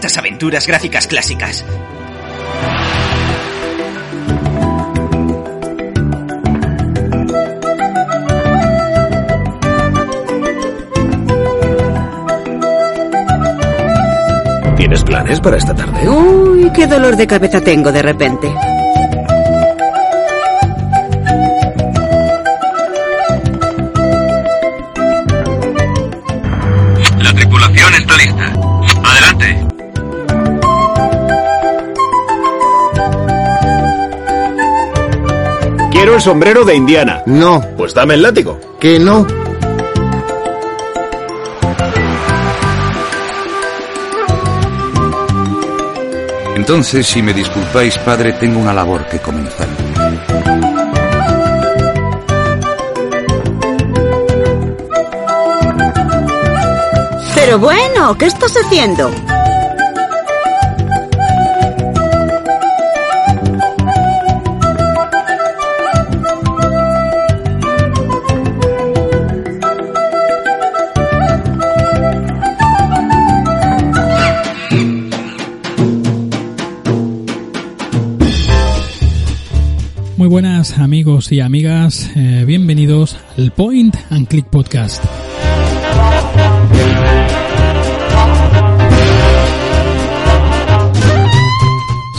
Malditas aventuras gráficas clásicas. ¿Tienes planes para esta tarde? Uy, qué dolor de cabeza tengo de repente. Quiero el sombrero de Indiana. No, Pues dame el látigo. que no. Entonces, si me disculpáis, padre, tengo una labor que comenzar. Pero bueno, ¿qué estás haciendo? Buenas amigos y amigas, eh, bienvenidos al Point and Click Podcast.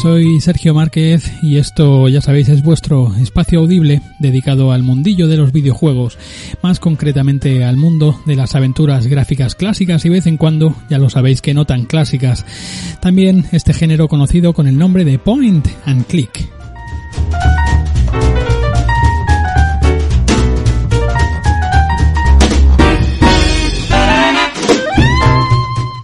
Soy Sergio Márquez y esto, ya sabéis, es vuestro espacio audible dedicado al mundillo de los videojuegos, más concretamente al mundo de las aventuras gráficas clásicas y vez en cuando, ya lo sabéis que no tan clásicas. También este género conocido con el nombre de Point and Click.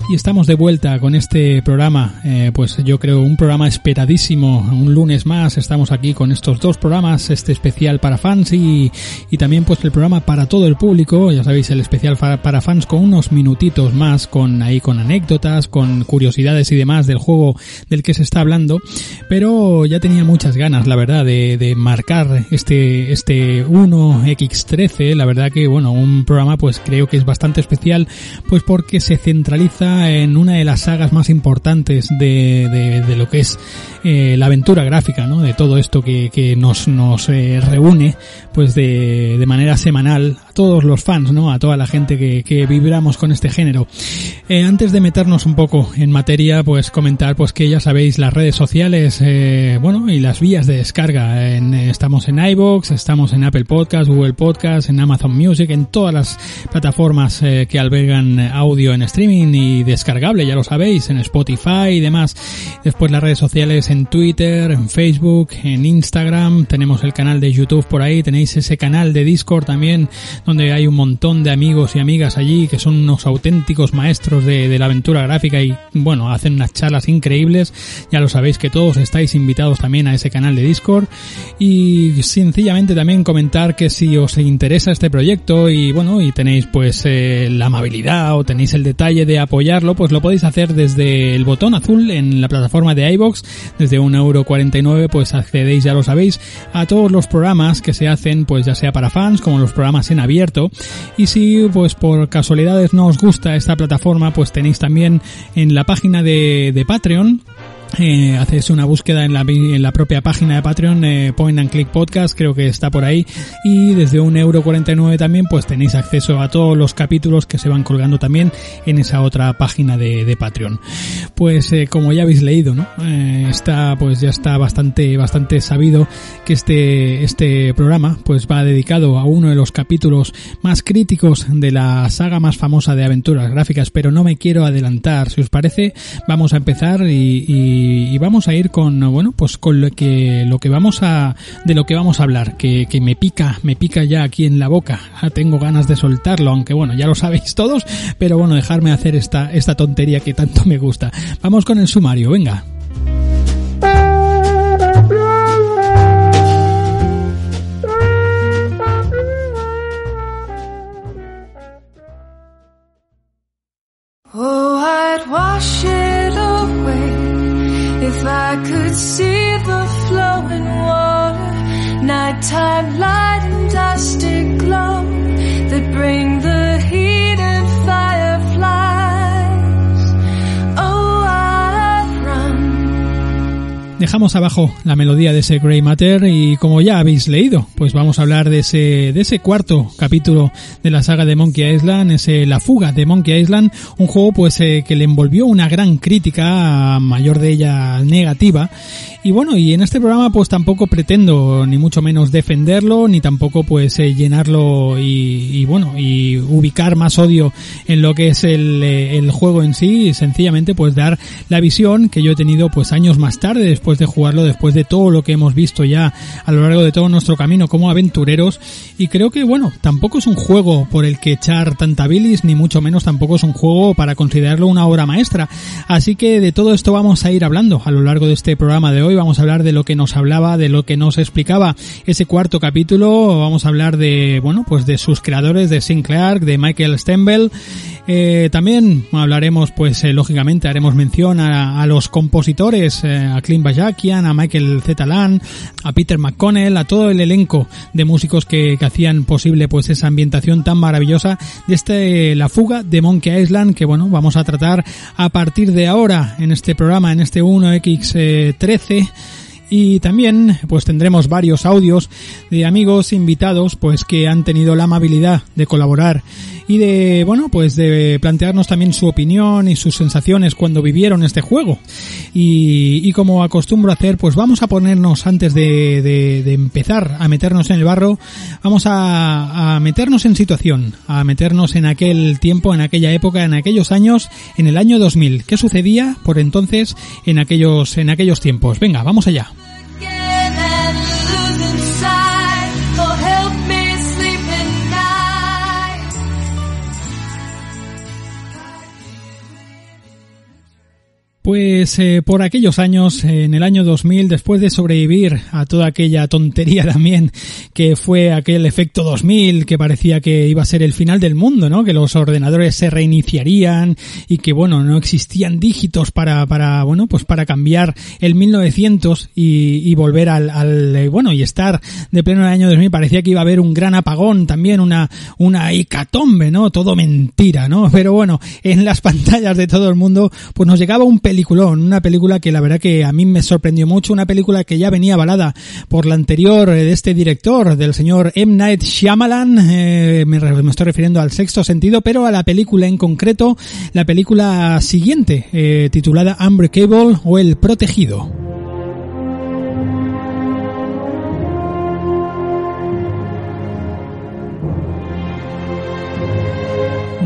Y estamos de vuelta con este programa, eh, pues yo creo un programa esperadísimo, un lunes más, estamos aquí con estos dos programas, este especial para fans y, y también pues el programa para todo el público, ya sabéis el especial para, para fans con unos minutitos más, con ahí con anécdotas, con curiosidades y demás del juego del que se está hablando, pero ya tenía muchas ganas, la verdad, de, de marcar este, este 1X13, la verdad que bueno, un programa pues creo que es bastante especial, pues porque se centraliza en una de las sagas más importantes de, de, lo que es eh, la aventura gráfica, ¿no? De todo esto que, que nos, nos eh, reúne, pues de, de manera semanal todos los fans, ¿no? A toda la gente que, que vibramos con este género. Eh, antes de meternos un poco en materia, pues comentar, pues que ya sabéis las redes sociales, eh, bueno, y las vías de descarga. En, estamos en iBox, estamos en Apple Podcast, Google Podcast, en Amazon Music, en todas las plataformas eh, que albergan audio en streaming y descargable, ya lo sabéis, en Spotify y demás. Después las redes sociales en Twitter, en Facebook, en Instagram, tenemos el canal de YouTube por ahí, tenéis ese canal de Discord también, donde hay un montón de amigos y amigas allí que son unos auténticos maestros de, la aventura gráfica y bueno, hacen unas charlas increíbles. Ya lo sabéis que todos estáis invitados también a ese canal de Discord y sencillamente también comentar que si os interesa este proyecto y bueno, y tenéis pues eh, la amabilidad o tenéis el detalle de apoyarlo, pues lo podéis hacer desde el botón azul en la plataforma de iBox, desde 1,49€ pues accedéis, ya lo sabéis, a todos los programas que se hacen pues ya sea para fans como los programas en abierto y si pues por casualidades no os gusta esta plataforma pues tenéis también en la página de, de Patreon eh, una búsqueda en la, en la propia página de Patreon, eh, Point and Click Podcast, creo que está por ahí, y desde un euro 49 también, pues tenéis acceso a todos los capítulos que se van colgando también en esa otra página de, de Patreon. Pues eh, como ya habéis leído, ¿no? Eh, está, pues ya está bastante, bastante sabido que este, este programa, pues va dedicado a uno de los capítulos más críticos de la saga más famosa de aventuras gráficas, pero no me quiero adelantar. Si os parece, vamos a empezar y, y y, vamos a ir con bueno pues con lo que lo que vamos a de lo que vamos a hablar que, que me pica me pica ya aquí en la boca. Ya tengo ganas de soltarlo aunque bueno ya lo sabéis todos pero bueno dejarme hacer esta esta tontería que tanto me gusta. Vamos con el sumario venga. Oh, I'd if I could see the flowing water, nighttime light and dusty glow that bring the dejamos abajo la melodía de ese Grey Matter y como ya habéis leído, pues vamos a hablar de ese, de ese cuarto capítulo de la saga de Monkey Island, ese La fuga de Monkey Island, un juego pues eh, que le envolvió una gran crítica, mayor de ella negativa, y bueno, y en este programa pues tampoco pretendo ni mucho menos defenderlo, ni tampoco pues eh, llenarlo y, y, bueno, y ubicar más odio en lo que es el, eh, el juego en sí, sencillamente pues dar la visión que yo he tenido pues años más tarde después de jugarlo, después de todo lo que hemos visto ya a lo largo de todo nuestro camino como aventureros. Y creo que bueno, tampoco es un juego por el que echar tanta bilis, ni mucho menos tampoco es un juego para considerarlo una obra maestra. Así que de todo esto vamos a ir hablando a lo largo de este programa de hoy, vamos a hablar de lo que nos hablaba, de lo que nos explicaba ese cuarto capítulo, vamos a hablar de, bueno, pues de sus creadores, de Sinclair, de Michael Stembel, eh, también hablaremos, pues eh, lógicamente haremos mención a, a los compositores, eh, a Clint Bajakian, a Michael Zetalan, a Peter McConnell, a todo el elenco de músicos que, que, hacían posible pues esa ambientación tan maravillosa de este La fuga de Monkey Island que bueno, vamos a tratar a partir de ahora en este programa, en este 1X13 y también pues tendremos varios audios de amigos invitados pues que han tenido la amabilidad de colaborar y de bueno pues de plantearnos también su opinión y sus sensaciones cuando vivieron este juego. Y, y como acostumbro hacer pues vamos a ponernos antes de, de, de empezar a meternos en el barro vamos a, a meternos en situación a meternos en aquel tiempo en aquella época en aquellos años en el año 2000 qué sucedía por entonces en aquellos en aquellos tiempos venga vamos allá Pues eh, por aquellos años, en el año 2000, después de sobrevivir a toda aquella tontería también que fue aquel efecto 2000 que parecía que iba a ser el final del mundo, ¿no? Que los ordenadores se reiniciarían y que bueno, no existían dígitos para para bueno, pues para cambiar el 1900 y, y volver al, al eh, bueno, y estar de pleno en el año 2000 parecía que iba a haber un gran apagón también, una una hecatombe, ¿no? Todo mentira, ¿no? Pero bueno, en las pantallas de todo el mundo pues nos llegaba un una película que la verdad que a mí me sorprendió mucho, una película que ya venía avalada por la anterior de este director, del señor M. Night Shyamalan, eh, me, estoy refiriendo al sexto sentido, pero a la película en concreto, la película siguiente, eh, titulada Unbreakable o El Protegido.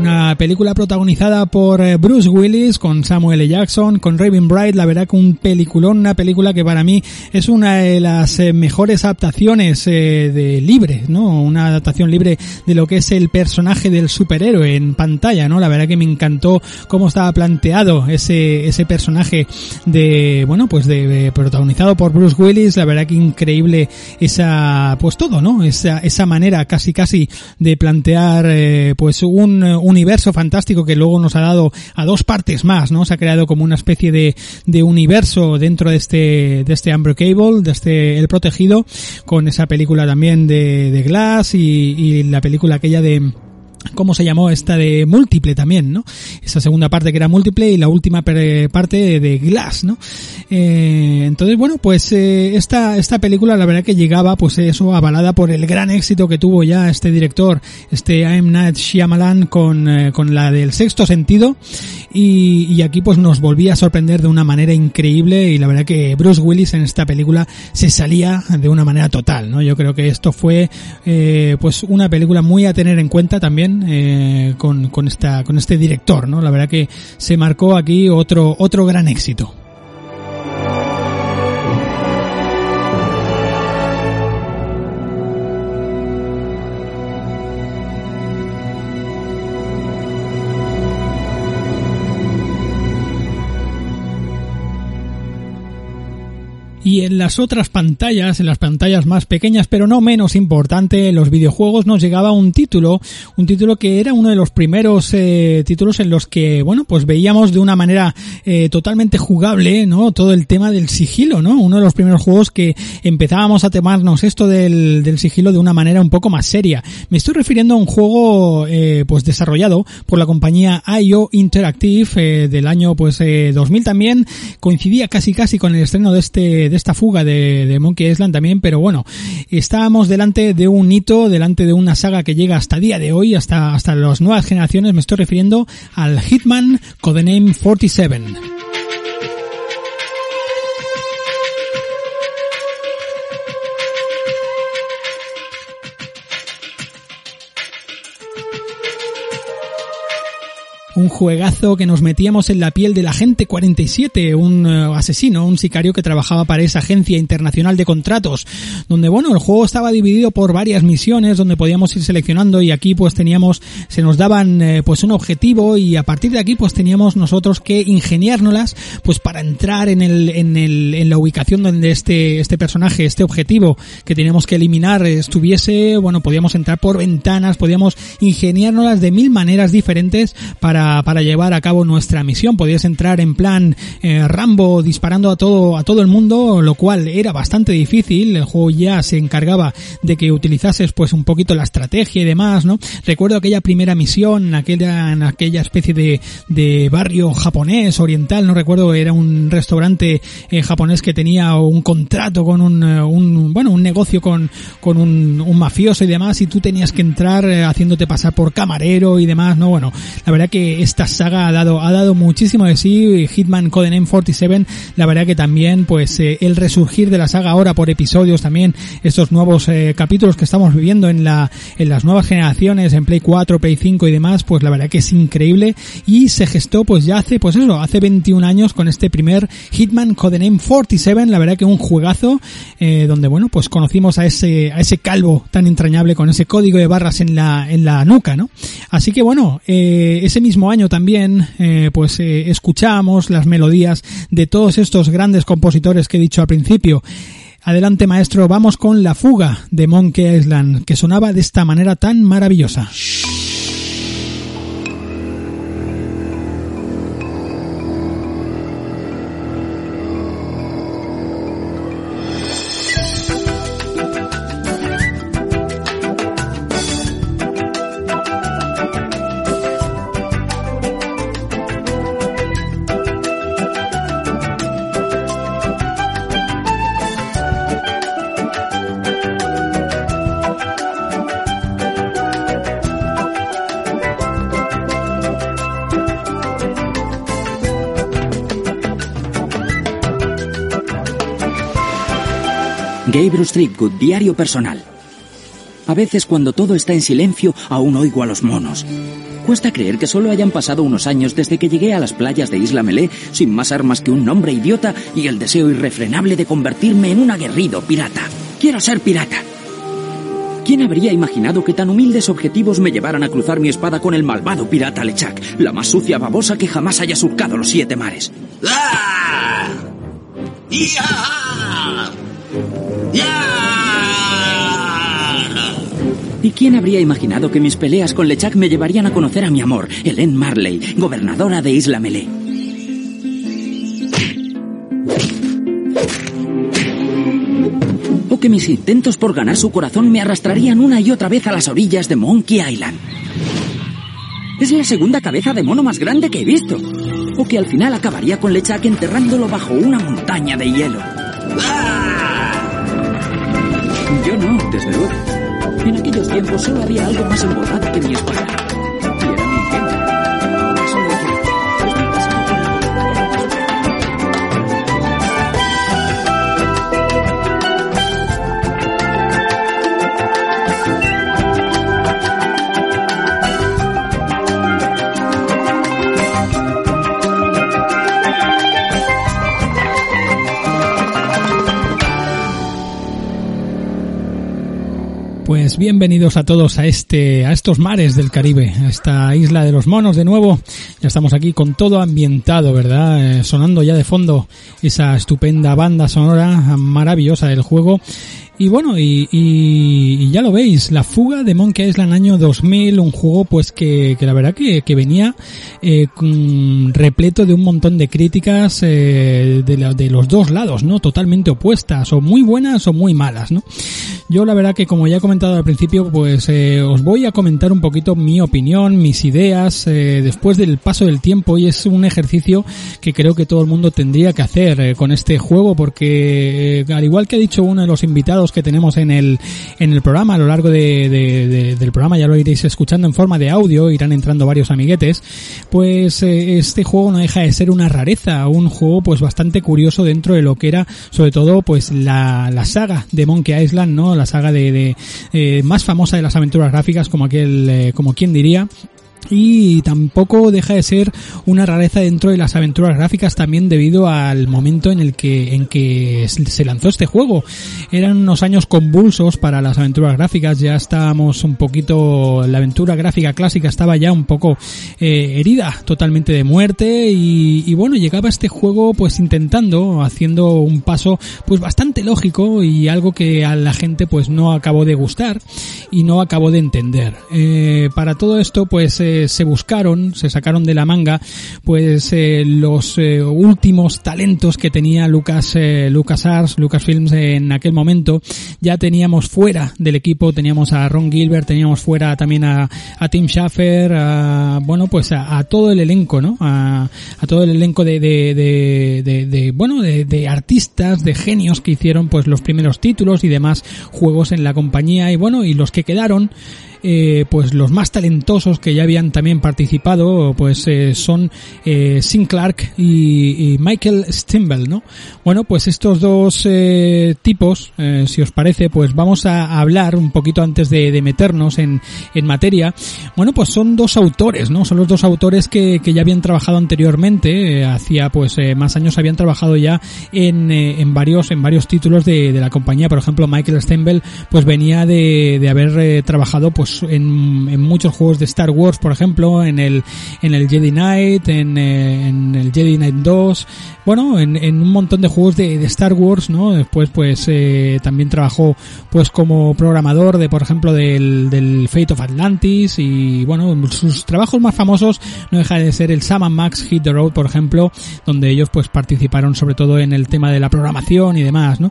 Una película protagonizada por Bruce Willis, con Samuel L. Jackson, con Raven Bright, la verdad que un peliculón, una película que para mí es una de las mejores adaptaciones de libre, ¿no? Una adaptación libre de lo que es el personaje del superhéroe en pantalla, ¿no? La verdad que me encantó cómo estaba planteado ese, ese personaje de, bueno, pues de, protagonizado por Bruce Willis, la verdad que increíble esa, pues todo, ¿no? Esa, esa manera casi casi de plantear, eh, pues un universo fantástico que luego nos ha dado a dos partes más, ¿no? Se ha creado como una especie de, de universo dentro de este, de este Unbreakable, de este El Protegido, con esa película también de, de Glass y, y la película aquella de, ¿Cómo se llamó esta de múltiple también, no? Esa segunda parte que era múltiple y la última parte de Glass, ¿no? Eh, entonces, bueno, pues eh, esta, esta película la verdad que llegaba, pues eso, avalada por el gran éxito que tuvo ya este director, este M. Night Shyamalan con, eh, con la del sexto sentido y, y aquí pues nos volvía a sorprender de una manera increíble y la verdad que Bruce Willis en esta película se salía de una manera total, ¿no? Yo creo que esto fue eh, pues una película muy a tener en cuenta también eh, con, con, esta, con este director, ¿no? La verdad que se marcó aquí otro, otro gran éxito. Y en las otras pantallas, en las pantallas más pequeñas, pero no menos importante, en los videojuegos nos llegaba un título, un título que era uno de los primeros eh, títulos en los que, bueno, pues veíamos de una manera eh, totalmente jugable, ¿no? Todo el tema del sigilo, ¿no? Uno de los primeros juegos que empezábamos a temarnos esto del, del sigilo de una manera un poco más seria. Me estoy refiriendo a un juego, eh, pues desarrollado por la compañía IO Interactive eh, del año, pues, 2000 también. Coincidía casi casi con el estreno de este de esta fuga de, de Monkey Island también, pero bueno, estábamos delante de un hito, delante de una saga que llega hasta día de hoy, hasta, hasta las nuevas generaciones, me estoy refiriendo al Hitman Codename 47. Un juegazo que nos metíamos en la piel del agente 47, un uh, asesino, un sicario que trabajaba para esa agencia internacional de contratos, donde bueno, el juego estaba dividido por varias misiones donde podíamos ir seleccionando y aquí pues teníamos, se nos daban eh, pues un objetivo y a partir de aquí pues teníamos nosotros que ingeniárnoslas pues para entrar en el, en el, en la ubicación donde este, este personaje, este objetivo que teníamos que eliminar estuviese, bueno, podíamos entrar por ventanas, podíamos ingeniárnoslas de mil maneras diferentes para para, llevar a cabo nuestra misión. Podías entrar en plan eh, Rambo disparando a todo, a todo el mundo, lo cual era bastante difícil. El juego ya se encargaba de que utilizases pues un poquito la estrategia y demás, ¿no? Recuerdo aquella primera misión, aquella, en aquella especie de, de barrio japonés, oriental, no recuerdo, era un restaurante eh, japonés que tenía un contrato con un, eh, un bueno, un negocio con, con un, un, mafioso y demás, y tú tenías que entrar haciéndote pasar por camarero y demás, ¿no? Bueno, la verdad que esta saga ha dado, ha dado muchísimo de sí. Hitman Codename 47, la verdad que también, pues, eh, el resurgir de la saga ahora por episodios también, estos nuevos eh, capítulos que estamos viviendo en la, en las nuevas generaciones, en Play 4, Play 5 y demás, pues la verdad que es increíble y se gestó pues ya hace, pues eso, hace 21 años con este primer Hitman Codename 47, la verdad que un juegazo, eh, donde bueno, pues conocimos a ese, a ese calvo tan entrañable con ese código de barras en la, en la nuca, ¿no? Así que bueno, ese mismo año también, eh, pues eh, escuchamos las melodías de todos estos grandes compositores que he dicho al principio. Adelante maestro, vamos con La fuga de Monkey Island, que sonaba de esta manera tan maravillosa. Streetgood, diario personal. A veces cuando todo está en silencio, aún oigo a los monos. Cuesta creer que solo hayan pasado unos años desde que llegué a las playas de Isla Melé sin más armas que un nombre idiota y el deseo irrefrenable de convertirme en un aguerrido pirata. Quiero ser pirata. ¿Quién habría imaginado que tan humildes objetivos me llevaran a cruzar mi espada con el malvado pirata Lechak, la más sucia babosa que jamás haya surcado los siete mares? ¡Ah! ¿Y quién habría imaginado que mis peleas con Lechak me llevarían a conocer a mi amor, Helen Marley, gobernadora de Isla Melé? O que mis intentos por ganar su corazón me arrastrarían una y otra vez a las orillas de Monkey Island. Es la segunda cabeza de mono más grande que he visto. O que al final acabaría con Lechak enterrándolo bajo una montaña de hielo. En aquellos tiempos solo había algo más embotado que mi espada. Bienvenidos a todos a este, a estos mares del Caribe, a esta isla de los monos de nuevo. Ya estamos aquí con todo ambientado, ¿verdad? Eh, sonando ya de fondo esa estupenda banda sonora maravillosa del juego. Y bueno, y, ya lo veis, la fuga de Monkey Island año 2000, un juego pues que, la verdad que, que venía eh, repleto de un montón de críticas eh, de, los dos lados, ¿no? Totalmente opuestas, o muy buenas o muy malas, ¿no? Yo la verdad que como ya he comentado al principio, pues eh, os voy a comentar un poquito mi opinión, mis ideas, después del paso del tiempo y es un ejercicio que creo que todo el mundo tendría que hacer con este juego porque al igual que ha dicho uno de los invitados que tenemos en el, en el programa, a lo largo de, de- de- del programa ya lo iréis escuchando en forma de audio, irán entrando varios amiguetes, pues eh, este juego no deja de ser una rareza, un juego pues bastante curioso dentro de lo que era sobre todo pues la, la saga de Monkey Island, ¿no? La saga de, de, eh, más famosa de las aventuras gráficas como aquel, eh, como quien diría y tampoco deja de ser una rareza dentro de las aventuras gráficas también debido al momento en el que en que se lanzó este juego. Eran unos años convulsos para las aventuras gráficas. Ya estábamos un poquito la aventura gráfica clásica estaba ya un poco eh, herida totalmente de muerte. Y, y bueno llegaba este juego pues intentando haciendo un paso pues bastante lógico y algo que a la gente pues no acabó de gustar y no acabó de entender. Eh, para todo esto pues eh, se buscaron se sacaron de la manga pues eh, los eh, últimos talentos que tenía Lucas eh, LucasArts Lucasfilms en aquel momento. Ya teníamos fuera del equipo teníamos a Ron Gilbert teníamos fuera también a, a Tim Schafer a, bueno pues a, todo el elenco no a, todo el elenco de, de, de, de- bueno de artistas de genios que hicieron pues los primeros títulos y demás juegos en la compañía y bueno y los que quedaron eh, pues los más talentosos que ya habían también participado pues eh, son eh, Sin Clark y, y Michael Stimble no bueno pues estos dos eh, tipos eh, si os parece pues vamos a hablar un poquito antes de, de meternos en, en materia. Bueno pues son dos autores no son los dos autores que, que ya habían trabajado anteriormente eh, hacía pues más años habían trabajado ya en, en varios en varios títulos de, de la compañía. Por ejemplo Michael Stemble pues venía de, de haber trabajado pues en, en muchos juegos de Star Wars por ejemplo en el en el Jedi Knight en, eh, el Jedi Knight 2 bueno en, un montón de juegos de, Star Wars no después pues eh, también trabajó pues como programador de por ejemplo del, del Fate of Atlantis y bueno sus trabajos más famosos no deja de ser el Sam Max Hit the Road por ejemplo donde ellos pues participaron sobre todo en el tema de la programación y demás no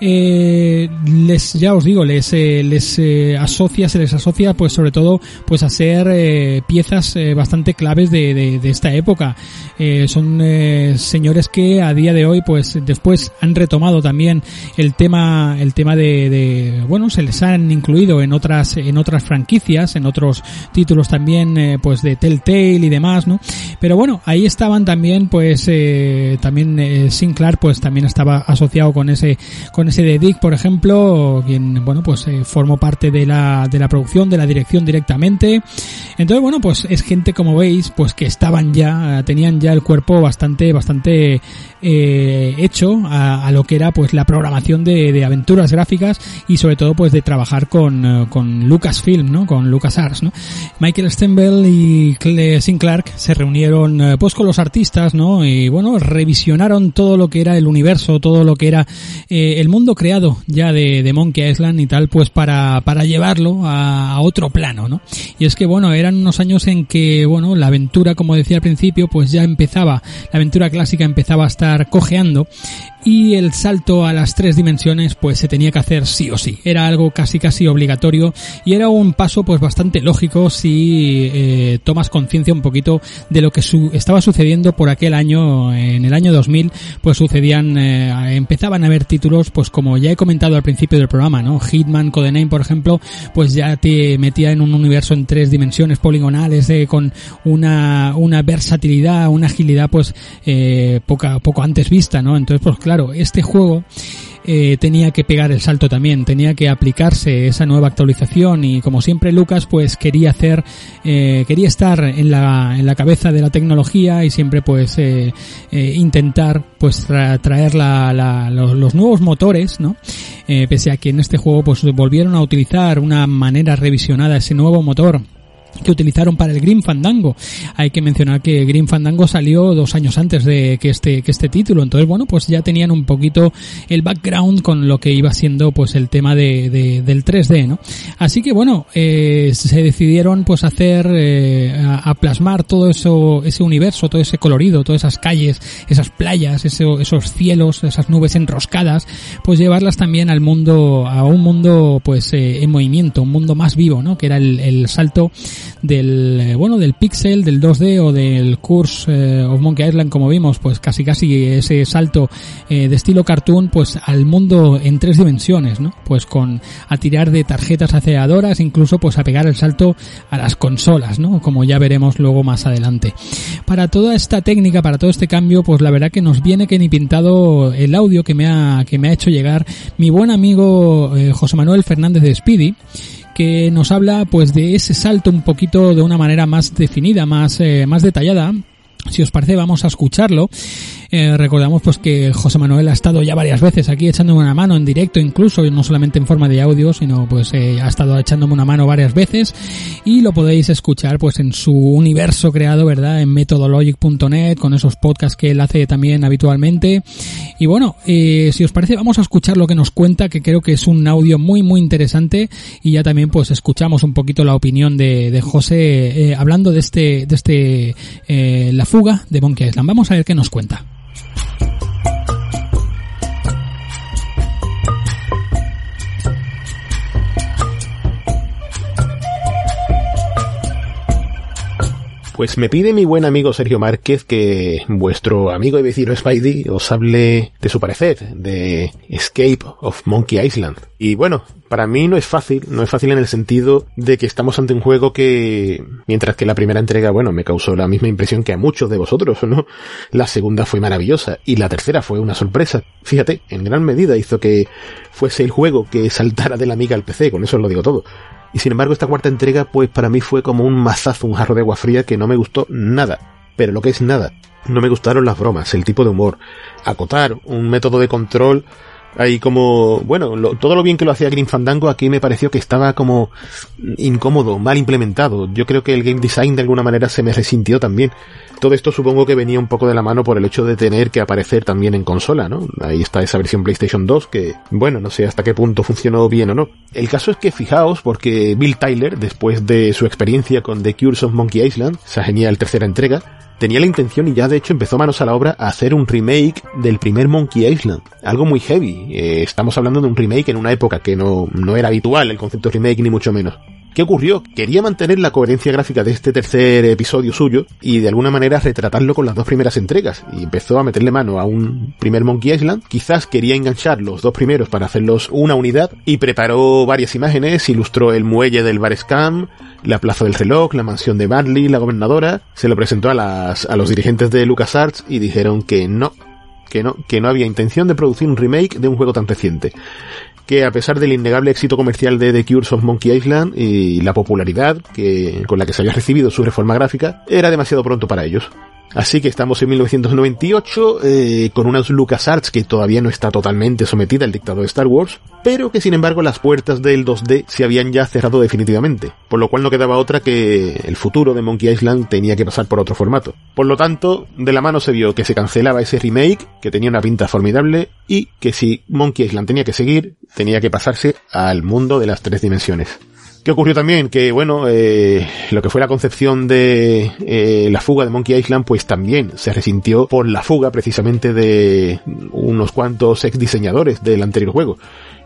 eh, les ya os digo les les asocia se les asocia pues sobre todo pues a ser eh, piezas eh, bastante claves de, de, esta época. Eh, son eh, señores que a día de hoy pues después han retomado también el tema el tema de, bueno se les han incluido en otras en otras franquicias en otros títulos también pues de Telltale y demás no pero bueno ahí estaban también pues también Sinclair pues también estaba asociado con ese con ese de Dick por ejemplo quien bueno pues formó parte de la de la producción de la dirección directamente. Entonces bueno pues es gente como veis pues que estaban ya tenían ya el cuerpo bastante bastante eh, hecho a, a lo que era pues la programación de, de aventuras gráficas y sobre todo pues de trabajar con, eh, con Lucasfilm, ¿no? Con LucasArts, ¿no? Michael Stemble y Cle- Sin Clark se reunieron eh, pues con los artistas, ¿no? Y bueno, revisionaron todo lo que era el universo, todo lo que era eh, el mundo creado ya de, de Monkey Island y tal, pues para, para llevarlo a, a otro plano, ¿no? Y es que bueno, eran unos años en que, bueno, la aventura, como decía al principio, pues ya empezaba, la aventura clásica empezaba a estar cojeando y el salto a las tres dimensiones pues se tenía que hacer sí o sí. Era algo casi casi obligatorio y era un paso pues bastante lógico si eh, tomas conciencia un poquito de lo que su- estaba sucediendo por aquel año, en el año 2000, pues sucedían, eh, empezaban a haber títulos pues como ya he comentado al principio del programa, ¿no? Hitman, Codename por ejemplo, pues ya te metía en un universo en tres dimensiones poligonales eh, con una, una versatilidad, una agilidad pues eh, poca, poco antes vista, ¿no? Entonces pues claro, este juego eh, tenía que pegar el salto también, tenía que aplicarse esa nueva actualización y como siempre Lucas pues quería hacer, eh, quería estar en la, en la cabeza de la tecnología y siempre pues eh, intentar pues tra- traer la, la- los, los nuevos motores, ¿no? Pese a que en este juego pues volvieron a utilizar una manera revisionada ese nuevo motor que utilizaron para el Green Fandango. Hay que mencionar que Green Fandango salió dos años antes de que este, que este título. Entonces, bueno, pues ya tenían un poquito el background con lo que iba siendo pues el tema de, de del 3D, ¿no? Así que bueno, eh, se decidieron pues hacer, eh, a, plasmar todo eso, ese universo, todo ese colorido, todas esas calles, esas playas, eso, esos cielos, esas nubes enroscadas, pues llevarlas también al mundo, a un mundo pues eh, en movimiento, un mundo más vivo, ¿no? Que era el salto del eh, bueno del pixel del 2D o del Curse eh, of Monkey Island como vimos pues casi casi ese salto eh, de estilo cartoon pues al mundo en tres dimensiones no pues con a tirar de tarjetas aceleradoras incluso pues a pegar el salto a las consolas no como ya veremos luego más adelante. Para toda esta técnica para todo este cambio pues la verdad que nos viene que ni pintado el audio que me ha que me ha hecho llegar mi buen amigo José Manuel Fernández de Speedy que nos habla pues de ese salto un poquito de una manera más definida, más, eh, más detallada. Si os parece, vamos a escucharlo. Eh, recordamos pues que José Manuel ha estado ya varias veces aquí echándome una mano en directo incluso, no solamente en forma de audio, sino pues eh, ha estado echándome una mano varias veces y lo podéis escuchar pues en su universo creado, ¿verdad? En methodologic.net con esos podcasts que él hace también habitualmente. Y bueno, eh, si os parece vamos a escuchar lo que nos cuenta, que creo que es un audio muy muy interesante y ya también pues escuchamos un poquito la opinión de, de José hablando de este, de este, la de Monkey Island. Vamos a ver qué nos cuenta. Pues me pide mi buen amigo Sergio Márquez que vuestro amigo y vecino Spidey os hable de su parecer, de Escape of Monkey Island. Y bueno, para mí no es fácil, no es fácil en el sentido de que estamos ante un juego que, mientras que la primera entrega, bueno, me causó la misma impresión que a muchos de vosotros, ¿no? La segunda fue maravillosa y la tercera fue una sorpresa. Fíjate, en gran medida hizo que fuese el juego que saltara de la amiga al PC, con eso os lo digo todo. Y sin embargo esta cuarta entrega pues para mí fue como un mazazo, un jarro de agua fría que no me gustó nada. Pero lo que es nada, no me gustaron las bromas, el tipo de humor. Acotar un método de control ahí como, bueno, lo, todo lo bien que lo hacía Green Fandango aquí me pareció que estaba como incómodo, mal implementado. Yo creo que el game design de alguna manera se me resintió también. Todo esto supongo que venía un poco de la mano por el hecho de tener que aparecer también en consola, ¿no? Ahí está esa versión PlayStation 2 que, bueno, no sé hasta qué punto funcionó bien o no. El caso es que fijaos porque Bill Tyler, después de su experiencia con The Cures of Monkey Island, esa genial tercera entrega, tenía la intención y ya de hecho empezó manos a la obra a hacer un remake del primer Monkey Island. Algo muy heavy. Eh, estamos hablando de un remake en una época que no, no era habitual el concepto remake ni mucho menos. ¿Qué ocurrió? Quería mantener la coherencia gráfica de este tercer episodio suyo y de alguna manera retratarlo con las dos primeras entregas. Y empezó a meterle mano a un primer Monkey Island. Quizás quería enganchar los dos primeros para hacerlos una unidad y preparó varias imágenes, ilustró el muelle del Bar Scam, la plaza del reloj, la mansión de Barley, la gobernadora. Se lo presentó a, las, a los dirigentes de LucasArts y dijeron que no, que no, que no había intención de producir un remake de un juego tan reciente que a pesar del innegable éxito comercial de The Cures of Monkey Island y la popularidad que, con la que se había recibido su reforma gráfica, era demasiado pronto para ellos. Así que estamos en 1998 eh, con unas LucasArts que todavía no está totalmente sometida al dictado de Star Wars, pero que sin embargo las puertas del 2D se habían ya cerrado definitivamente, por lo cual no quedaba otra que el futuro de Monkey Island tenía que pasar por otro formato. Por lo tanto, de la mano se vio que se cancelaba ese remake, que tenía una pinta formidable, y que si Monkey Island tenía que seguir, tenía que pasarse al mundo de las tres dimensiones. ¿Qué ocurrió también? Que, bueno, eh, lo que fue la concepción de eh, la fuga de Monkey Island, pues también se resintió por la fuga precisamente de unos cuantos ex diseñadores del anterior juego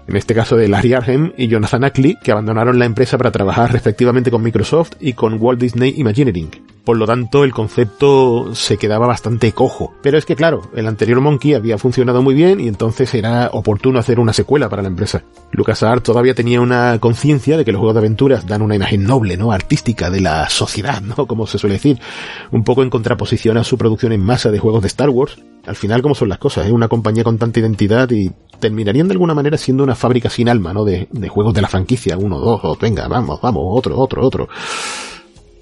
en este caso de Larry Arhem y Jonathan Ackley, que abandonaron la empresa para trabajar respectivamente con Microsoft y con Walt Disney Imagineering. Por lo tanto, el concepto se quedaba bastante cojo. Pero es que claro, el anterior Monkey había funcionado muy bien y entonces era oportuno hacer una secuela para la empresa. LucasArts todavía tenía una conciencia de que los juegos de aventuras dan una imagen noble, ¿no? Artística de la sociedad, ¿no? Como se suele decir. Un poco en contraposición a su producción en masa de juegos de Star Wars. Al final, como son las cosas, es una compañía con tanta identidad y terminarían de alguna manera siendo una fábrica sin alma, ¿no? De, de juegos de la franquicia, uno, dos, o venga, vamos, vamos, otro, otro, otro.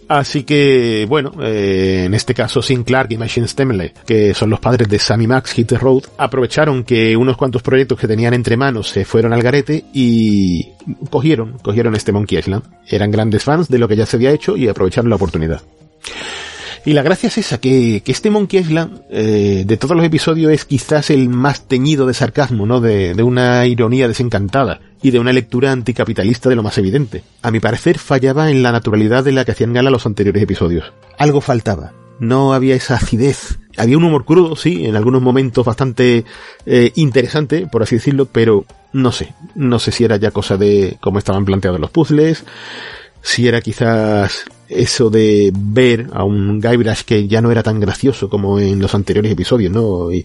Así que, bueno, eh, en este caso Sin Clark y Machine Stemley, que son los padres de Sammy Max Hit the Road, aprovecharon que unos cuantos proyectos que tenían entre manos se fueron al garete y cogieron, cogieron este Monkey Island. Eran grandes fans de lo que ya se había hecho y aprovecharon la oportunidad. Y la gracia es esa, que, este Monkey Island, eh, de todos los episodios, es quizás el más teñido de sarcasmo, ¿no? De, de una ironía desencantada y de una lectura anticapitalista de lo más evidente. A mi parecer fallaba en la naturalidad de la que hacían gala los anteriores episodios. Algo faltaba. No había esa acidez. Había un humor crudo, sí, en algunos momentos bastante eh, interesante, por así decirlo, pero no sé. No sé si era ya cosa de cómo estaban planteados los puzzles, si era quizás eso de ver a un Guybrush que ya no era tan gracioso como en los anteriores episodios, ¿no? Y,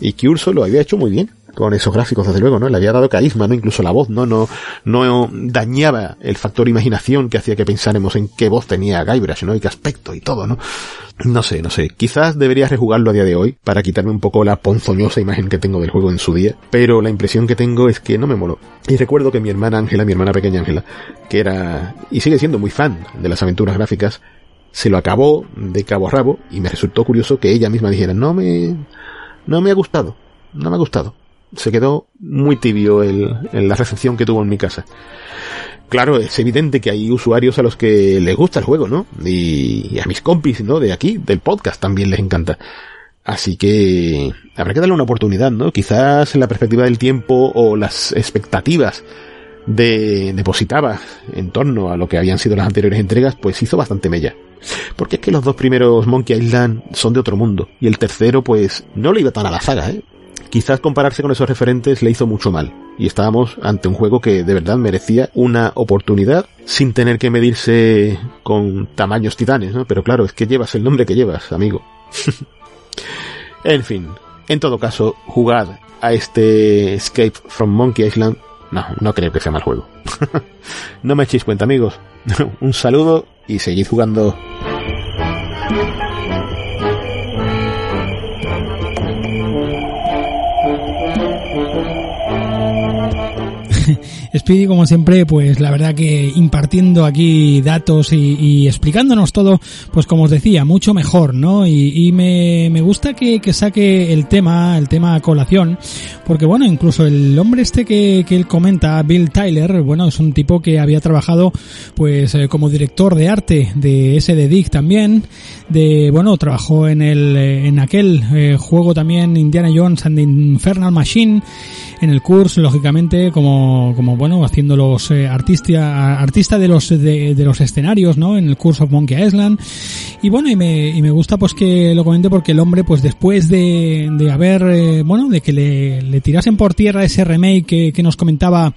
y que Urso lo había hecho muy bien con esos gráficos, desde luego, ¿no? Le había dado carisma, ¿no? Incluso la voz, ¿no? No, no dañaba el factor imaginación que hacía que pensáramos en qué voz tenía Guybrush, ¿no? Y qué aspecto y todo, ¿no? No sé, no sé. Quizás debería rejugarlo a día de hoy para quitarme un poco la ponzoñosa imagen que tengo del juego en su día, pero la impresión que tengo es que no me moló. Y recuerdo que mi hermana Ángela, mi hermana pequeña Ángela, que era y sigue siendo muy fan de las aventuras gráficas, se lo acabó de cabo a rabo y me resultó curioso que ella misma dijera, no me, no me ha gustado, no me ha gustado se quedó muy tibio el, en la recepción que tuvo en mi casa. Claro, es evidente que hay usuarios a los que les gusta el juego, ¿no? Y, a mis compis, ¿no? De aquí, del podcast, también les encanta. Así que habrá que darle una oportunidad, ¿no? Quizás en la perspectiva del tiempo o las expectativas de depositaba en torno a lo que habían sido las anteriores entregas, pues hizo bastante mella. Porque es que los dos primeros Monkey Island son de otro mundo. Y el tercero, pues, no le iba tan a la saga, ¿eh? Quizás compararse con esos referentes le hizo mucho mal. Y estábamos ante un juego que de verdad merecía una oportunidad sin tener que medirse con tamaños titanes, ¿no? Pero claro, es que llevas el nombre que llevas, amigo. en fin, en todo caso, jugad a este Escape from Monkey Island. No, no creo que sea mal juego. no me echéis cuenta, amigos. un saludo y seguid jugando. Speedy, como siempre, pues la verdad que impartiendo aquí datos y, explicándonos todo, pues como os decía, mucho mejor, ¿no? Y, y me, me, gusta que, que, saque el tema, el tema colación, porque bueno, incluso el hombre este que, él comenta, Bill Tyler, bueno, es un tipo que había trabajado, pues, eh, como director de arte de SD Dig también, de, bueno, trabajó en el, en aquel eh, juego también Indiana Jones and the Infernal Machine, en el curso, lógicamente, como, como bueno, haciendo los eh, artista, artista de los, de, de, los escenarios, ¿no? En el curso of Monkey Island. Y bueno, y me, y me gusta pues que lo comente porque el hombre, pues después de, de haber, eh, bueno, de que le, le tirasen por tierra ese remake que, que nos comentaba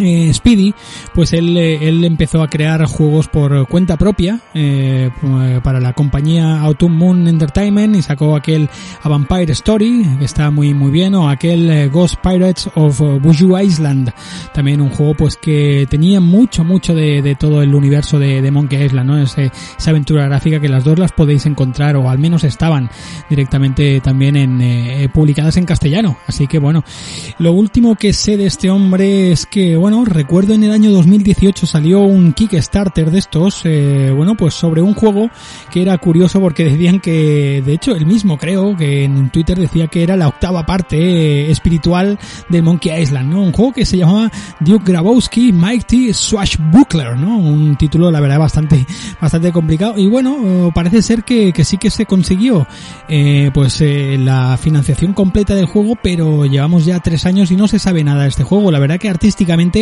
eh, Speedy, pues él, él empezó a crear juegos por cuenta propia eh, para la compañía Autumn Moon Entertainment y sacó aquel A Vampire Story, que está muy muy bien, o aquel eh, Ghost Pirates of Buju Island, también un juego pues que tenía mucho mucho de, de todo el universo de, Monkey Island, ¿no? Esa aventura gráfica que las dos las podéis encontrar o al menos estaban directamente también en eh, publicadas en castellano, así que bueno, lo último que sé de este hombre es que bueno, recuerdo en el año 2018 salió un Kickstarter de estos, eh, bueno, pues sobre un juego que era curioso porque decían que, de hecho, el mismo creo que en Twitter decía que era la octava parte eh, espiritual de Monkey Island, ¿no? Un juego que se llamaba Duke Grabowski Mighty Swashbuckler, ¿no? Un título, la verdad, bastante, bastante complicado. Y bueno, parece ser que, que sí que se consiguió, eh, pues, la financiación completa del juego, pero llevamos ya tres años y no se sabe nada de este juego. La verdad que artísticamente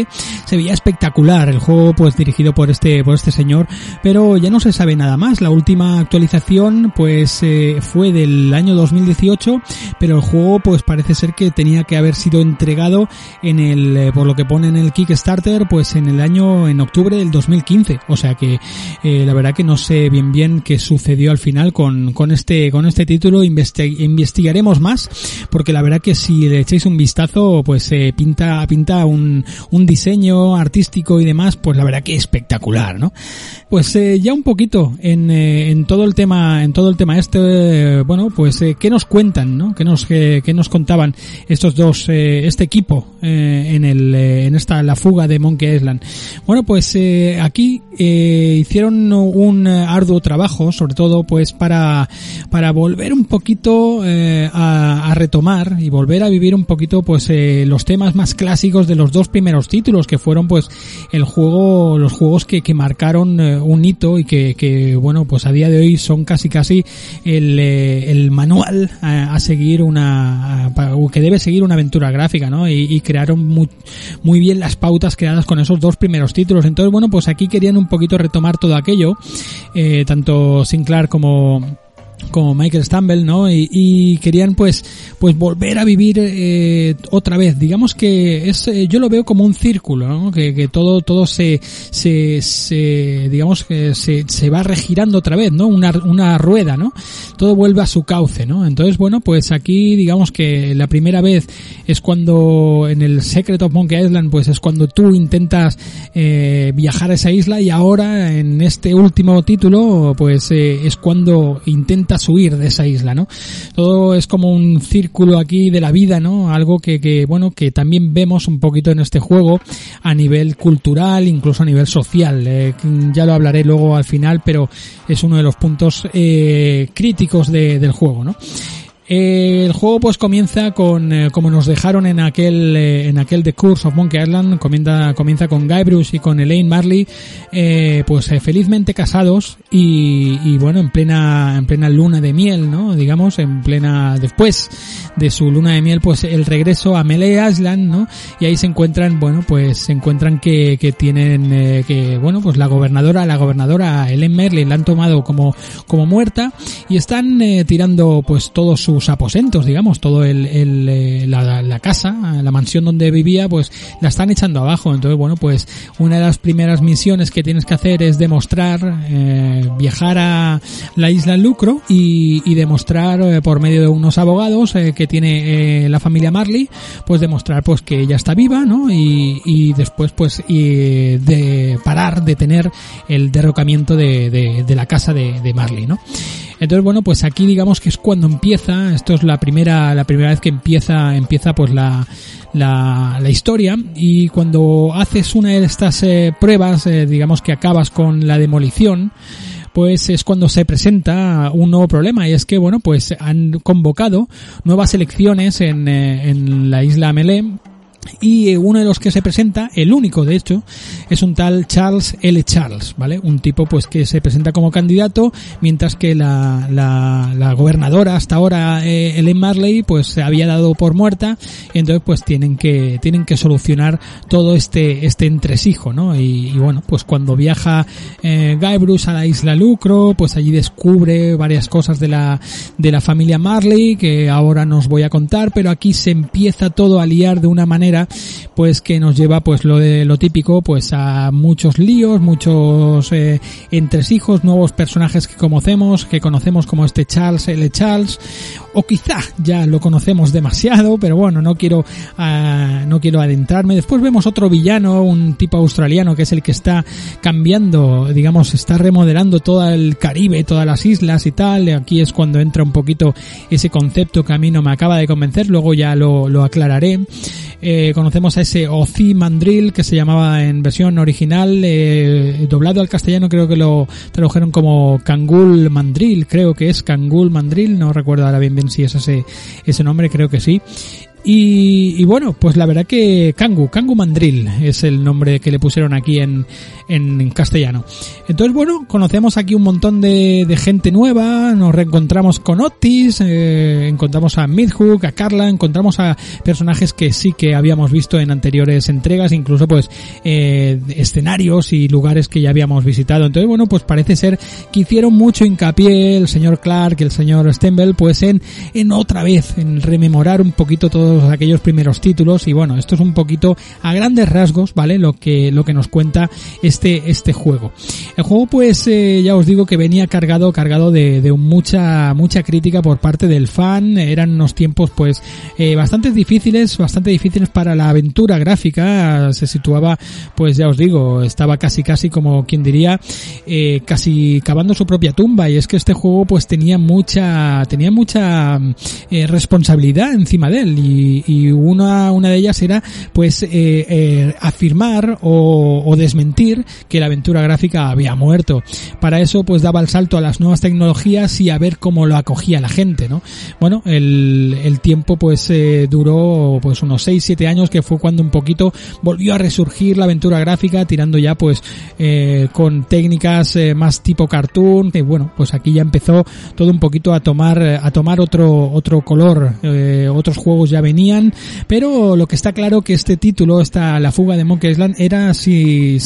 se veía espectacular el juego pues dirigido por este por este señor pero ya no se sabe nada más. La última actualización pues eh, fue del año 2018 pero el juego pues parece ser que tenía que haber sido entregado en el eh, por lo que pone en el Kickstarter pues en el año en octubre del 2015 o sea que eh, la verdad que no sé bien bien qué sucedió al final con, con este con este título. Investi investigaremos más porque la verdad que si le echáis un vistazo pues pinta pinta un, un diseño artístico y demás, pues la verdad que espectacular, ¿no? Pues eh, ya un poquito en, eh, en todo el tema, en todo el tema este, eh, bueno, pues eh, qué nos cuentan, ¿no? ¿Qué nos, eh, qué nos contaban estos dos, este equipo en el, en esta la fuga de Monkey Island? Bueno, pues aquí hicieron un arduo trabajo, sobre todo pues para para volver un poquito a, a retomar y volver a vivir un poquito pues los temas más clásicos de los dos primeros títulos que fueron pues el juego los juegos que, que marcaron eh, un hito y que, que bueno pues a día de hoy son casi casi el, eh, el manual a, a seguir una a- que debe seguir una aventura gráfica no y, y crearon muy, muy bien las pautas creadas con esos dos primeros títulos. Entonces bueno pues aquí querían un poquito retomar todo aquello eh, tanto Sinclair como como Michael Stumble, ¿no? Y, querían pues pues volver a vivir eh, otra vez. Digamos que es eh, yo lo veo como un círculo, ¿no? Que, todo todo se, se digamos que se, va regirando otra vez, ¿no? Una una rueda, ¿no? Todo vuelve a su cauce, ¿no? Entonces, bueno, pues aquí digamos que la primera vez es cuando en el Secret of Monkey Island pues es cuando tú intentas eh, viajar a esa isla y ahora en este último título pues es cuando intentas huir de esa isla, ¿no? Todo es como un círculo aquí de la vida, ¿no? Algo que, que bueno, que también vemos un poquito en este juego a nivel cultural, incluso a nivel social. Eh, ya lo hablaré luego al final, pero es uno de los puntos eh, críticos de- del juego, ¿no? El juego pues comienza con eh, como nos dejaron en aquel eh, en aquel The Curse of Monkey Island comienza comienza con Guybrush y con Elaine Marley eh, pues felizmente casados y, y bueno en plena en plena luna de miel no digamos en plena después de su luna de miel pues el regreso a Melee Island no y ahí se encuentran bueno pues se encuentran que, que tienen que bueno pues la gobernadora la gobernadora Elaine Marley la han tomado como como muerta y están tirando pues todos sus aposentos, digamos, todo el, el, eh, la, la casa, la mansión donde vivía, pues la están echando abajo. Entonces, bueno, pues una de las primeras misiones que tienes que hacer es demostrar, eh, viajar a la isla Lucro y, demostrar eh, por medio de unos abogados eh, que tiene eh, la familia Marley, pues demostrar pues que ella está viva, ¿no? Y, y después pues y de parar, detener el derrocamiento de, de, de la casa de, de Marley, ¿no? Entonces, bueno, pues aquí digamos que es cuando empieza, esto es la primera, la primera vez que empieza, empieza pues la, la, la historia. Y cuando haces una de estas eh, pruebas, eh, digamos que acabas con la demolición, pues es cuando se presenta un nuevo problema. Y es que, bueno, pues han convocado nuevas elecciones en, eh, en la isla Melee y eh, uno de los que se presenta, el único de hecho, es un tal Charles L. Charles, ¿vale? Un tipo pues que se presenta como candidato, mientras que la, la, la gobernadora hasta ahora, eh, Ellen Marley, pues se había dado por muerta, y entonces pues tienen que, tienen que solucionar todo este, este entresijo, ¿no? Y, bueno, pues cuando viaja eh, Guybrush a la isla Lucro, pues allí descubre varias cosas de la, de la familia Marley, que ahora nos voy a contar, pero aquí se empieza todo a liar de una manera pues que nos lleva pues lo de lo típico pues a muchos líos muchos eh, entresijos nuevos personajes que conocemos que conocemos como este Charles L. Charles o quizá ya lo conocemos demasiado pero bueno no quiero ah, no quiero adentrarme. Después vemos otro villano un tipo australiano que es el que está cambiando digamos está remodelando todo el Caribe todas las islas y tal aquí es cuando entra un poquito ese concepto que a mí no me acaba de convencer luego ya lo, lo aclararé. Eh, conocemos a ese Ozi Mandrill que se llamaba en versión original, eh, doblado al castellano creo que lo tradujeron como Kangul Mandrill, creo que es Kangul Mandrill, no recuerdo ahora bien bien si es ese, ese nombre, creo que sí. Y, y, bueno, pues la verdad que Kangu, Kangu Mandrill es el nombre que le pusieron aquí en, en castellano. Entonces bueno, conocemos aquí un montón de, de gente nueva, nos reencontramos con Otis, eh, encontramos a Midhook, a Carla, encontramos a personajes que sí que habíamos visto en anteriores entregas, incluso pues eh, escenarios y lugares que ya habíamos visitado. Entonces bueno, pues parece ser que hicieron mucho hincapié el señor Clark y el señor Stembel pues en, en otra vez, en rememorar un poquito todo todos aquellos primeros títulos. Y bueno, esto es un poquito a grandes rasgos, ¿vale? Lo que, lo que nos cuenta este, este juego. El juego pues eh, ya os digo que venía cargado, cargado de, de mucha, mucha crítica por parte del fan, eran unos tiempos pues eh, bastante difíciles, bastante difíciles para la aventura gráfica, se situaba pues ya os digo, estaba casi casi como quien diría, eh, casi cavando su propia tumba. Y es que este juego pues tenía mucha, tenía mucha responsabilidad encima de él y una, una de ellas era pues eh, eh, afirmar o, desmentir que la aventura gráfica había muerto. Para eso pues daba el salto a las nuevas tecnologías y a ver cómo lo acogía la gente, ¿no? Bueno, el, el tiempo pues eh, duró pues unos 6-7 años que fue cuando un poquito volvió a resurgir la aventura gráfica tirando ya pues con técnicas más tipo cartoon que bueno pues aquí ya empezó todo un poquito a tomar a tomar otro otro color otros juegos ya venían pero lo que está claro que este título esta la fuga de Monkey Island era si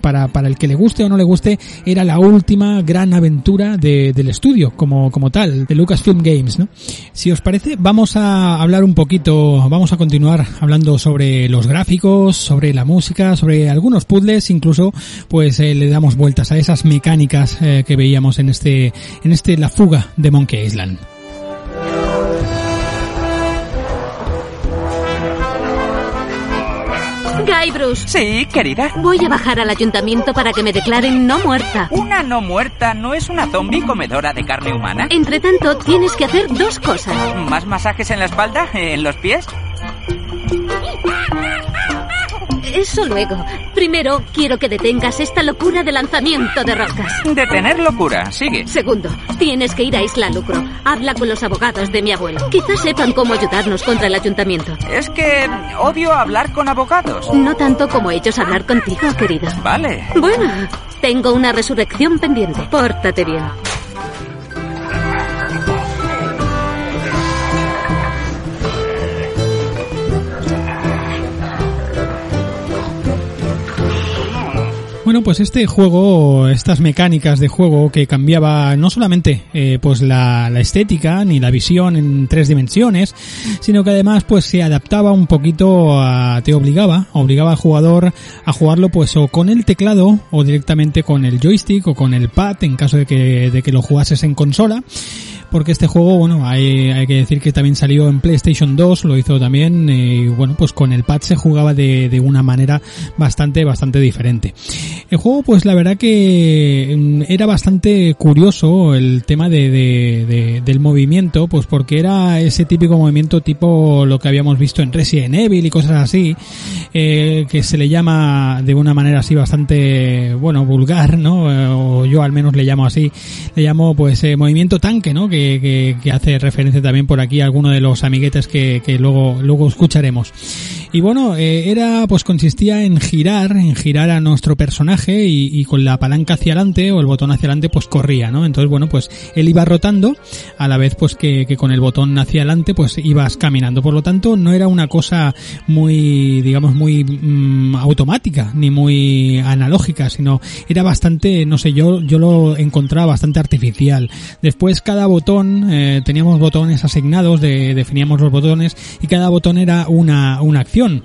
para para el que le guste o no le guste era la última gran aventura de- del estudio como como tal de Lucasfilm Games ¿no? si os parece vamos a hablar un poquito vamos a continuar hablando sobre los gráficos sobre la música sobre algunos puzzles incluso pues eh, le damos vueltas a esas mecánicas eh, que veíamos en este en este la fuga de Monkey Island Guy Bruce, Sí, querida. voy a bajar al ayuntamiento para que me declaren no muerta. Una no muerta no es una zombie comedora de carne humana. Entre tanto, tienes que hacer dos cosas. ¿Más masajes en la espalda? ¿En los pies? Eso luego. Primero, quiero que detengas esta locura de lanzamiento de rocas. Detener locura. Sigue. Segundo, tienes que ir a Isla Lucro. Habla con los abogados de mi abuelo. Quizás sepan cómo ayudarnos contra el ayuntamiento. Es que odio hablar con abogados. No tanto como ellos hablar contigo, querido. Vale. Bueno, tengo una resurrección pendiente. Pórtate bien. Bueno, pues este juego, estas mecánicas de juego que cambiaba no solamente eh, pues la, la estética ni la visión en tres dimensiones, sino que además pues se adaptaba un poquito a, te obligaba, obligaba al jugador a jugarlo pues o con el teclado o directamente con el joystick o con el pad en caso de que, de que lo jugases en consola porque este juego, bueno, hay, hay que decir que también salió en PlayStation 2, lo hizo también, eh, y bueno, pues con el pad se jugaba de, de una manera bastante, bastante diferente. El juego, pues la verdad que mm, era bastante curioso el tema de, de- de- del movimiento, pues porque era ese típico movimiento tipo lo que habíamos visto en Resident Evil y cosas así, eh, que se le llama de una manera así bastante, bueno, vulgar, ¿no? Eh, O yo al menos le llamo así, le llamo pues eh, movimiento tanque, ¿no? Que, que, hace referencia también por aquí a alguno de los amiguetes que, luego, luego escucharemos. Y bueno, eh, era, pues consistía en girar, en girar a nuestro personaje y, con la palanca hacia adelante o el botón hacia adelante pues corría, ¿no? Entonces bueno, pues él iba rotando a la vez pues que, que con el botón hacia adelante pues ibas caminando. Por lo tanto, no era una cosa muy, digamos, muy mm, automática ni muy analógica, sino era bastante, no sé, yo, yo lo encontraba bastante artificial. Después cada botón, eh, teníamos botones asignados, de, definíamos los botones y cada botón era una, una acción.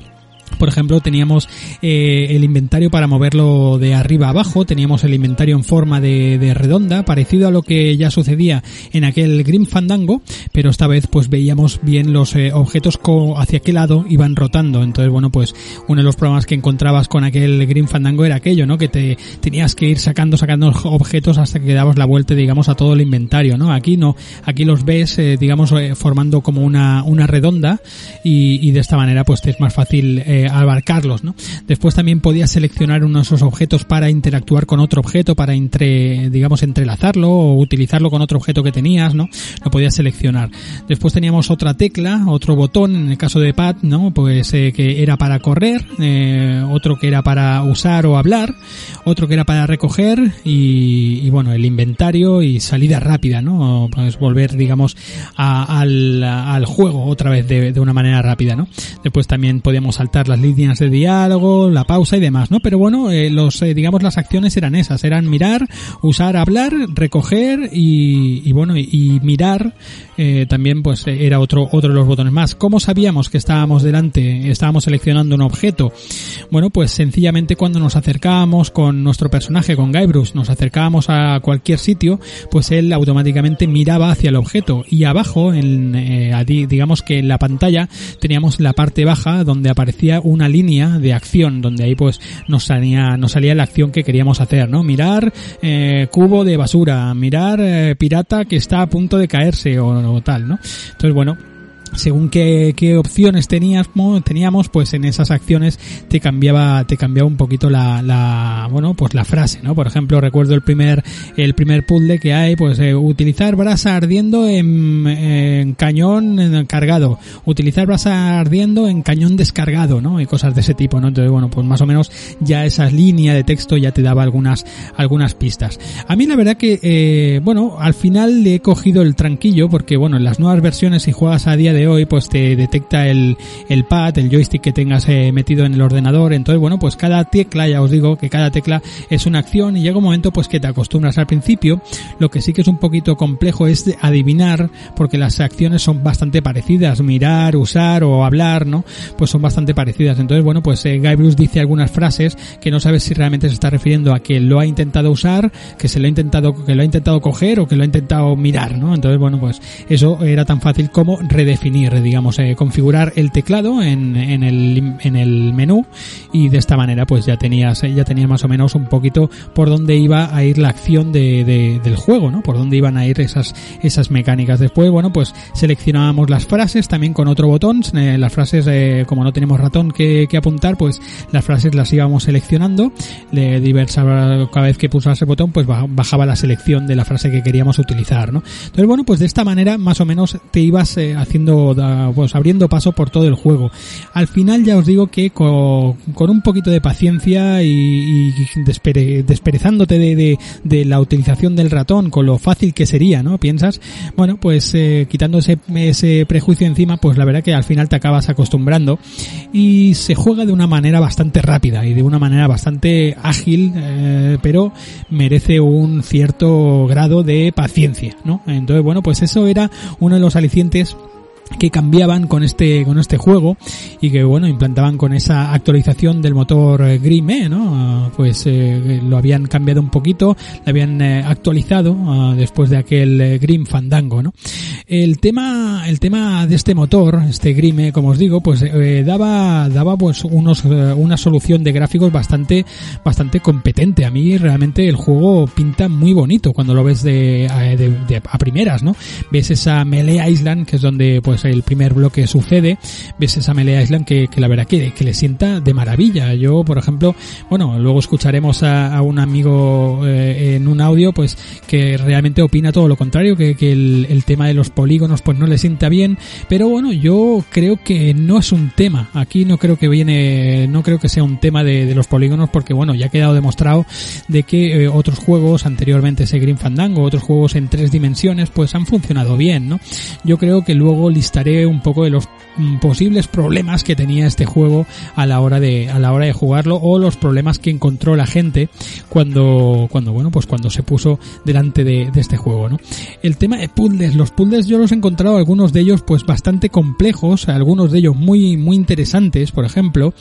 Por ejemplo, teníamos eh, el inventario para moverlo de arriba a abajo, teníamos el inventario en forma de, redonda, parecido a lo que ya sucedía en aquel Grim Fandango, pero esta vez pues veíamos bien los eh, objetos hacia qué lado iban rotando. Entonces, bueno, pues uno de los problemas que encontrabas con aquel Grim Fandango era aquello, ¿no? Que te tenías que ir sacando, sacando objetos hasta que dabas la vuelta, digamos, a todo el inventario, ¿no? Aquí no, aquí los ves, eh, digamos, eh, formando como una, una redonda y, y de esta manera pues te es más fácil abarcarlos, ¿no? Después también podías seleccionar uno de esos objetos para interactuar con otro objeto, para entre, digamos, entrelazarlo o utilizarlo con otro objeto que tenías, ¿no? Lo podías seleccionar. Después teníamos otra tecla, otro botón, en el caso de pad, ¿no? Pues eh, que era para correr, eh, otro que era para usar o hablar, otro que era para recoger y, bueno, el inventario y salida rápida, ¿no? Pues volver, digamos, al, al juego otra vez de, de una manera rápida, ¿no? Después también podíamos saltar las las líneas de diálogo, la pausa y demás, ¿no? Pero bueno, eh, los, eh, digamos, las acciones eran esas, eran mirar, usar, hablar, recoger y, y bueno, y, y mirar eh, también pues era otro otro de los botones más. ¿Cómo sabíamos que estábamos delante, estábamos seleccionando un objeto? Bueno, pues sencillamente cuando nos acercábamos con nuestro personaje, con Guybrush, nos acercábamos a cualquier sitio, pues él automáticamente miraba hacia el objeto y abajo, en, eh, digamos que en la pantalla teníamos la parte baja donde aparecía una línea de acción, donde ahí pues nos salía nos salía la acción que queríamos hacer, ¿no? Mirar eh, cubo de basura, mirar eh, pirata que está a punto de caerse o, o tal, ¿no? Entonces, bueno, según qué, qué opciones teníamos, teníamos, pues en esas acciones te cambiaba, te cambiaba un poquito la, bueno, pues la frase, ¿no? Por ejemplo, recuerdo el primer, el primer puzzle que hay, pues eh, utilizar brasa ardiendo en, en cañón cargado, utilizar brasa ardiendo en cañón descargado, ¿no? Y cosas de ese tipo, ¿no? Entonces, bueno, pues más o menos ya esa línea de texto ya te daba algunas, algunas pistas. A mí la verdad que, eh, bueno, al final le he cogido el tranquillo porque, bueno, en las nuevas versiones si juegas a día de hoy pues te detecta el, el pad, el joystick que tengas eh, metido en el ordenador. Entonces, bueno, pues cada tecla, ya os digo que cada tecla es una acción y llega un momento pues que te acostumbras al principio. Lo que sí que es un poquito complejo es adivinar porque las acciones son bastante parecidas. Mirar, usar o hablar, ¿no? Pues son bastante parecidas. Entonces, bueno, pues eh, Guy Bruce dice algunas frases que no sabes si realmente se está refiriendo a que lo ha intentado usar, que se lo ha intentado, que lo ha intentado coger o que lo ha intentado mirar, ¿no? Entonces, bueno, pues eso era tan fácil como redefinir, digamos, eh, configurar el teclado en, en, el, en el menú y de esta manera pues ya tenías, ya tenías más o menos un poquito por dónde iba a ir la acción de, de- del juego, ¿no? Por dónde iban a ir esas, esas mecánicas. Después, bueno, pues seleccionábamos las frases también con otro botón, eh, las frases, eh, como no tenemos ratón que, apuntar, pues las frases las íbamos seleccionando, de diversa, cada vez que pulsabas el botón, pues ba- bajaba la selección de la frase que queríamos utilizar, ¿no? Entonces, bueno, pues de esta manera más o menos te ibas eh, haciendo, da- pues abriendo paso por todo el juego. Al final ya os digo que co- con, un poquito de paciencia y, y despere- desperezándote de, de, de la utilización del ratón, con lo fácil que sería, ¿no? Piensas, bueno, pues eh, quitando ese, ese prejuicio encima, pues la verdad que al final te acabas acostumbrando y se juega de una manera bastante rápida y de una manera bastante ágil, eh, pero merece un cierto grado de paciencia, ¿no? Entonces, bueno, pues eso era uno de los alicientes que cambiaban con este con este juego y que bueno implantaban con esa actualización del motor eh, Grime no Ah, pues eh, lo habían cambiado un poquito lo habían eh, actualizado ah, después de aquel eh, Grim Fandango no el tema el tema de este motor este Grime como os digo pues daba daba pues unos una solución de gráficos bastante bastante competente. A mí realmente el juego pinta muy bonito cuando lo ves de, de- de- a primeras no ves esa Melee Island que es donde pues el primer bloque sucede ves esa Melee Island que, la verdad que, que le sienta de maravilla. Yo por ejemplo bueno luego escucharemos a, un amigo eh, en un audio pues que realmente opina todo lo contrario que, que el, tema de los polígonos pues no le sienta bien. Pero bueno yo creo que no es un tema. Aquí no creo que viene no creo que sea un tema de, de los polígonos porque bueno ya ha quedado demostrado de que eh, otros juegos anteriormente ese Green Fandango otros juegos en tres dimensiones pues han funcionado bien no yo creo que luego listaré un poco de los mm, posibles problemas que tenía este juego a la hora de a la hora de jugarlo o los problemas que encontró la gente cuando cuando bueno pues cuando se puso delante de, de este juego no el tema de puzzles los puzzles yo los he encontrado algunos de ellos pues bastante complejos algunos de ellos muy muy interesantes por ejemplo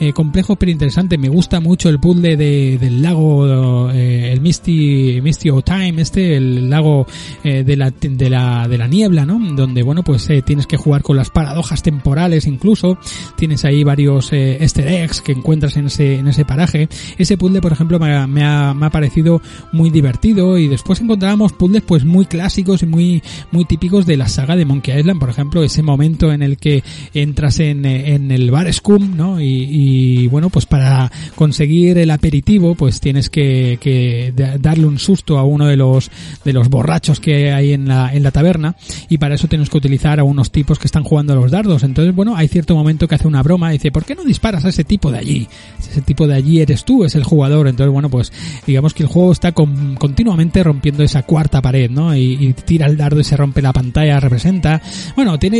eh, complejo pero interesante me gusta mucho el puzzle de, del lago eh, el Misty Misty o Time este el lago eh, de la de la de la niebla no donde bueno pues tienes que jugar con las paradojas temporales incluso. Tienes ahí varios eh, easter eggs que encuentras en ese en ese paraje. Ese puzzle por ejemplo me ha, me ha, me ha parecido muy divertido y después encontrábamos puzzles pues muy clásicos y muy muy típicos de la saga de Monkey Island. Por ejemplo ese momento en el que entras en, eh, en el bar Scum no y, y, bueno pues para conseguir el aperitivo pues tienes que, que da- darle un susto a uno de los de los borrachos que hay en la en la taberna. Y para eso tienes que utilizar a unos tipos que están jugando a los dardos. Entonces, bueno, hay cierto momento que hace una broma, dice, ¿por qué no disparas a ese tipo de allí? Ese tipo de allí eres tú, es el jugador. Entonces, bueno, pues digamos que el juego está con, continuamente rompiendo esa cuarta pared, ¿no? Y, tira el dardo y se rompe la pantalla, representa. Bueno, tiene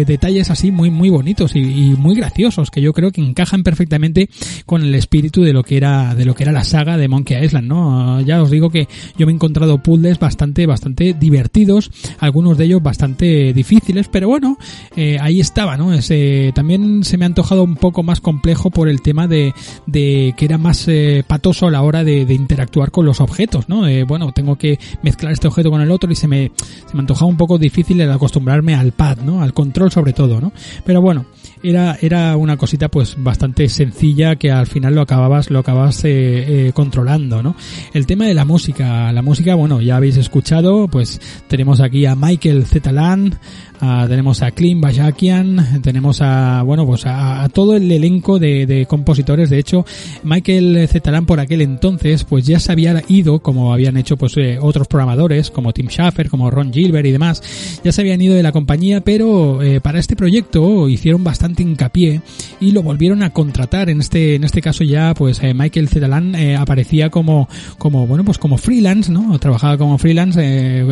eh, detalles así muy, muy bonitos y, y, muy graciosos que yo creo que encajan perfectamente con el espíritu de lo que era, de lo que era la saga de Monkey Island, ¿no? Ya os digo que yo me he encontrado puzzles bastante, bastante divertidos, algunos de ellos bastante difíciles, pero bueno, eh, ahí estaba, ¿no? Ese, también se me ha antojado un poco más complejo por el tema de, de que era más eh, patoso a la hora de, de, interactuar con los objetos, ¿no? Eh, bueno, tengo que mezclar este objeto con el otro y se me, se me antojaba un poco difícil el acostumbrarme al pad, ¿no? Al control sobre todo, ¿no? Pero bueno, era, era una cosita pues bastante sencilla que al final lo acababas, lo acababas eh, eh, controlando, ¿no? El tema de la música, la música, bueno, ya habéis escuchado, pues tenemos aquí a Michael Zetalan, Uh, tenemos a Klim Bajakian, tenemos a, bueno, pues a, todo el elenco de, de, compositores. De hecho, Michael Zetalan por aquel entonces, pues ya se había ido, como habían hecho pues eh, otros programadores, como Tim Schafer, como Ron Gilbert y demás, ya se habían ido de la compañía, pero eh, para este proyecto hicieron bastante hincapié y lo volvieron a contratar. En este, en este caso ya, pues eh, Michael Zetalan eh, aparecía como, como, bueno, pues como freelance, ¿no? Trabajaba como freelance, eh,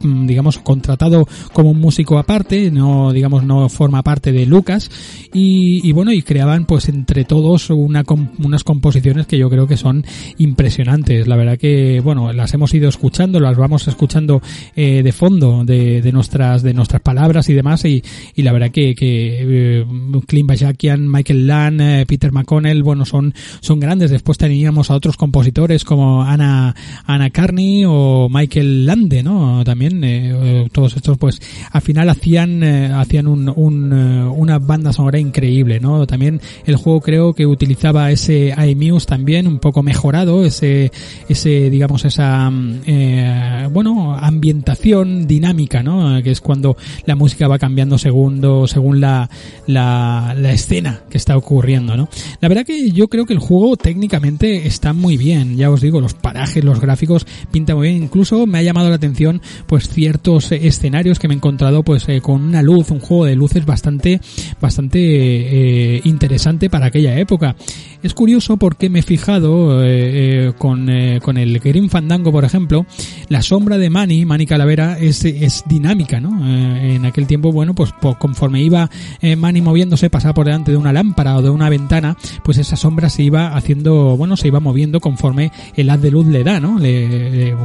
digamos, contratado como un músico aparte, no digamos no forma parte de Lucas y, bueno y creaban pues entre todos una, unas composiciones que yo creo que son impresionantes. La verdad que bueno las hemos ido escuchando, las vamos escuchando eh, de fondo de, nuestras de nuestras palabras y demás y, la verdad que, que eh, Clint Bajakian, Michael Land, eh, Peter McConnell, bueno son son grandes. Después teníamos a otros compositores como Ana Ana Carney o Michael Lande, ¿no? También todos estos pues al final hacían eh, hacían un, eh, una banda sonora increíble, ¿no? También el juego creo que utilizaba ese iMuse también un poco mejorado, ese ese digamos esa mm, eh, bueno ambientación dinámica, ¿no? Que es cuando la música va cambiando segundo según la, la la escena que está ocurriendo, ¿no? La verdad que yo creo que el juego técnicamente está muy bien, ya os digo, los parajes, los gráficos pinta muy bien, incluso me ha llamado la atención pues ciertos escenarios que me he encontrado pues pues con una luz, un juego de luces bastante, bastante eh, interesante para aquella época. Es curioso porque me he fijado eh, eh, con, eh, con el Green Fandango, por ejemplo, la sombra de Manny, Manny Calavera, es, es dinámica, ¿no? en aquel tiempo, bueno, pues, conforme iba Manny moviéndose, pasaba por delante de una lámpara o de una ventana, pues esa sombra se iba haciendo, bueno, se iba moviendo conforme el haz de luz le da, ¿no? Le,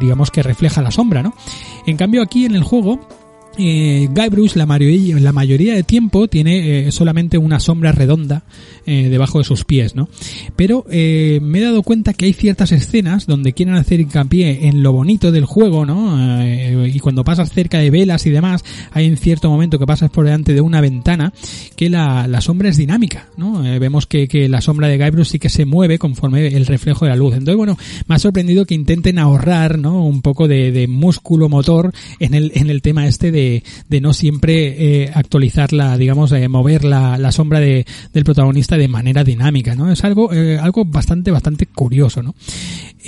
digamos que refleja la sombra, ¿no? En cambio aquí en el juego, eh, Guybrush la mayoría, la mayoría de tiempo tiene eh, solamente una sombra redonda eh, debajo de sus pies, ¿no? Pero eh, me he dado cuenta que hay ciertas escenas donde quieren hacer hincapié en lo bonito del juego, ¿no? Y cuando pasas cerca de velas y demás, hay en cierto momento que pasas por delante de una ventana que la, sombra es dinámica, ¿no? Vemos que, que, la sombra de Guybrush sí que se mueve conforme el reflejo de la luz. Entonces, bueno, me ha sorprendido que intenten ahorrar, ¿no? Un poco de, de músculo motor en el, en el tema este de de, no siempre eh, actualizar la, digamos, eh, mover la, la sombra de, del protagonista de manera dinámica, ¿no? Es algo, eh, algo bastante, bastante curioso, ¿no?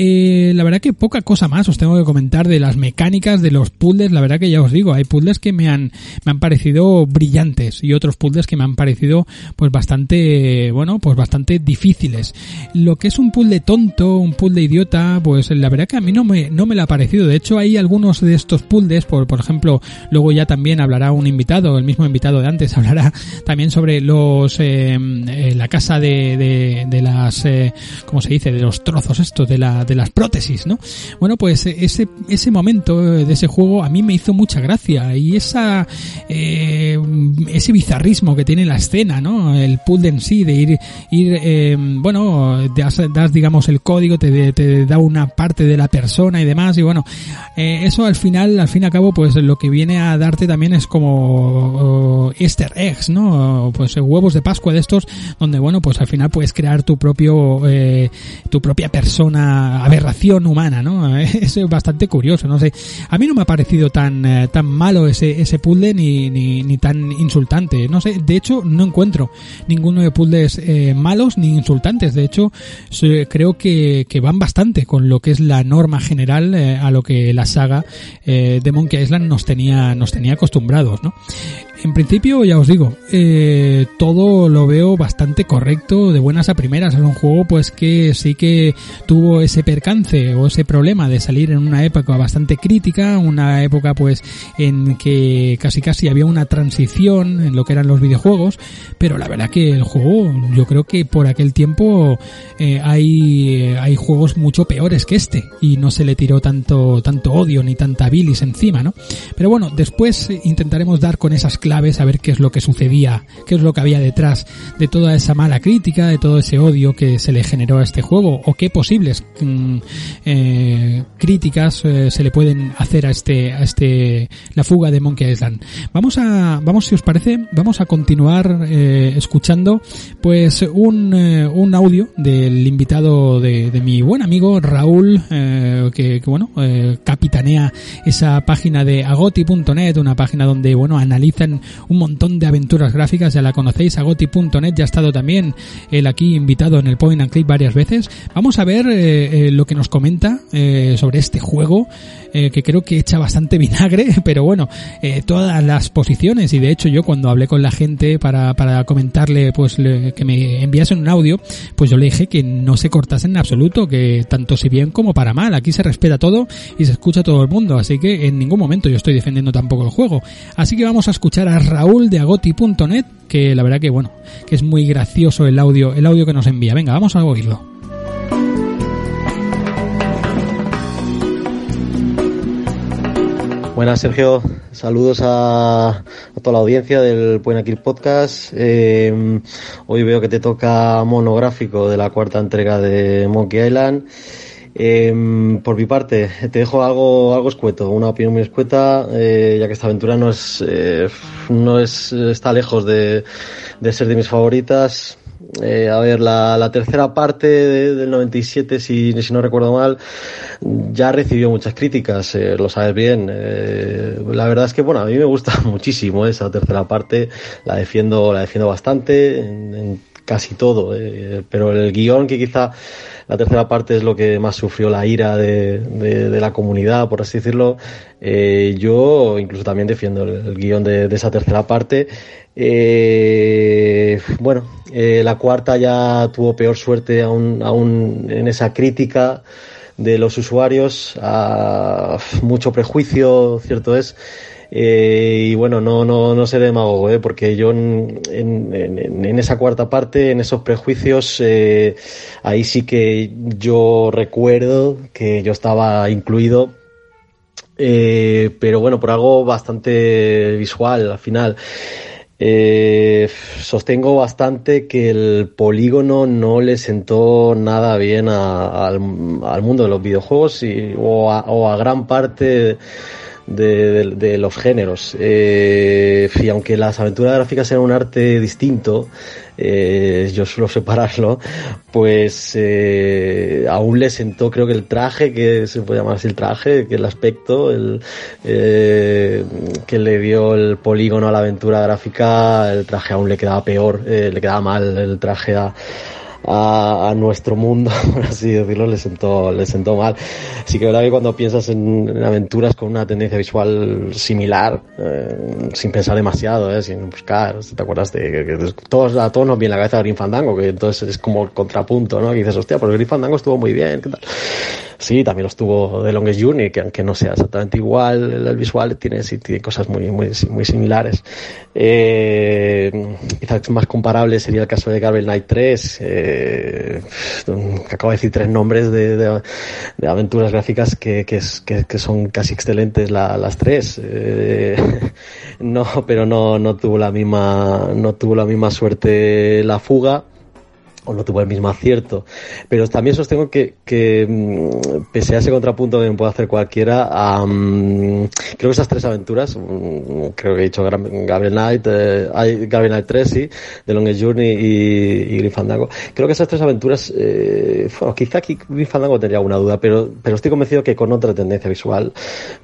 La verdad que poca cosa más os tengo que comentar de las mecánicas de los puzzles. La verdad que ya os digo, hay puzzles que me han, me han parecido brillantes y otros puzzles que me han parecido pues bastante, bueno, pues bastante difíciles. Lo que es un puzzle tonto, un puzzle idiota, pues la verdad que a mí no me, no me lo ha parecido. De hecho, hay algunos de estos puzzles, por, por ejemplo, luego ya también hablará un invitado, el mismo invitado de antes, hablará también sobre los, eh, eh, la casa de, de, de las, eh, ¿cómo se dice? De los trozos estos, de la, de las prótesis, ¿no? Bueno, pues ese, ese momento de ese juego a mí me hizo mucha gracia y esa, eh, ese bizarrismo que tiene la escena, ¿no? El puzzle en sí de ir, ir eh, bueno, das, das, digamos el código, te, te, da una parte de la persona y demás y bueno, eh, eso al final, al fin y al cabo, pues lo que viene a darte también es como uh, easter eggs, ¿no? Pues huevos de Pascua de estos donde bueno, pues al final puedes crear tu propio, eh, tu propia persona aberración humana, ¿no? Es bastante curioso, no sé. A mí no me ha parecido tan eh, tan malo ese ese puzzle ni, ni, tan insultante, no sé. De hecho, no encuentro ninguno de puzzles eh, malos ni insultantes. De hecho, creo que, que van bastante con lo que es la norma general eh, a lo que la saga eh, de Monkey Island nos tenía tenía acostumbrados, ¿no? En principio, ya os digo, eh, todo lo veo bastante correcto, de buenas a primeras. Es un juego, pues, que sí que tuvo ese percance o ese problema de salir en una época bastante crítica, una época, pues, en que casi casi había una transición en lo que eran los videojuegos, pero la verdad que el juego, yo creo que por aquel tiempo eh, hay, hay juegos mucho peores que este y no se le tiró tanto, tanto odio ni tanta bilis encima, ¿no? Pero bueno, después intentaremos dar con esas claves a ver qué es lo que sucedía, qué es lo que había detrás de toda esa mala crítica, de todo ese odio que se le generó a este juego o qué posibles mm, eh, críticas eh, se le pueden hacer a este, a este, la fuga de Monkey Island. Vamos a, vamos si os parece, vamos a continuar eh, escuchando pues un, eh, un audio del invitado de, mi buen amigo Raúl, eh, que, que, bueno, eh, capitanea esa página de agoti.net, una página donde bueno analizan un montón de aventuras gráficas, ya la conocéis, agoti.net, ya ha estado también él aquí invitado en el Point and Click varias veces. Vamos a ver eh, eh, lo que nos comenta eh, sobre este juego, que creo que echa bastante vinagre, pero bueno, todas las posiciones, y de hecho yo cuando hablé con la gente para, para comentarle pues que me enviasen un audio, pues yo le dije que no se cortasen en absoluto, que tanto si bien como para mal, aquí se respeta todo y se escucha todo el mundo, así que en ningún momento yo estoy defendiendo tampoco el juego. Así que vamos a escuchar a Raúl de agoti.net, que la verdad que bueno, que es muy gracioso el audio, el audio que nos envía. Venga, vamos a oírlo. Buenas, Sergio. Saludos a, a toda la audiencia del Buen Aquí Podcast. Eh, hoy veo que te toca monográfico de la cuarta entrega de Monkey Island. Eh, por mi parte, te dejo algo, algo escueto, una opinión muy escueta, eh, ya que esta aventura no es, eh, no es, está lejos de, de ser de mis favoritas. Eh, a ver, la, la tercera parte de- del 97, si, si no recuerdo mal, ya recibió muchas críticas, eh, lo sabes bien. La verdad es que, bueno, a mí me gusta muchísimo esa tercera parte, la defiendo, la defiendo bastante en, en casi todo, eh, pero el guion que quizá la tercera parte es lo que más sufrió la ira de, de- la comunidad, por así decirlo. Eh, yo incluso también defiendo el, el guion de, de esa tercera parte. Eh, bueno, eh, la cuarta ya tuvo peor suerte aún, aún en esa crítica de los usuarios, a mucho prejuicio, cierto es. Eh, y bueno, no, no, no seré demagogo, ¿eh? porque yo en, en, esa cuarta parte, en esos prejuicios, eh, ahí sí que yo recuerdo que yo estaba incluido eh, pero bueno, por algo bastante visual al final. Eh, sostengo bastante que el polígono no le sentó nada bien a- al, al mundo de los videojuegos o a gran parte de, de- de los géneros. Eh, y aunque las aventuras gráficas eran un arte distinto, eh, yo suelo separarlo, pues eh, aún le sentó creo que el traje, que se puede llamar así el traje, que el aspecto, el, eh, que le dio el polígono a la aventura gráfica, el traje aún le quedaba peor, eh, le quedaba mal el traje a, a, a nuestro mundo, por así decirlo, le sentó, le sentó mal. Así que verdad que cuando piensas en, en aventuras con una tendencia visual similar, eh, sin pensar demasiado, eh, sin buscar, te acuerdas de que, que todos, a todos nos viene la cabeza Green Fandango, que entonces es como el contrapunto, ¿no? Que dices, hostia, pues Green Fandango estuvo muy bien, ¿qué tal? Sí, también lo estuvo The Longest Journey, que aunque no sea exactamente igual, el, visual tiene, sí, tiene cosas muy, muy, muy similares. Eh, quizás más comparable sería el caso de Gabriel Knight 3, eh, acabo de decir tres nombres de, de, de aventuras gráficas que, que, es- que son casi excelentes la- las tres. Eh, no, pero no, no tuvo la misma, no tuvo la misma suerte la fuga o no tuvo el mismo acierto. Pero también sostengo que, que mm, pese a ese contrapunto que me puede hacer cualquiera, am, creo que esas tres aventuras, mm, creo que he dicho Gabriel Knight, eh, Gabriel Knight 3, sí, The Longest Journey y, y creo que esas tres aventuras, eh, bueno, quizá aquí Grim Fandango tendría alguna duda, pero, pero estoy convencido que con otra tendencia visual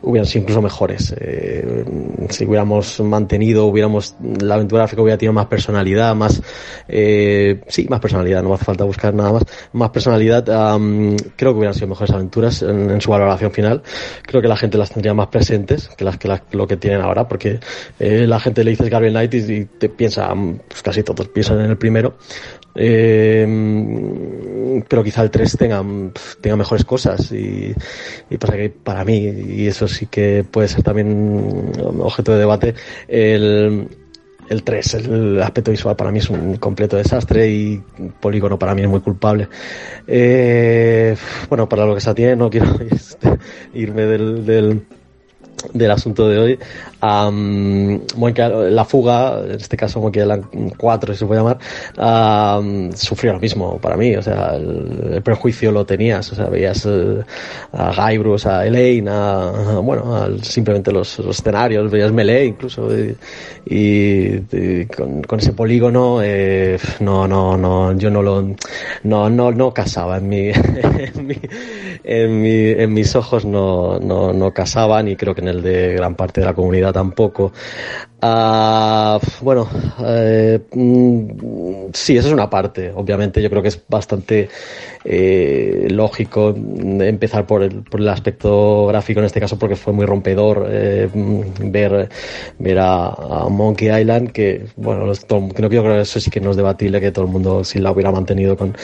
hubieran sido incluso mejores. Eh, si hubiéramos mantenido, hubiéramos, la aventura gráfica hubiera tenido más personalidad, más, eh, sí, más personalidad no hace falta buscar nada más, más personalidad. creo que hubieran sido mejores aventuras en, su valoración final. Creo que la gente las tendría más presentes que las que lo que tienen ahora, porque eh, la gente le dices Gabriel Knight y, te piensa, pues casi todos piensan en el primero. Eh, pero quizá el 3 tenga, tenga mejores cosas y, y pasa que para mí, y eso sí que puede ser también objeto de debate, el, el 3, el aspecto visual para mí es un completo desastre y Polígono para mí es muy culpable. Eh, bueno, para lo que se atiene no quiero irme del, del, del asunto de hoy. Monkey- la fuga, en este caso Monkey Island 4, si se puede llamar, am, sufrió lo mismo para mí. O sea, el, prejuicio lo tenías. O sea, veías eh, a Guybrush, a Elaine, a, bueno, a simplemente los, los escenarios, veías Melee incluso. Y, con, ese polígono, eh, no, no, no, yo no lo, no, no, no casaba en mi, en mi, en, mi- en mis ojos no, no, no casaban y creo que en el de gran parte de la comunidad tampoco. Ah, bueno, eh, mm, sí, eso es una parte. Obviamente yo creo que es bastante eh, lógico empezar por el, por el aspecto gráfico en este caso porque fue muy rompedor eh, mm, ver, ver a, Monkey Island que, bueno, todo- que creo que eso sí que no es debatible que todo el mundo si la hubiera mantenido con,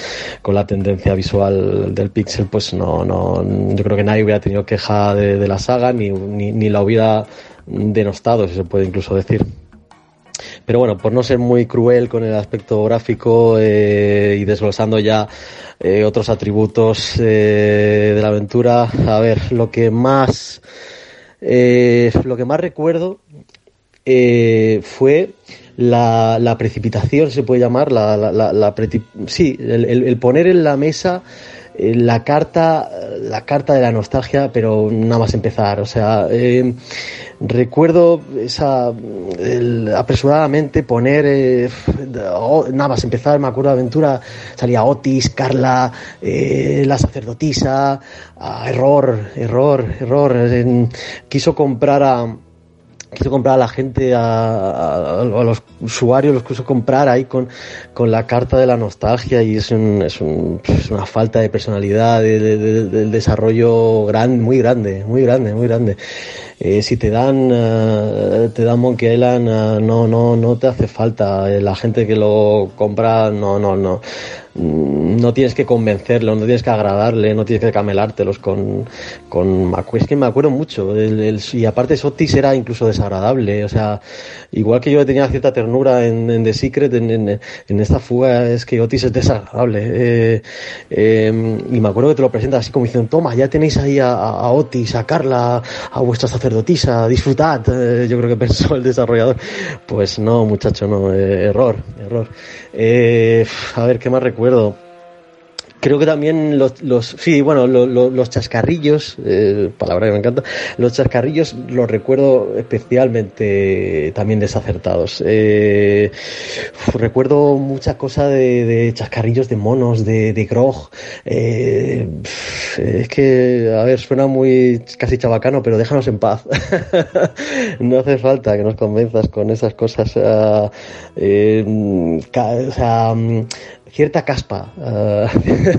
con la tendencia visual del pixel pues no, no, yo creo que nadie hubiera tenido queja de, de la saga ni, ni, ni la hubiera denostado si se puede incluso decir. Pero bueno, por no ser muy cruel con el aspecto gráfico eh, y desglosando ya eh, otros atributos eh, de la aventura, a ver, lo que más eh, lo que más recuerdo fue la, precipitación, se puede llamar, la, la, la, sí, el poner en la mesa la carta, la carta de la nostalgia, pero nada más empezar. O sea, eh, recuerdo esa apresuradamente poner eh, f- o- nada más empezar, me acuerdo de aventura, salía Otis, Carla, eh, la sacerdotisa, ah, error, error, error. quiso comprar a quiso comprar a la gente, a, los usuarios, los quiso comprar ahí con, con la carta de la nostalgia y es, un, es, un- una falta de personalidad, de, de- de- del desarrollo gran, muy grande, muy grande, muy grande. Eh, si te dan, eh, te dan Monkey Island, eh, no, no, no te hace falta. Eh, la gente que lo compra, no, no, no. No tienes que convencerlo, no tienes que agradarle, no tienes que camelártelos con, con Es que me acuerdo mucho. el- y aparte Sotis era incluso desagradable. O sea, igual que yo tenía cierta ternura en, en The Secret, en, en- esta fuga es que Otis es desagradable. Eh, eh, y me acuerdo que te lo presentas así como diciendo, toma, ya tenéis ahí a Otis, a Carla, a vuestra sacerdotisa, disfrutad. Eh, yo creo que pensó el desarrollador. Pues no, muchacho, no, eh, error, error. Eh, a ver, ¿qué más recuerdo? Creo que también los, los sí, bueno, lo- lo- los chascarrillos, eh, palabra que me encanta, los chascarrillos los recuerdo especialmente también desacertados. Eh, recuerdo mucha cosa de, de chascarrillos de monos, de, de grog. eh, es que, a ver, suena muy casi chabacano, pero déjanos en paz. no hace falta que nos convenzas con esas cosas. eh, ca- o sea, mm, cierta caspa, ah,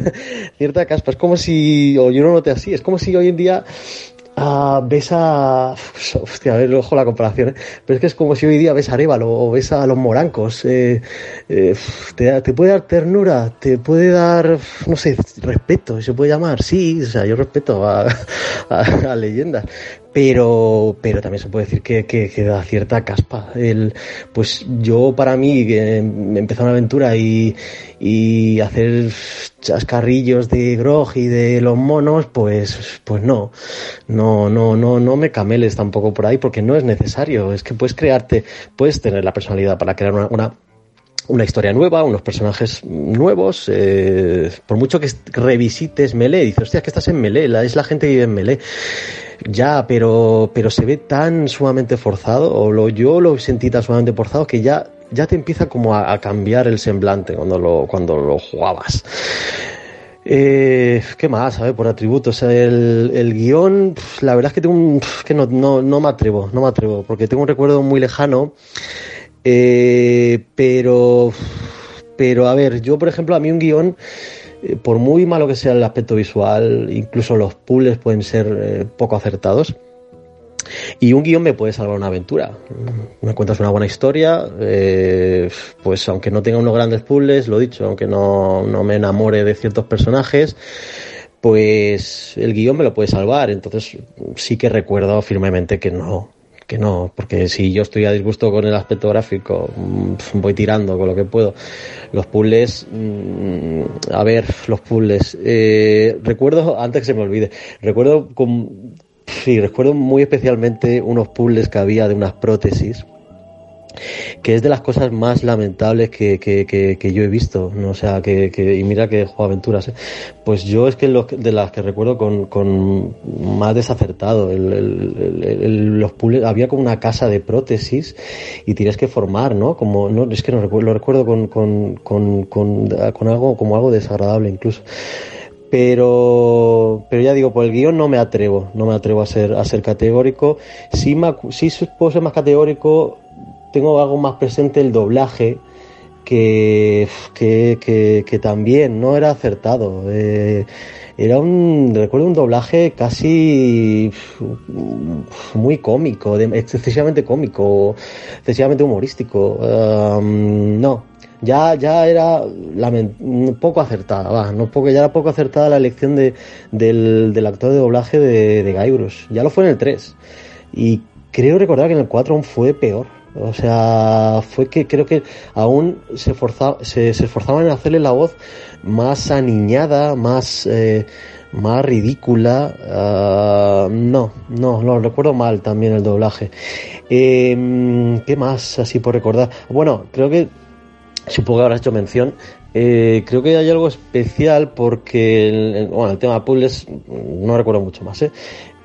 cierta caspa. Es como si, o yo no noté así, es como si hoy en día ah, ves a, hostia, a ver, ojo la comparación, ¿eh? pero es que es como si hoy día ves a Arevalo o ves a los morancos, eh, te puede dar ternura, te puede dar, no sé, respeto, se puede llamar, sí, o sea, yo respeto a, a, a leyendas, pero, pero también se puede decir que, que, da cierta caspa. El, pues yo para mí, que empezar una aventura y, y hacer chascarrillos de grog y de los monos, pues, pues no, no, no, no, no me cameles tampoco por ahí porque no es necesario. Es que puedes crearte, puedes tener la personalidad para crear una, una una historia nueva, unos personajes nuevos, eh, por mucho que revisites Melee, dices, hostia, que estás en Melee, la, es la gente que vive en Melee. Ya, pero, pero se ve tan sumamente forzado, o lo, yo lo sentí tan sumamente forzado que ya, ya te empieza como a, cambiar el semblante cuando lo, cuando lo jugabas. Eh, ¿Qué más? A ver, por atributos. El, el guion, la verdad es que tengo un, que no, no, no me atrevo, no me atrevo, porque tengo un recuerdo muy lejano, eh, pero, Pero a ver, yo por ejemplo, a mí un guion, por muy malo que sea el aspecto visual, incluso los puzzles pueden ser eh, poco acertados. Y un guion me puede salvar una aventura. Me cuentas una buena historia, eh, pues aunque no tenga unos grandes puzzles, lo dicho, aunque no, no me enamore de ciertos personajes, pues el guion me lo puede salvar. Entonces sí que recuerdo firmemente que no, que no, porque si yo estoy a disgusto con el aspecto gráfico, mm, voy tirando con lo que puedo. Los puzzles, mm, a ver, los puzzles. Eh, recuerdo, antes que se me olvide, recuerdo con, sí, recuerdo muy especialmente unos puzzles que había de unas prótesis que es de las cosas más lamentables que, que, que, yo he visto, ¿no? o sea, que, y mira que juego ¿eh? pues yo es que de las que recuerdo con, con más desacertado, el, los había como una casa de prótesis y tienes que formar, ¿no? Como, no, es que no lo recuerdo con, con, con, con, con algo, como algo desagradable incluso pero pero ya digo por el guion no me atrevo no me atrevo a ser a ser categórico sí, sí puedo ser más categórico tengo algo más presente el doblaje que, que, que, también no era acertado. Eh, era un, recuerdo un doblaje casi muy cómico, excesivamente cómico, excesivamente humorístico. no, ya, ya era poco acertada, va, no poco, ya era poco acertada la elección de, del, del actor de doblaje de, de Guybrush. Ya lo fue en el 3. Y creo recordar que en el 4 aún fue peor. O sea, fue que creo que aún se, se, esforzaban en hacerle la voz más aniñada, más, eh, más ridícula. Uh, no, no, lo recuerdo mal también el doblaje. Eh, ¿Qué más así por recordar? Bueno, creo que supongo que habrás hecho mención. Eh, creo que hay algo especial porque el, bueno, el tema de puzzles no recuerdo mucho más. ¿eh?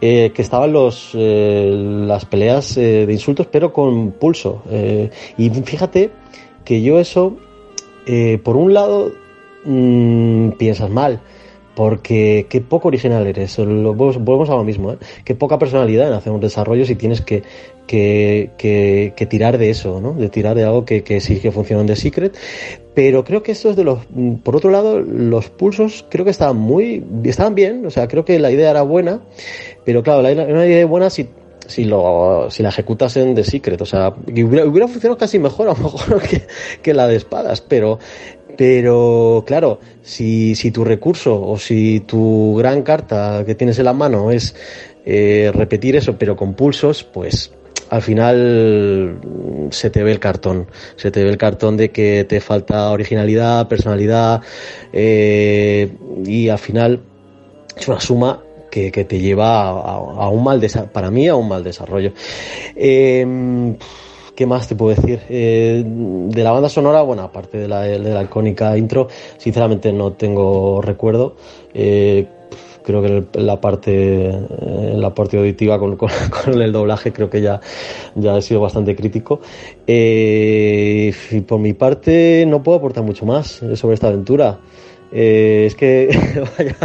Eh, que estaban los, eh, las peleas eh, de insultos, pero con pulso. Eh, y fíjate que yo eso, por un lado, mmm, piensas mal, porque qué poco original eres. Volvemos a lo mismo, ¿eh? qué poca personalidad en hacer un desarrollo si tienes que, que, que, que tirar de eso, ¿no? de tirar de algo que, que sí que funciona en The Secret. Pero creo que esto es de los. Por otro lado, los pulsos creo que estaban muy. estaban bien, o sea, creo que la idea era buena. Pero claro, la, una idea buena si, si, lo, si la ejecutas en The Secret. O sea, hubiera, hubiera funcionado casi mejor a lo mejor que, que la de espadas. Pero, pero claro, si, si tu recurso o si tu gran carta que tienes en la mano es eh, repetir eso pero con pulsos, pues al final se te ve el cartón, se te ve el cartón de que te falta originalidad, personalidad eh, y al final es una suma que, te lleva a, un mal para mí a un mal desarrollo. Em, ¿Qué más te puedo decir? Eh, de la banda sonora, bueno, aparte de la, de la icónica intro, sinceramente no tengo recuerdo. Eh, creo que la parte la parte auditiva con, con, el doblaje creo que ya, ya he sido bastante crítico eh, y por mi parte no puedo aportar mucho más sobre esta aventura eh, es que vaya,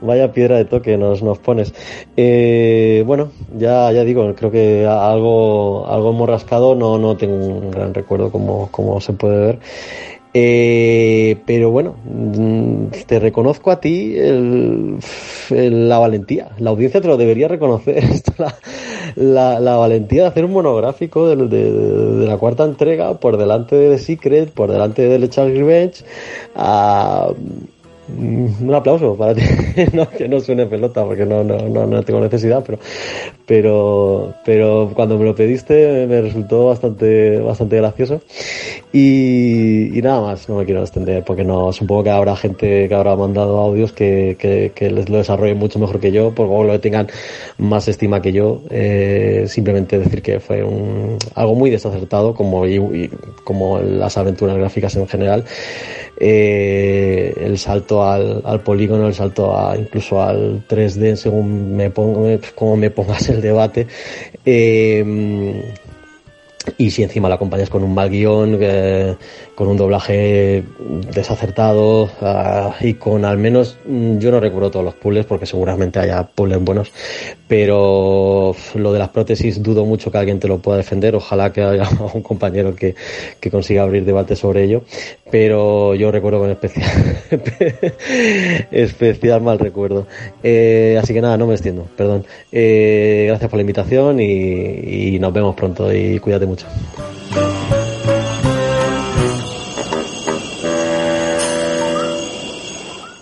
vaya, piedra de toque nos, nos pones. Eh, bueno, ya, ya digo, creo que algo, algo hemos rascado, no, no tengo un gran recuerdo como, como se puede ver. Eh, pero bueno, mm, te reconozco a ti la valentía. La audiencia te lo debería reconocer. la, la, valentía de hacer un monográfico de, la cuarta entrega por delante de The Secret, por delante de The Charles un aplauso para ti. no, que no suene pelota porque no, no, no, tengo necesidad, pero, pero, pero cuando me lo pediste me resultó bastante, bastante gracioso. Y, nada más, no me quiero extender porque no, supongo que habrá gente que habrá mandado audios que, que, que les lo desarrollen mucho mejor que yo, por lo tengan más estima que yo. Eh, simplemente decir que fue un, algo muy desacertado como, y, como las aventuras gráficas en general. Eh, el salto al, polígono, el salto a, incluso al 3D según me pongo, como me pongas el debate. Eh, y si encima lo acompañas con un mal guion, eh, con un doblaje desacertado ah, y con al menos, mm, yo no recuerdo todos los puzzles porque seguramente haya puzzles buenos, pero lo de las prótesis dudo mucho que alguien te lo pueda defender, ojalá que haya un compañero que, que consiga abrir debate sobre ello, pero yo recuerdo con especial, especial mal recuerdo. Eh, así que nada, no me extiendo, perdón. Eh, gracias por la invitación y, y nos vemos pronto y cuídate mucho.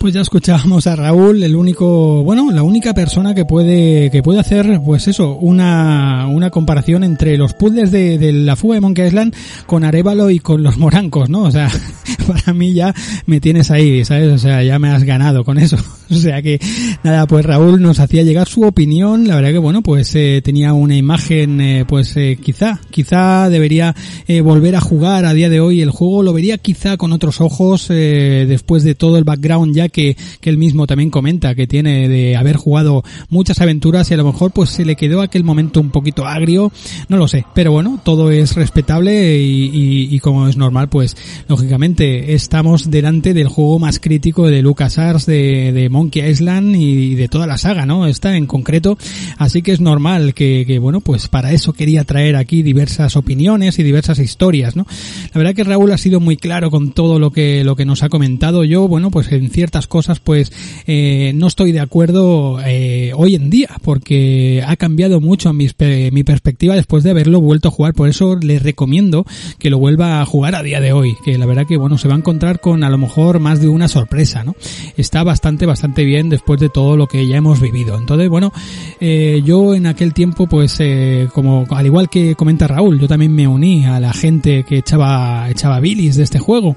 Pues ya escuchábamos a Raúl, el único, bueno, la única persona que puede, que puede hacer, pues eso, una, una comparación entre los puzzles de, de la fuga de Monkey Island con Arevalo y con los morancos, ¿no? O sea, para mí ya me tienes ahí, ¿sabes? O sea, ya me has ganado con eso. O sea que, nada, pues Raúl nos hacía llegar su opinión, la verdad que bueno, pues eh, tenía una imagen, eh, pues eh, quizá, quizá debería eh, volver a jugar a día de hoy el juego, lo vería quizá con otros ojos, eh, después de todo el background ya que, que él mismo también comenta que tiene de haber jugado muchas aventuras y a lo mejor pues se le quedó aquel momento un poquito agrio, no lo sé, pero bueno, todo es respetable y, y, y como es normal, pues lógicamente estamos delante del juego más crítico de LucasArts, de, de Monkey Island y de toda la saga, ¿no? Esta en concreto, así que es normal que, que, bueno, pues para eso quería traer aquí diversas opiniones y diversas historias, ¿no? La verdad que Raúl ha sido muy claro con todo lo que, lo que nos ha comentado yo, bueno, pues en ciertas cosas pues eh, no estoy de acuerdo eh, hoy en día porque ha cambiado mucho mi perspectiva después de haberlo vuelto a jugar, por eso le recomiendo que lo vuelva a jugar a día de hoy, que la verdad que bueno, se va a encontrar con a lo mejor más de una sorpresa, ¿no? Está bastante, bastante bien después de todo lo que ya hemos vivido. Entonces, bueno, eh, yo en aquel tiempo, pues, eh, como al igual que comenta Raúl, yo también me uní a la gente que echaba, echaba bilis de este juego.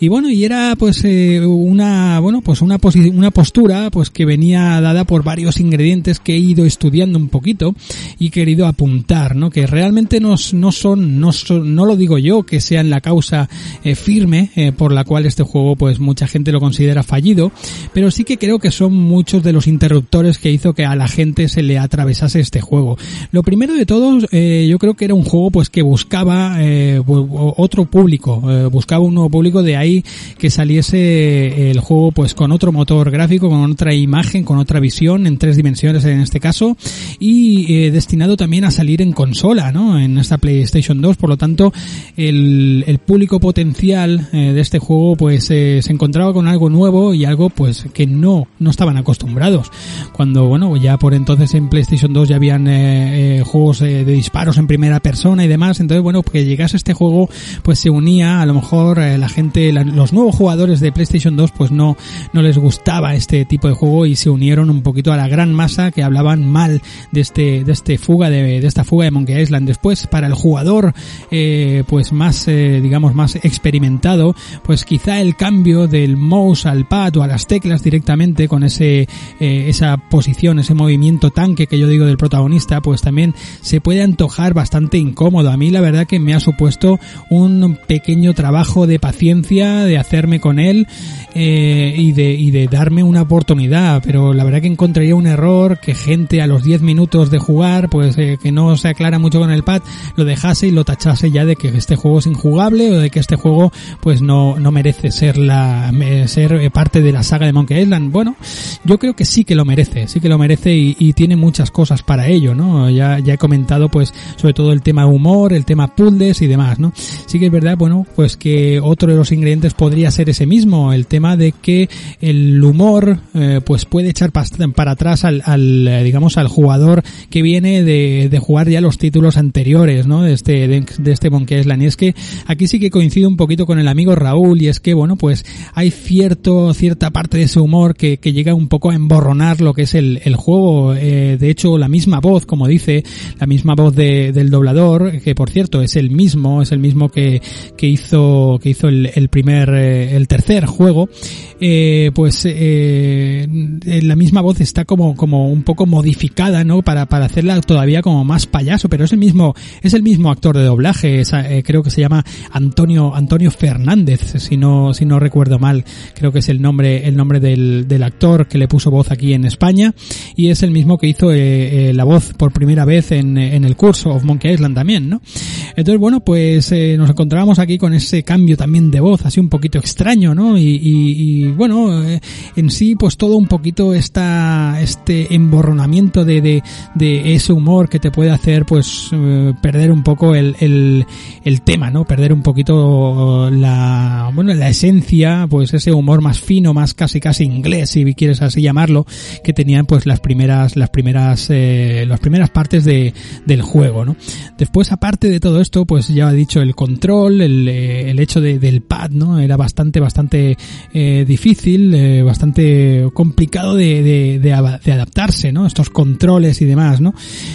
Y bueno, y era pues una, bueno, pues una, una postura, pues que venía dada por varios ingredientes que he ido estudiando un poquito y querido apuntar, ¿no? Que realmente no, no son, no son, no lo digo yo, que sean la causa eh, firme eh, por la cual este juego, pues mucha gente lo considera fallido, pero sí que creo que son muchos de los interruptores que hizo que a la gente se le atravesase este juego. Lo primero de todos, eh, yo creo que era un juego pues que buscaba eh, otro público, eh, buscaba un nuevo público, de ahí que saliese el juego pues con otro motor gráfico, con otra imagen, con otra visión en tres dimensiones en este caso y eh, destinado también a salir en consola, ¿no? En esta PlayStation 2, por lo tanto el, el público potencial eh, de este juego pues eh, se encontraba con algo nuevo y algo pues que no no estaban acostumbrados. Cuando bueno ya por entonces en PlayStation 2 ya habían eh, eh, juegos de disparos en primera persona y demás, entonces bueno que llegase este juego pues se unía a lo mejor la gente la, los nuevos jugadores de PlayStation 2 pues no no les gustaba este tipo de juego y se unieron un poquito a la gran masa que hablaban mal de este de este fuga de, de esta fuga de Monkey Island. Después para el jugador eh, pues más eh, digamos más experimentado, pues quizá el cambio del mouse al pad o a las teclas directamente con ese eh, esa posición, ese movimiento tanque que yo digo del protagonista, pues también se puede antojar bastante incómodo. A mí la verdad que me ha supuesto un pequeño trabajo de paciencia, de hacerme con él y, de, y de darme una oportunidad, pero la verdad que encontraría un error que gente a los 10 minutos de jugar, pues eh, que no se aclara mucho con el pad, lo dejase y lo tachase ya de que este juego es injugable o de que este juego pues no, no merece ser la ser eh, parte de la saga de Monkey Island. Bueno, yo creo que sí que lo merece, sí que lo merece y, y tiene muchas cosas para ello, ¿no? Ya, ya he comentado pues sobre todo el tema humor, el tema puzzles y demás, ¿no? Sí que es verdad, bueno, pues que otro de los ingredientes podría ser ese mismo, el tema de que el humor eh, pues puede echar para atrás al, al, digamos al jugador que viene de, de jugar ya los títulos anteriores, ¿no? De este, de, este Monkey Island. Y es que aquí sí que coincido un poquito con el amigo Raúl y es que, bueno, pues hay cierto, cierta parte de ese humor que, que llega un poco a emborronar lo que es el, el juego. Eh, de hecho, la misma voz, como dice, la misma voz de, del doblador, que por cierto es el mismo, es el mismo que, que hizo, que hizo el, el primer, eh, el tercer juego, eh, pues eh, la misma voz está como, como un poco modificada, ¿no? Para, para hacerla todavía como más payaso, pero es el mismo, es el mismo actor de doblaje, es, eh, creo que se llama Antonio, Antonio Fernández, si no, si no recuerdo mal, creo que es el nombre, el nombre del, del actor que le puso voz aquí en España y es el mismo que hizo eh, eh, la voz por primera vez en, en, el curso of Monkey Island también, ¿no? Entonces, bueno, pues eh, nos encontramos aquí con ese cambio también de voz, así un poquito extraño, ¿no? Y, y, y bueno, eh, en sí, pues todo un poquito esta, este emborronamiento de, de, ese humor que te puede hacer, pues, eh, perder un poco el, el, el tema, ¿no? Perder un poquito la, bueno, la esencia, pues ese humor más fino, más casi casi inglés, si quieres así llamarlo, que tenían pues las primeras, las primeras, eh, las primeras partes de, del juego, ¿no? Después, aparte de todo esto, pues ya he dicho el control, el, el hecho de, del pad, ¿no? Era bastante, bastante difícil, eh, bastante complicado de, de, de, adaptarse, ¿no? Estos controles y demás, ¿no?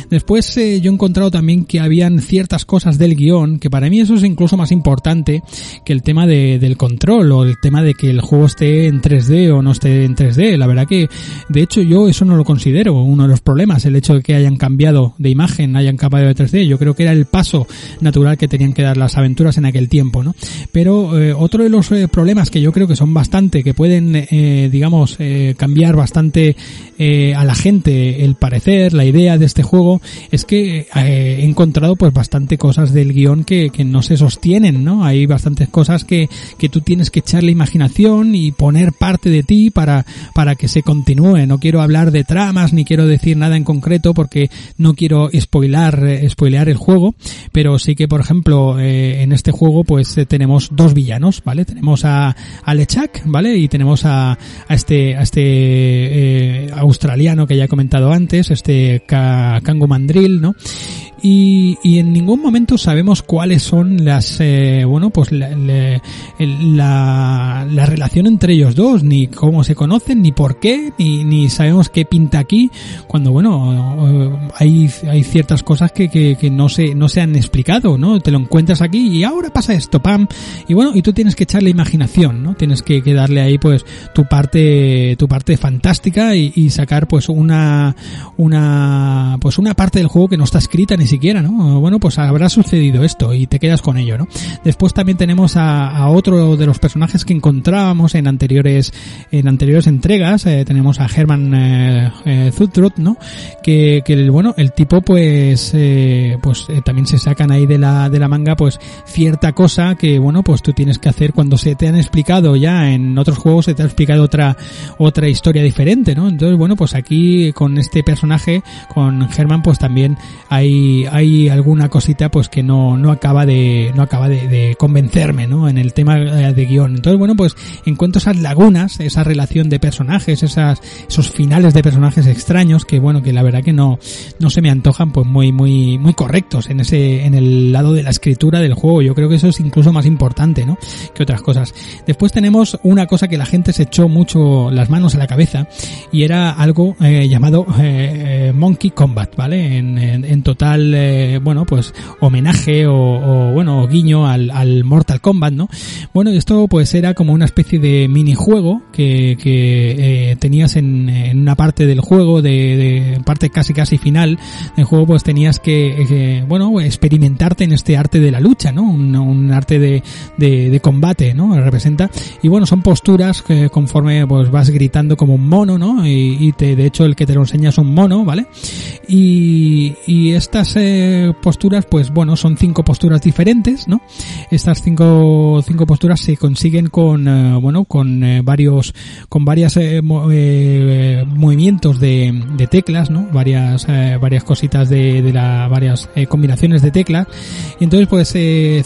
Después eh, yo he encontrado también que habían ciertas cosas del guion, que para mí eso es incluso más importante que el tema de, del control o el tema de que el juego esté en 3D o no esté en 3D. La verdad que, de hecho, yo eso no lo considero uno de los problemas, el hecho de que hayan cambiado de imagen, hayan cambiado de 3D. Yo creo que era el paso natural que tenían que dar las aventuras en aquel tiempo, ¿no? Pero eh, otro de los eh, problemas que yo creo que son bastante, que pueden, eh, digamos, eh, cambiar bastante eh, a la gente el parecer, la idea de este juego, es que eh, he encontrado pues bastante cosas del guion que, que no se sostienen, ¿no? Hay bastantes cosas que, que tú tienes que echarle imaginación y poner parte de ti para, para que se continúe. No quiero hablar de tramas ni quiero decir nada en concreto porque no quiero spoilar, eh, spoilear el juego, pero sí que por ejemplo eh, en este juego pues eh, tenemos dos villanos, ¿vale? Tenemos a, a Lechak, ¿vale? Y tenemos a, a este, a este eh, australiano que ya he comentado antes, este Kango Mandrill, ¿no? Y, y, en ningún momento sabemos cuáles son las eh, bueno pues la, la, la, la, relación entre ellos dos ni cómo se conocen ni por qué ni, ni sabemos qué pinta aquí cuando bueno hay, hay ciertas cosas que, que, que, no se no se han explicado no te lo encuentras aquí y ahora pasa esto pam. Y bueno y tú tienes que echarle imaginación no tienes que, que darle ahí pues tu parte tu parte fantástica y, y sacar pues una una pues una parte del juego que no está escrita ni siquiera, ¿no? Bueno, pues habrá sucedido esto y te quedas con ello, ¿no? Después también tenemos a, otro de los personajes que encontrábamos en anteriores en anteriores entregas, eh, tenemos a Herman eh, eh, Zutrut, ¿no? Que, que bueno, el tipo pues eh, pues también se sacan ahí de la de la manga pues cierta cosa que bueno, pues tú tienes que hacer cuando se te han explicado ya en otros juegos se te ha explicado otra otra historia diferente, ¿no? Entonces, bueno, pues aquí con este personaje con Herman pues también hay hay alguna cosita pues que no, no acaba de no acaba de, de convencerme no en el tema de guion. Entonces bueno pues encuentro esas lagunas esa relación de personajes esas esos finales de personajes extraños que bueno que la verdad que no no se me antojan pues muy muy muy correctos en ese en el lado de la escritura del juego. Yo creo que eso es incluso más importante no que otras cosas. Después tenemos una cosa que la gente se echó mucho las manos a la cabeza y era algo eh, llamado eh, Monkey Combat vale en, en total eh, bueno, pues homenaje o, bueno, guiño al, al, Mortal Kombat, ¿no? Bueno, esto pues era como una especie de minijuego que, que eh, tenías en, una parte del juego, de, parte casi casi final del juego, pues tenías que, que, bueno, experimentarte en este arte de la lucha, ¿no? Un, arte de, combate, ¿no? Representa. Y bueno, son posturas que conforme pues vas gritando como un mono, ¿no? Y, te, de hecho el que te lo enseña es un mono, ¿vale? Y estas eh, posturas, pues bueno, son cinco posturas diferentes, ¿no? Estas cinco, cinco posturas se consiguen con, eh, bueno, con eh, varios, con varias mo movimientos de, teclas, ¿no? Varias, varias cositas de, de la, varias combinaciones de teclas. Y entonces, pues,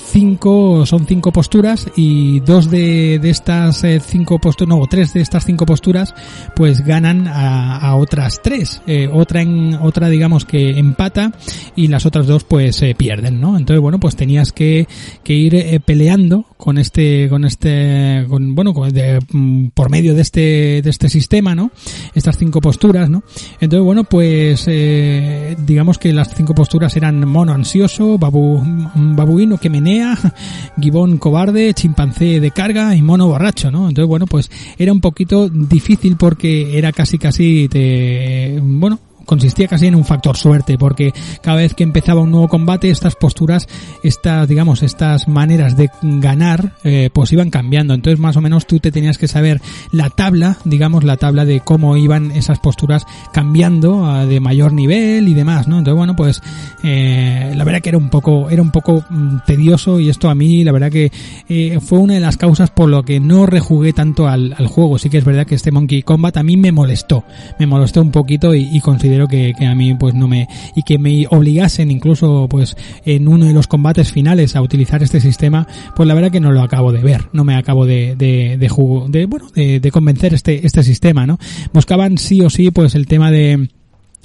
cinco, son cinco posturas y dos de, de estas cinco posturas, no, tres de estas cinco posturas, pues ganan a, a otras tres. otra en, otra digamos que empata y las otras dos pues se eh, pierden, ¿no? Entonces, bueno, pues tenías que, que ir eh, peleando con este, con este, con, bueno, con de, mm, por medio de este, de este sistema, ¿no? Estas cinco posturas, ¿no? Entonces, bueno, pues, eh, digamos que las cinco posturas eran mono ansioso, babu, babuino que menea, gibón cobarde, chimpancé de carga y mono borracho, ¿no? Entonces, bueno, pues era un poquito difícil porque era casi casi te, bueno, consistía casi en un factor suerte, porque cada vez que empezaba un nuevo combate, estas posturas, estas, digamos, estas maneras de ganar, eh, pues iban cambiando. Entonces, más o menos tú te tenías que saber la tabla, digamos, la tabla de cómo iban esas posturas cambiando a de mayor nivel y demás, ¿no? Entonces, bueno, pues, eh, la verdad que era un poco, era un poco mm, tedioso y esto a mí, la verdad que eh, fue una de las causas por lo que no rejugué tanto al, juego. Sí que es verdad que este Monkey Combat a mí me molestó, me molestó un poquito y, y que, a mí pues no me y que me obligasen incluso pues en uno de los combates finales a utilizar este sistema, pues la verdad que no lo acabo de ver, no me acabo de de, de, de bueno de convencer este este sistema, ¿no? Buscaban sí o sí pues el tema de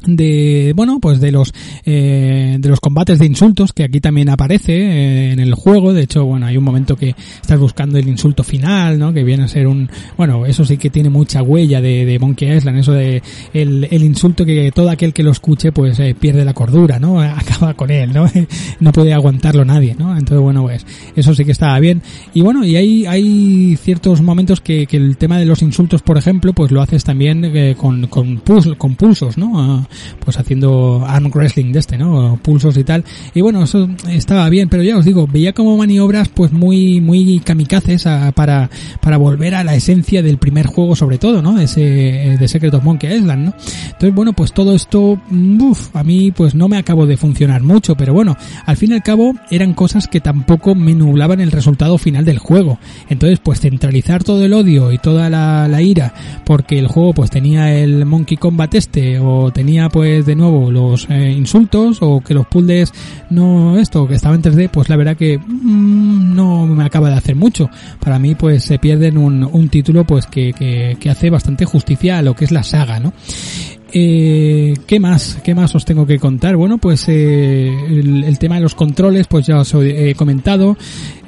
de bueno pues de los eh, de los combates de insultos que aquí también aparece eh, en el juego. De hecho bueno hay un momento que estás buscando el insulto final no que viene a ser un bueno eso sí que tiene mucha huella de, de Monkey Island eso de el, el, insulto que todo aquel que lo escuche pues eh, pierde la cordura no acaba con él no no puede aguantarlo nadie no entonces bueno pues eso sí que estaba bien. Y bueno y hay hay ciertos momentos que, que el tema de los insultos por ejemplo pues lo haces también eh, con con, con pulsos no pues haciendo arm wrestling de este, ¿no? Pulsos y tal. Y bueno, eso estaba bien, pero ya os digo, veía como maniobras pues muy, muy kamikazes a, para, para volver a la esencia del primer juego sobre todo, ¿no? De ese, de Secret of Monkey Island, ¿no? Entonces, bueno, pues todo esto, uff, a mí pues no me acabo de funcionar mucho, pero bueno, al fin y al cabo eran cosas que tampoco me nublaban el resultado final del juego. Entonces, pues centralizar todo el odio y toda la, la ira porque el juego pues tenía el Monkey Combat este o tenía pues de nuevo los eh, insultos o que los puzzles no esto que estaba en 3D pues la verdad que mmm, no me acaba de hacer mucho para mí pues se pierden un, un título pues que, que, hace bastante justicia a lo que es la saga no eh, ¿Qué más? ¿Qué más os tengo que contar? Bueno, pues eh, el, tema de los controles, pues ya os he comentado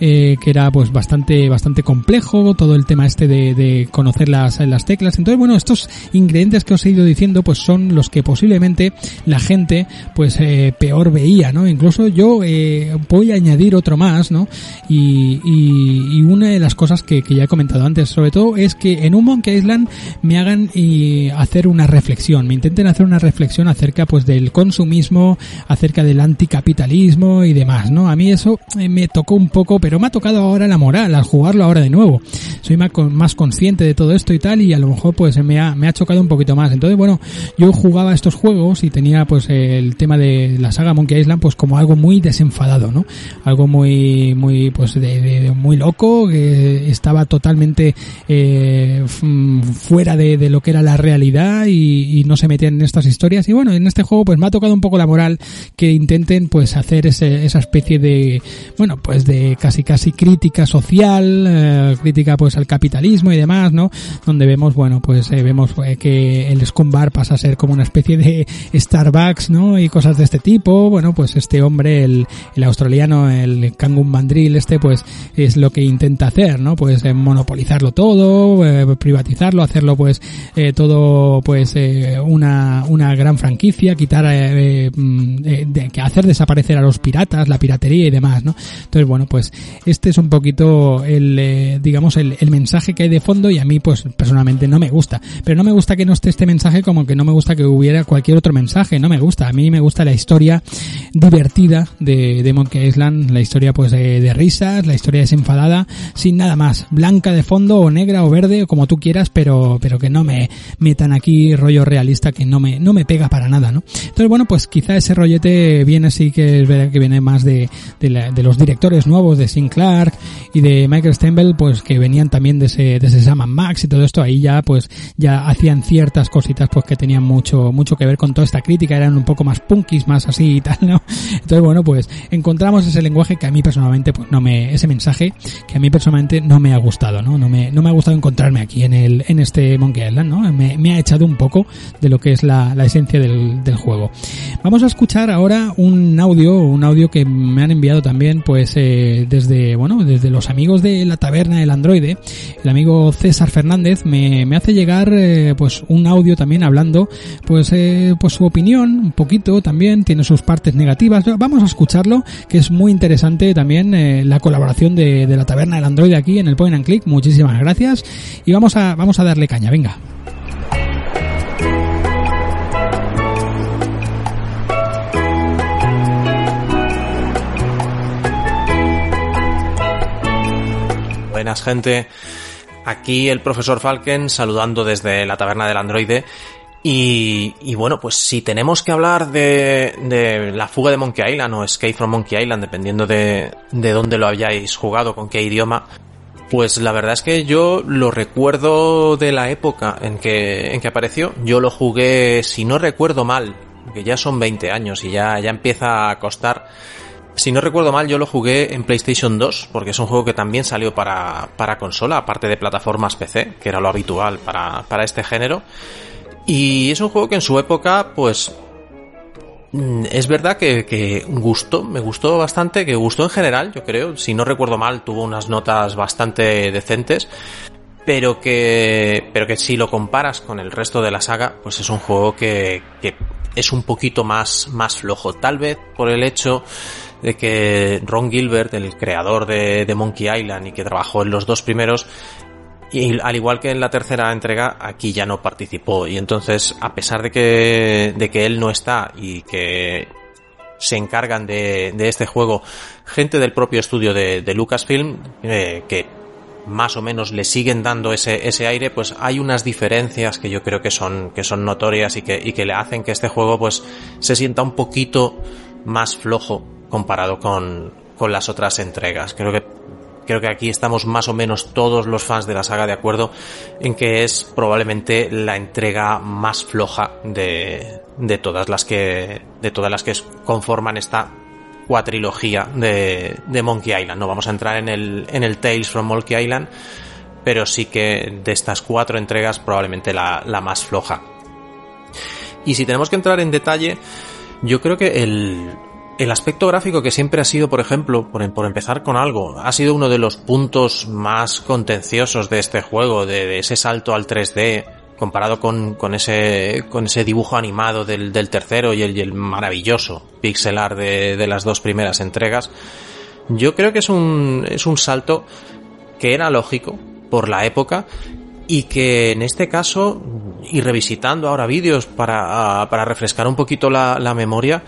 eh, que era pues bastante bastante complejo todo el tema este de, de, conocer las, las teclas. Entonces, bueno, estos ingredientes que os he ido diciendo, pues son los que posiblemente la gente pues eh, peor veía, ¿no? Incluso yo eh, voy a añadir otro más, ¿no? Y, y, y una de las cosas que, que, ya he comentado antes, sobre todo, es que en un Monkey Island me hagan y hacer una reflexión me intenten hacer una reflexión acerca pues del consumismo, acerca del anticapitalismo y demás, ¿no? A mí eso me tocó un poco, pero me ha tocado ahora la moral al jugarlo ahora de nuevo. Soy más, más consciente de todo esto y tal y a lo mejor pues me ha, me ha chocado un poquito más. Entonces, bueno, yo jugaba estos juegos y tenía pues el tema de la saga Monkey Island pues como algo muy desenfadado, ¿no? Algo muy, muy pues de, muy loco, que estaba totalmente eh, fuera de, lo que era la realidad y, y no se metían en estas historias y bueno en este juego pues me ha tocado un poco la moral que intenten pues hacer ese, esa especie de bueno pues de casi casi crítica social eh, crítica pues al capitalismo y demás no donde vemos bueno pues eh, vemos eh, que el Scumbar pasa a ser como una especie de Starbucks no y cosas de este tipo. Bueno pues este hombre el, el australiano el Kangun Mandril este pues es lo que intenta hacer no pues monopolizarlo todo privatizarlo hacerlo pues todo pues una, una gran franquicia, quitar, eh, de, hacer desaparecer a los piratas, la piratería y demás, ¿no? Entonces, bueno, pues este es un poquito el, eh, digamos, el, el, mensaje que hay de fondo y a mí, pues, personalmente no me gusta. Pero no me gusta que no esté este mensaje como que no me gusta que hubiera cualquier otro mensaje, no me gusta. A mí me gusta la historia divertida de, de Monkey Island, la historia, pues, de, risas, la historia desenfadada, sin nada más. Blanca de fondo o negra o verde como tú quieras, pero, pero que no me metan aquí rollo realista que no me, no me pega para nada, ¿no? Entonces, bueno, pues quizá ese rollete viene así que es verdad que viene más de, de, de los directores nuevos, de Sin Clark y de Michael Steinbell, pues que venían también de ese, de ese Saman Max y todo esto, ahí ya, pues, ya hacían ciertas cositas, pues que tenían mucho, mucho que ver con toda esta crítica, eran un poco más punkis, más así y tal, ¿no? Entonces, bueno, pues, encontramos ese lenguaje que a mí personalmente, pues no me, ese mensaje que a mí personalmente no me ha gustado, ¿no? No me, no me ha gustado encontrarme aquí en el, en este Monkey Island, ¿no? Me, me ha echado un poco de lo que es la, la esencia del, del, juego. Vamos a escuchar ahora un audio, un audio que me han enviado también, pues eh, desde, bueno, desde los amigos de la taberna del androide. El amigo César Fernández me, me hace llegar, eh, pues un audio también hablando, pues, eh, pues su opinión, un poquito también, tiene sus partes negativas. Vamos a escucharlo, que es muy interesante también eh, la colaboración de, de la taberna del androide aquí en el Point and Click. Muchísimas gracias y vamos a, vamos a darle caña, venga. Gente. Aquí el profesor Falken saludando desde la taberna del androide. Y, y bueno, pues si tenemos que hablar de, de, la fuga de Monkey Island o Escape from Monkey Island, dependiendo de, de dónde lo hayáis jugado, con qué idioma, pues la verdad es que yo lo recuerdo de la época en que, en que apareció. Yo lo jugué, si no recuerdo mal, que ya son 20 años y ya, ya empieza a costar si no recuerdo mal, yo lo jugué en PlayStation 2, porque es un juego que también salió para, para consola, aparte de plataformas PC, que era lo habitual para, para este género. Y es un juego que en su época, pues, mm, es verdad que, que, gustó, me gustó bastante, que gustó en general, yo creo. Si no recuerdo mal, tuvo unas notas bastante decentes. Pero que, pero que si lo comparas con el resto de la saga, pues es un juego que, que es un poquito más, más flojo. Tal vez por el hecho de que Ron Gilbert, el creador de, de Monkey Island y que trabajó en los dos primeros, y al igual que en la tercera entrega, aquí ya no participó. Y entonces, a pesar de que, de que él no está y que se encargan de, de este juego gente del propio estudio de, de Lucasfilm, eh, que más o menos le siguen dando ese, ese aire, pues hay unas diferencias que yo creo que son, que son notorias y que, y que le hacen que este juego pues se sienta un poquito más flojo comparado con, con las otras entregas. Creo que creo que aquí estamos más o menos todos los fans de la saga de acuerdo en que es probablemente la entrega más floja de, de todas las que de todas las que conforman esta cuatrilogía de, de Monkey Island. No vamos a entrar en el, en el Tales from Monkey Island, pero sí que de estas cuatro entregas probablemente la, la más floja. Y si tenemos que entrar en detalle, yo creo que el, el aspecto gráfico que siempre ha sido, por ejemplo, por, por, empezar con algo, ha sido uno de los puntos más contenciosos de este juego, de, ese salto al 3D, comparado con, con, ese, con ese dibujo animado del, del tercero y el, y el, maravilloso pixelar de, de las dos primeras entregas. Yo creo que es un, es un salto que era lógico por la época y que en este caso, y revisitando ahora vídeos para, para refrescar un poquito la, la memoria,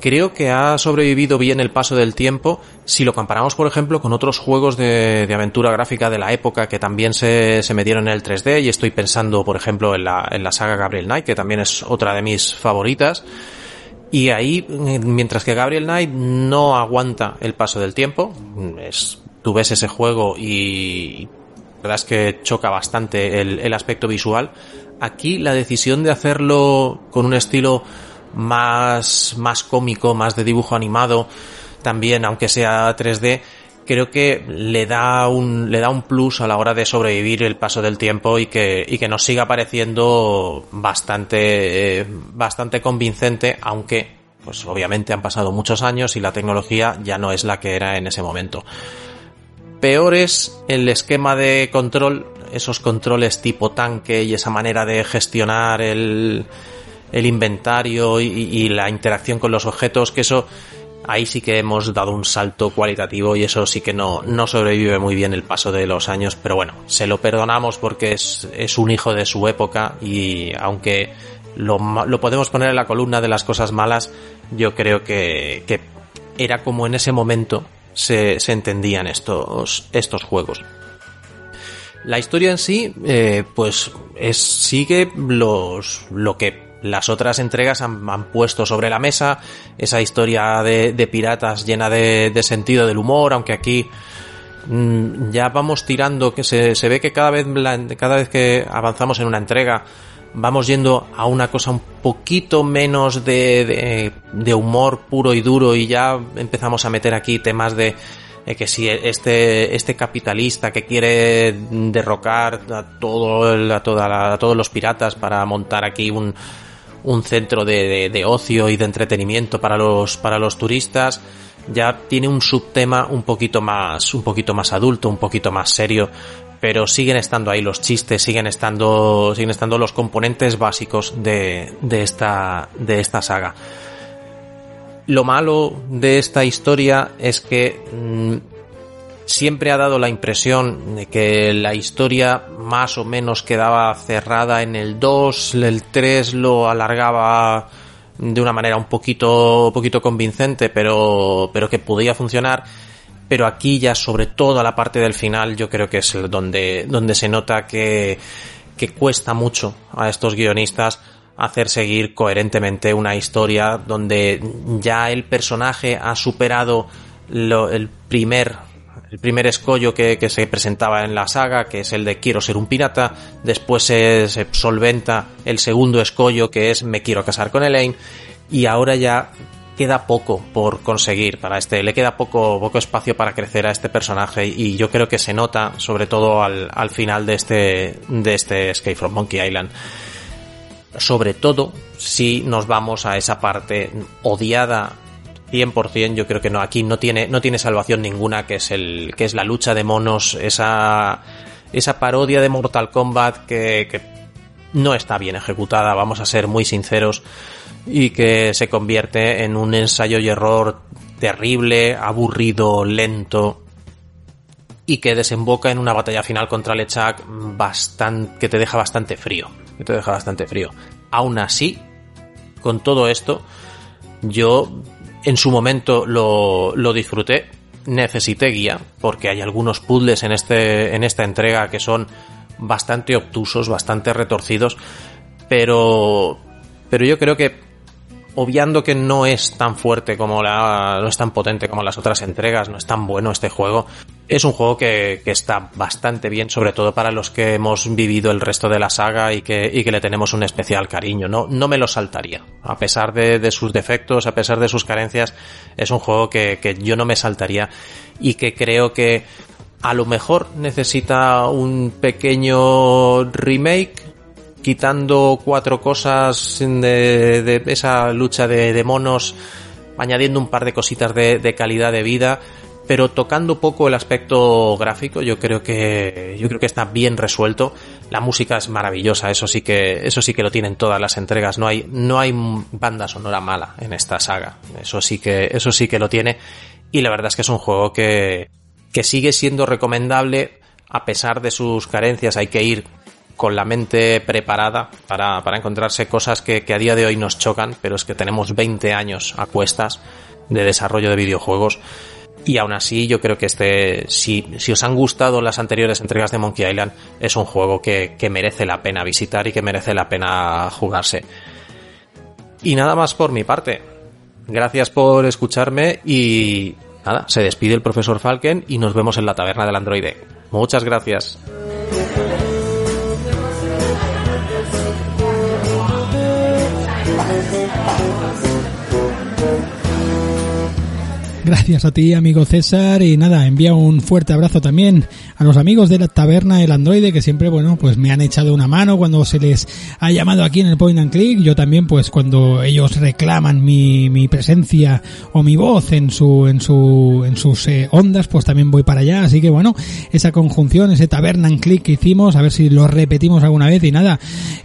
creo que ha sobrevivido bien el paso del tiempo si lo comparamos, por ejemplo, con otros juegos de, de aventura gráfica de la época que también se, se, metieron en el 3D y estoy pensando, por ejemplo, en la, en la saga Gabriel Knight, que también es otra de mis favoritas. Y ahí, mientras que Gabriel Knight no aguanta el paso del tiempo, es, tú ves ese juego y la verdad es que choca bastante el, el aspecto visual. Aquí la decisión de hacerlo con un estilo más, más cómico, más de dibujo animado, también, aunque sea 3D, creo que le da un, le da un plus a la hora de sobrevivir el paso del tiempo y que, y que nos siga pareciendo bastante, eh, bastante convincente, aunque, pues obviamente han pasado muchos años y la tecnología ya no es la que era en ese momento. Peor es el esquema de control, esos controles tipo tanque y esa manera de gestionar el, el inventario y, la interacción con los objetos, que eso ahí sí que hemos dado un salto cualitativo y eso sí que no, no sobrevive muy bien el paso de los años, pero bueno, se lo perdonamos porque es, es un hijo de su época y aunque lo, lo, podemos poner en la columna de las cosas malas, yo creo que, que era como en ese momento se, se entendían estos, estos juegos. La historia en sí, eh, pues es, sigue los, lo que las otras entregas han, han, puesto sobre la mesa esa historia de, de piratas llena de, de, sentido del humor, aunque aquí mmm, ya vamos tirando, que se, se ve que cada vez, cada vez que avanzamos en una entrega vamos yendo a una cosa un poquito menos de, de humor puro y duro y ya empezamos a meter aquí temas de que si este, este capitalista que quiere derrocar a, todo a, toda la, a todos los piratas para montar aquí un, un centro de, de, ocio y de entretenimiento para los, para los turistas, ya tiene un subtema un poquito más, un poquito más adulto, un poquito más serio, pero siguen estando ahí los chistes, siguen estando, siguen estando los componentes básicos de, de esta, de esta saga. Lo malo de esta historia es que mmm, siempre ha dado la impresión de que la historia más o menos quedaba cerrada en el 2, el 3 lo alargaba de una manera un poquito, un poquito convincente, pero, pero que podía funcionar. pero aquí ya sobre todo a la parte del final yo creo que es donde, donde se nota que, que cuesta mucho a estos guionistas hacer seguir coherentemente una historia donde ya el personaje ha superado el primer el primer escollo que, se presentaba en la saga, que es el de quiero ser un pirata, después se, se solventa el segundo escollo que es me quiero casar con Elaine, y ahora ya queda poco por conseguir para este, le queda poco, poco espacio para crecer a este personaje. Y yo creo que se nota sobre todo al, al final de este, de este Escape from Monkey Island. Sobre todo si nos vamos a esa parte odiada 100%, yo creo que no, aquí no tiene, no tiene salvación ninguna, que es el, que es la lucha de monos, esa, esa parodia de Mortal Kombat que, no está bien ejecutada, vamos a ser muy sinceros y que se convierte en un ensayo y error terrible, aburrido, lento y que desemboca en una batalla final contra Lechak bastante que te deja bastante frío, que te deja bastante frío. Aún así, con todo esto, yo en su momento lo, lo disfruté, necesité guía porque hay algunos puzzles en este en esta entrega que son bastante obtusos, bastante retorcidos, pero pero yo creo que obviando que no es tan fuerte como la, no es tan potente como las otras entregas, no es tan bueno este juego, es un juego que, está bastante bien, sobre todo para los que hemos vivido el resto de la saga y que, y que le tenemos un especial cariño. No, no me lo saltaría. A pesar de, sus defectos, a pesar de sus carencias, es un juego que yo no me saltaría y que creo que a lo mejor necesita un pequeño remake quitando cuatro cosas de, esa lucha de, de, monos, añadiendo un par de cositas de, de, calidad de vida, pero tocando poco el aspecto gráfico, yo creo que yo creo que está bien resuelto. La música es maravillosa, eso sí que eso sí que lo tienen todas las entregas. No hay no hay banda sonora mala en esta saga. Eso sí que eso sí que lo tiene y la verdad es que es un juego que que sigue siendo recomendable a pesar de sus carencias. Hay que ir con la mente preparada para, para encontrarse cosas que, que, a día de hoy nos chocan, pero es que tenemos 20 años a cuestas de desarrollo de videojuegos. Y aún así, yo creo que este, si, si os han gustado las anteriores entregas de Monkey Island, es un juego que, que merece la pena visitar y que merece la pena jugarse. Y nada más por mi parte. Gracias por escucharme y nada, se despide el profesor Falken y nos vemos en la taberna del androide. Muchas gracias. Gracias a ti, amigo César. Y nada, envía un fuerte abrazo también a los amigos de la taberna El Androide que siempre, bueno, pues me han echado una mano cuando se les ha llamado aquí en el Point and Click. Yo también, pues cuando ellos reclaman mi, mi presencia o mi voz en su, en su, en sus eh, ondas, pues también voy para allá. Así que bueno, esa conjunción, ese taberna en click que hicimos, a ver si lo repetimos alguna vez. Y nada,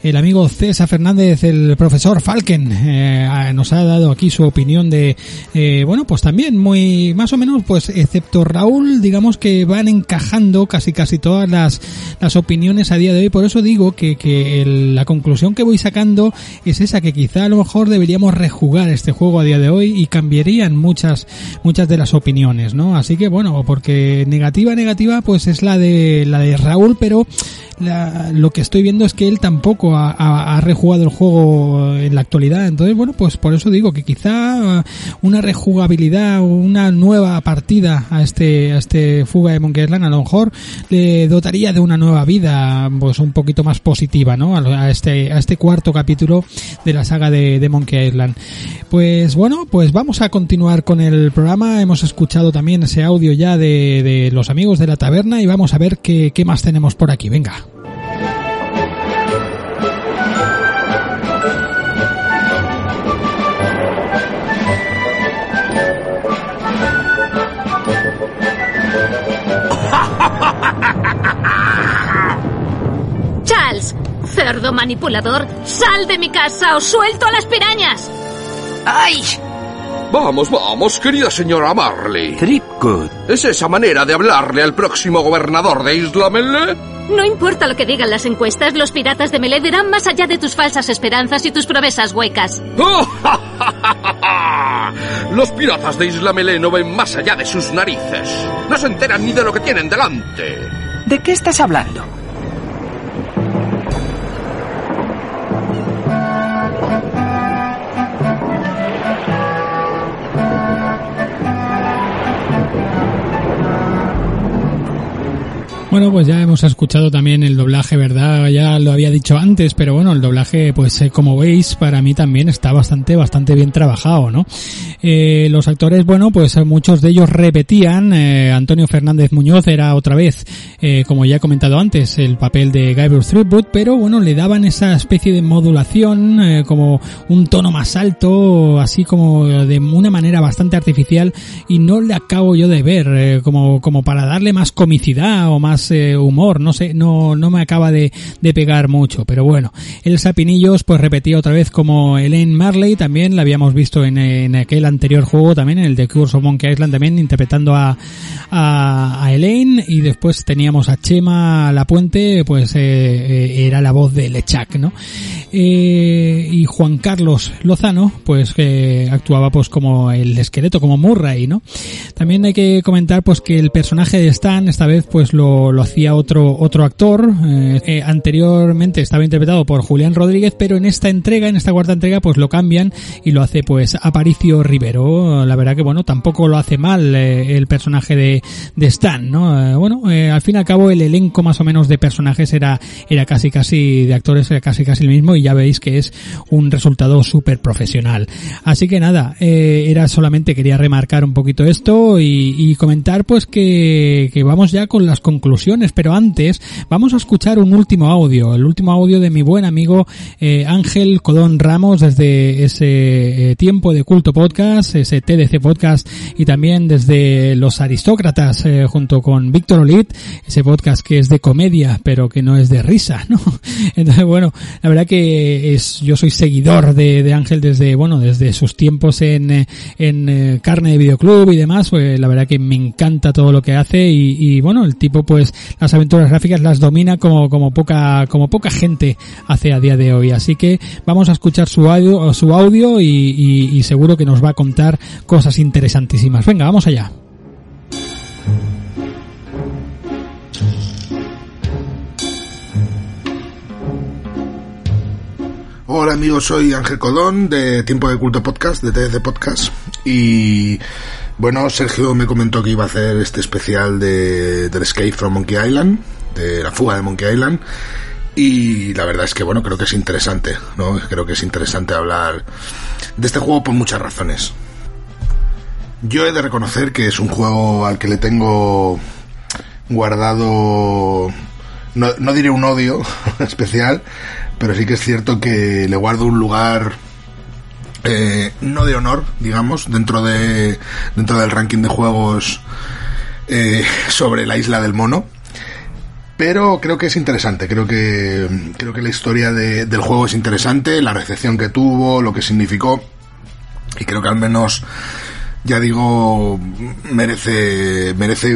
el amigo César Fernández, el profesor Falken, eh, nos ha dado aquí su opinión de, eh, bueno, pues también muy más o menos pues excepto Raúl digamos que van encajando casi casi todas las, las opiniones a día de hoy por eso digo que, que el, la conclusión que voy sacando es esa que quizá a lo mejor deberíamos rejugar este juego a día de hoy y cambiarían muchas muchas de las opiniones no así que bueno porque negativa negativa pues es la de la de Raúl pero la, lo que estoy viendo es que él tampoco ha, rejugado el juego en la actualidad. Entonces, bueno, pues por eso digo que quizá una rejugabilidad o una nueva partida a este, a este fuga de Monkey Island a lo mejor le dotaría de una nueva vida, pues un poquito más positiva, ¿no? A, este, a este cuarto capítulo de la saga de, de Monkey Island. Pues bueno, pues vamos a continuar con el programa. Hemos escuchado también ese audio ya de, los amigos de la taberna y vamos a ver qué más tenemos por aquí. Venga. Cerdo manipulador, sal de mi casa o suelto a las pirañas. ¡Ay! Vamos, vamos, querida señora Marley. Tripgood. ¿Es esa manera de hablarle al próximo gobernador de Isla Melee? No importa lo que digan las encuestas, los piratas de Melee verán más allá de tus falsas esperanzas y tus promesas huecas. Los piratas de Isla Melee no ven más allá de sus narices. No se enteran ni de lo que tienen delante. ¿De qué estás hablando? Bueno, pues ya hemos escuchado también el doblaje, ¿verdad? Ya lo había dicho antes, pero bueno, el doblaje, pues eh, como veis, para mí también está bastante, bastante bien trabajado, ¿no? Eh, los actores, bueno, pues muchos de ellos repetían. Eh, Antonio Fernández Muñoz era otra vez, eh, como ya he comentado antes, el papel de Guybrush Threepwood, pero bueno, le daban esa especie de modulación, como un tono más alto, así como de una manera bastante artificial, y no le acabo yo de ver, como, como para darle más comicidad o más eh, humor, no sé, no, no me acaba de, de pegar mucho, pero bueno, el Sapinillos pues repetía otra vez como Elaine Marley, también la habíamos visto en, en aquel anterior juego también, en el de Curse of Monkey Island también, interpretando a, a, Elaine, y después teníamos a Chema La Puente, pues eh, eh, era la voz de Lechak, ¿no? Y Juan Carlos Lozano, pues que actuaba pues como el esqueleto, como Murray, ¿no? También hay que comentar pues que el personaje de Stan esta vez pues lo, lo hacía otro otro actor. Eh, eh, anteriormente estaba interpretado por Julián Rodríguez, pero en esta entrega, en esta cuarta entrega, pues lo cambian y lo hace pues Aparicio Rivero. La verdad que bueno, tampoco lo hace mal eh, el personaje de, de Stan, ¿no? Eh, bueno, eh, al fin y al cabo el elenco más o menos de personajes era era casi casi de actores era casi casi el mismo y ya veis que es un resultado súper profesional. Así que nada, eh, era solamente quería remarcar un poquito esto y, y comentar pues que, que vamos ya con las conclusiones, pero antes vamos a escuchar un último audio, el último audio de mi buen amigo eh, Ángel Codón Ramos desde ese eh, tiempo de culto podcast, ese TDC podcast y también desde los aristócratas eh, junto con Víctor Olit, ese podcast que es de comedia pero que no es de risa, ¿no? Entonces bueno, la verdad que es yo soy seguidor de, Ángel desde bueno desde sus tiempos en, en carne de videoclub y demás, pues la verdad que me encanta todo lo que hace y, y bueno el tipo pues las aventuras gráficas las domina como como poca como poca gente hace a día de hoy, así que vamos a escuchar su audio su audio y, y, seguro que nos va a contar cosas interesantísimas. Venga, vamos allá. Hola amigos, soy Ángel Codón de Tiempo de Culto Podcast, de TDC Podcast. Y bueno, Sergio me comentó que iba a hacer este especial de, del Escape from Monkey Island, de la fuga de Monkey Island. Y la verdad es que bueno, creo que es interesante, ¿no? Creo que es interesante hablar de este juego por muchas razones. Yo he de reconocer que es un juego al que le tengo guardado, no, no diré un odio especial, pero sí que es cierto que le guardo un lugar eh, no de honor, digamos, dentro de dentro del ranking de juegos eh, sobre la isla del mono. Pero creo que es interesante, creo que creo que la historia de- del juego es interesante, la recepción que tuvo, lo que significó, y creo que al menos ya digo merece merece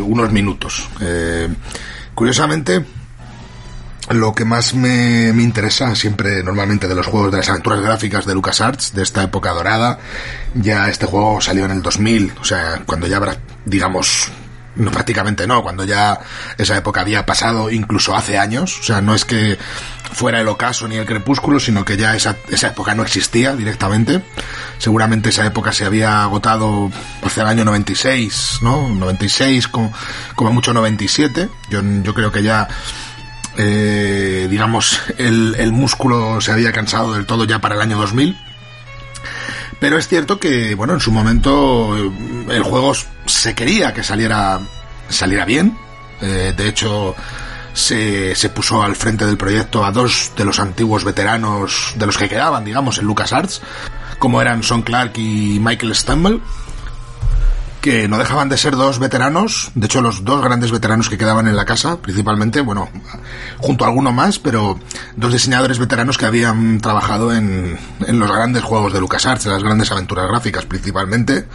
unos minutos. Eh, curiosamente, lo que más me, me interesa siempre normalmente de los juegos de las aventuras gráficas de LucasArts, de esta época dorada, ya este juego salió en el 2000, o sea, cuando ya digamos, no prácticamente no, cuando ya esa época había pasado incluso hace años, o sea, no es que fuera el ocaso ni el crepúsculo, sino que ya esa, esa época no existía directamente. Seguramente esa época se había agotado hacia el año 96, ¿no? 96, como, como mucho 97. Yo, yo creo que ya eh, digamos, el, el músculo se había cansado del todo ya para el año 2000. Pero es cierto que, bueno, en su momento eh, el juego se quería que saliera, saliera bien. Eh, de hecho, se, se puso al frente del proyecto a dos de los antiguos veteranos, de los que quedaban, digamos, en LucasArts, como eran Son Clark y Michael Stumble que no dejaban de ser dos veteranos, de hecho los dos grandes veteranos que quedaban en la casa, principalmente, bueno, junto a alguno más, pero dos diseñadores veteranos que habían trabajado en, en los grandes juegos de LucasArts, en las grandes aventuras gráficas principalmente,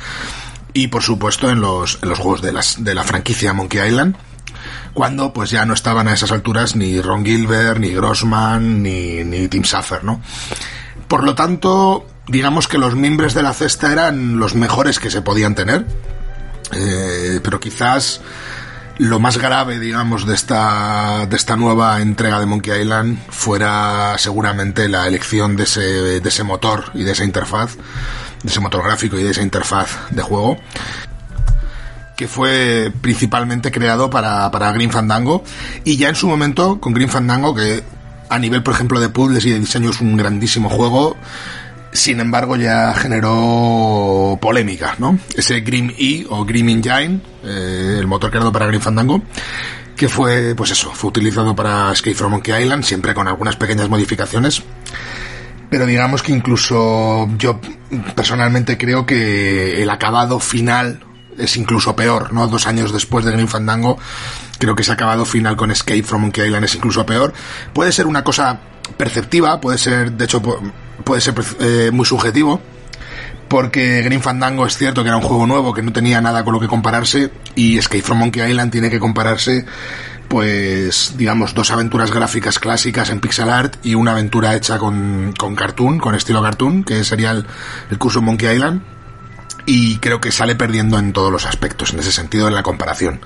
y por supuesto en los, en los juegos de, las, de la franquicia Monkey Island, cuando pues ya no estaban a esas alturas ni Ron Gilbert, ni Grossman, ni, ni Tim Schafer, ¿no? Por lo tanto, digamos que los miembros de la cesta eran los mejores que se podían tener. Eh, pero quizás lo más grave, digamos, de esta, de esta nueva entrega de Monkey Island fuera seguramente la elección de ese, de ese motor y de esa interfaz, de ese motor gráfico y de esa interfaz de juego, que fue principalmente creado para, para Green Fandango. Y ya en su momento con Green Fandango, que a nivel, por ejemplo, de puzzles y de diseño es un grandísimo juego, sin embargo ya generó polémica, ¿no? Ese Grim E o Grim Engine, eh, el motor creado para Grim Fandango, que fue, pues eso, fue utilizado para Escape from Monkey Island, siempre con algunas pequeñas modificaciones. Pero digamos que incluso yo personalmente creo que el acabado final es incluso peor, ¿no? Dos años después de Grim Fandango, creo que ese acabado final con Escape from Monkey Island es incluso peor. Puede ser una cosa perceptiva, puede ser, de hecho, puede ser eh, muy subjetivo, porque Green Fandango es cierto que era un juego nuevo, que no tenía nada con lo que compararse, y Escape from Monkey Island tiene que compararse, pues, digamos, dos aventuras gráficas clásicas en pixel art y una aventura hecha con, con cartoon, con estilo cartoon, que sería el, el curso Monkey Island, y creo que sale perdiendo en todos los aspectos, en ese sentido, en la comparación.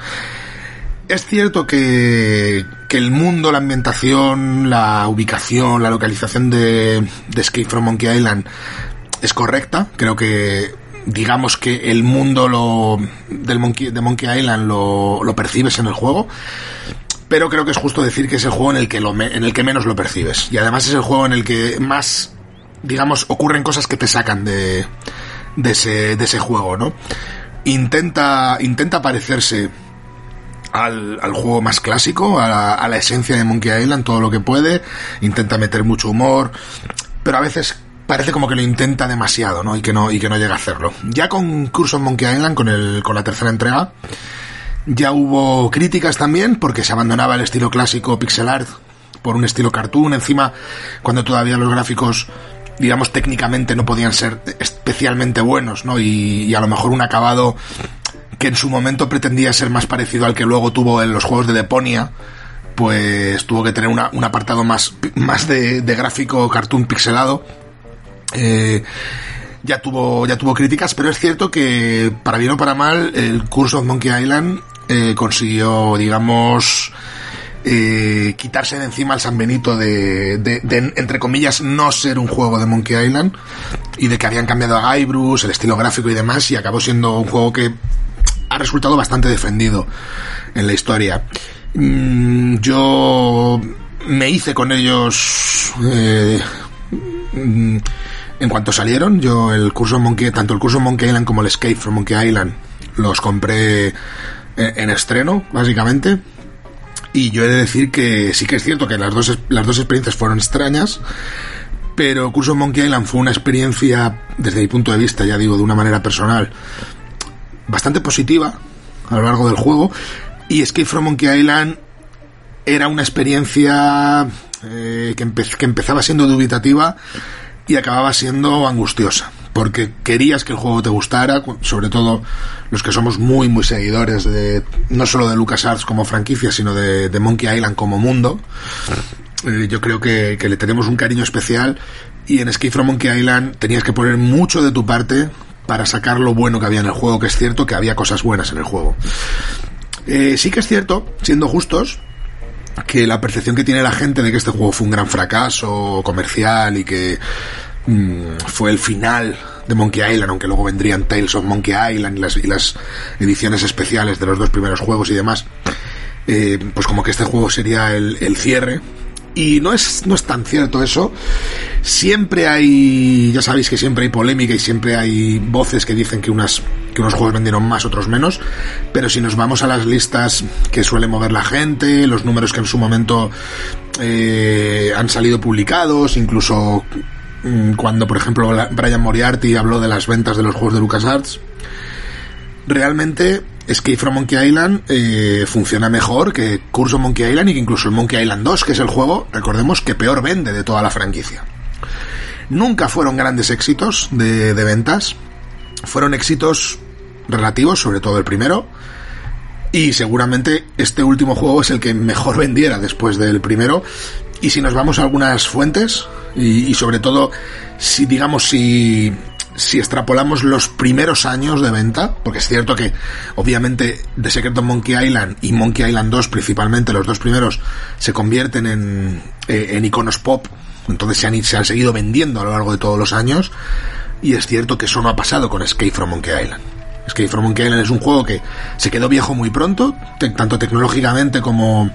Es cierto que, el mundo, la ambientación, la ubicación, la localización de, Escape from Monkey Island es correcta. Creo que, digamos que el mundo lo, del Monkey, de Monkey Island lo, lo percibes en el juego. Pero creo que es justo decir que es el juego en el que, menos lo percibes. Y además es el juego en el que más, digamos, ocurren cosas que te sacan de, de, ese, de ese juego, ¿no? Intenta, intenta parecerse al, al, juego más clásico, a la, esencia de Monkey Island, todo lo que puede, intenta meter mucho humor, pero a veces parece como que lo intenta demasiado, ¿no? Y que no, y que no llega a hacerlo. Ya con Curse of Monkey Island, con el, con la tercera entrega, ya hubo críticas también, porque se abandonaba el estilo clásico pixel art por un estilo cartoon, encima, cuando todavía los gráficos digamos técnicamente no podían ser especialmente buenos, ¿no? Y, y a lo mejor un acabado que en su momento pretendía ser más parecido al que luego tuvo en los juegos de Deponia, pues tuvo que tener un apartado más, más de, de gráfico cartoon pixelado. Eh, ya tuvo, ya tuvo críticas, pero es cierto que, para bien o para mal, el Curse of Monkey Island eh, consiguió, digamos, eh, quitarse de encima el San Benito de, de, de, entre comillas, no ser un juego de Monkey Island y de que habían cambiado a Guybrush, el estilo gráfico y demás, y acabó siendo un juego que ha resultado bastante defendido en la historia. Mm, yo me hice con ellos eh, mm, en cuanto salieron. Yo el curso Monkey, tanto el curso Monkey Island como el Escape from Monkey Island los compré en, en estreno, básicamente. Y yo he de decir que sí que es cierto que las dos, las dos experiencias fueron extrañas, pero Curso Monkey Island fue una experiencia, desde mi punto de vista, ya digo, de una manera personal, bastante positiva a lo largo del juego. Y Escape from Monkey Island era una experiencia eh, que, que empezaba siendo dubitativa y acababa siendo angustiosa porque querías que el juego te gustara, sobre todo los que somos muy, muy seguidores de no solo de LucasArts como franquicia, sino de, de Monkey Island como mundo. Eh, yo creo que, que, le tenemos un cariño especial y en Escape from Monkey Island tenías que poner mucho de tu parte para sacar lo bueno que había en el juego, que es cierto que había cosas buenas en el juego. Eh, sí que es cierto, siendo justos, que la percepción que tiene la gente de que este juego fue un gran fracaso comercial y que mmm, fue el final de Monkey Island, aunque luego vendrían Tales of Monkey Island y las, y las ediciones especiales de los dos primeros juegos y demás, eh, pues como que este juego sería el cierre y no es, no es tan cierto eso. Siempre hay, ya sabéis que siempre hay polémica y siempre hay voces que dicen que, unas, que unos juegos vendieron más, otros menos. Pero si nos vamos a las listas que suele mover la gente, los números que en su momento eh, han salido publicados, incluso cuando, por ejemplo, Brian Moriarty habló de las ventas de los juegos de LucasArts, realmente Escape from Monkey Island eh, funciona mejor que Curso Monkey Island y que incluso el Monkey Island 2, que es el juego, recordemos, que peor vende de toda la franquicia. Nunca fueron grandes éxitos de, ventas, fueron éxitos relativos, sobre todo el primero, y seguramente este último juego es el que mejor vendiera después del primero, Y si nos vamos a algunas fuentes, y sobre todo, si digamos, si, si extrapolamos los primeros años de venta, porque es cierto que obviamente The Secret of Monkey Island y Monkey Island 2 principalmente, los dos primeros, se convierten en, eh, iconos pop, entonces se han, se seguido vendiendo a lo largo de todos los años, y es cierto que eso no ha pasado con Escape from Monkey Island. Escape from Monkey Island es un juego que se quedó viejo muy pronto, tanto tecnológicamente como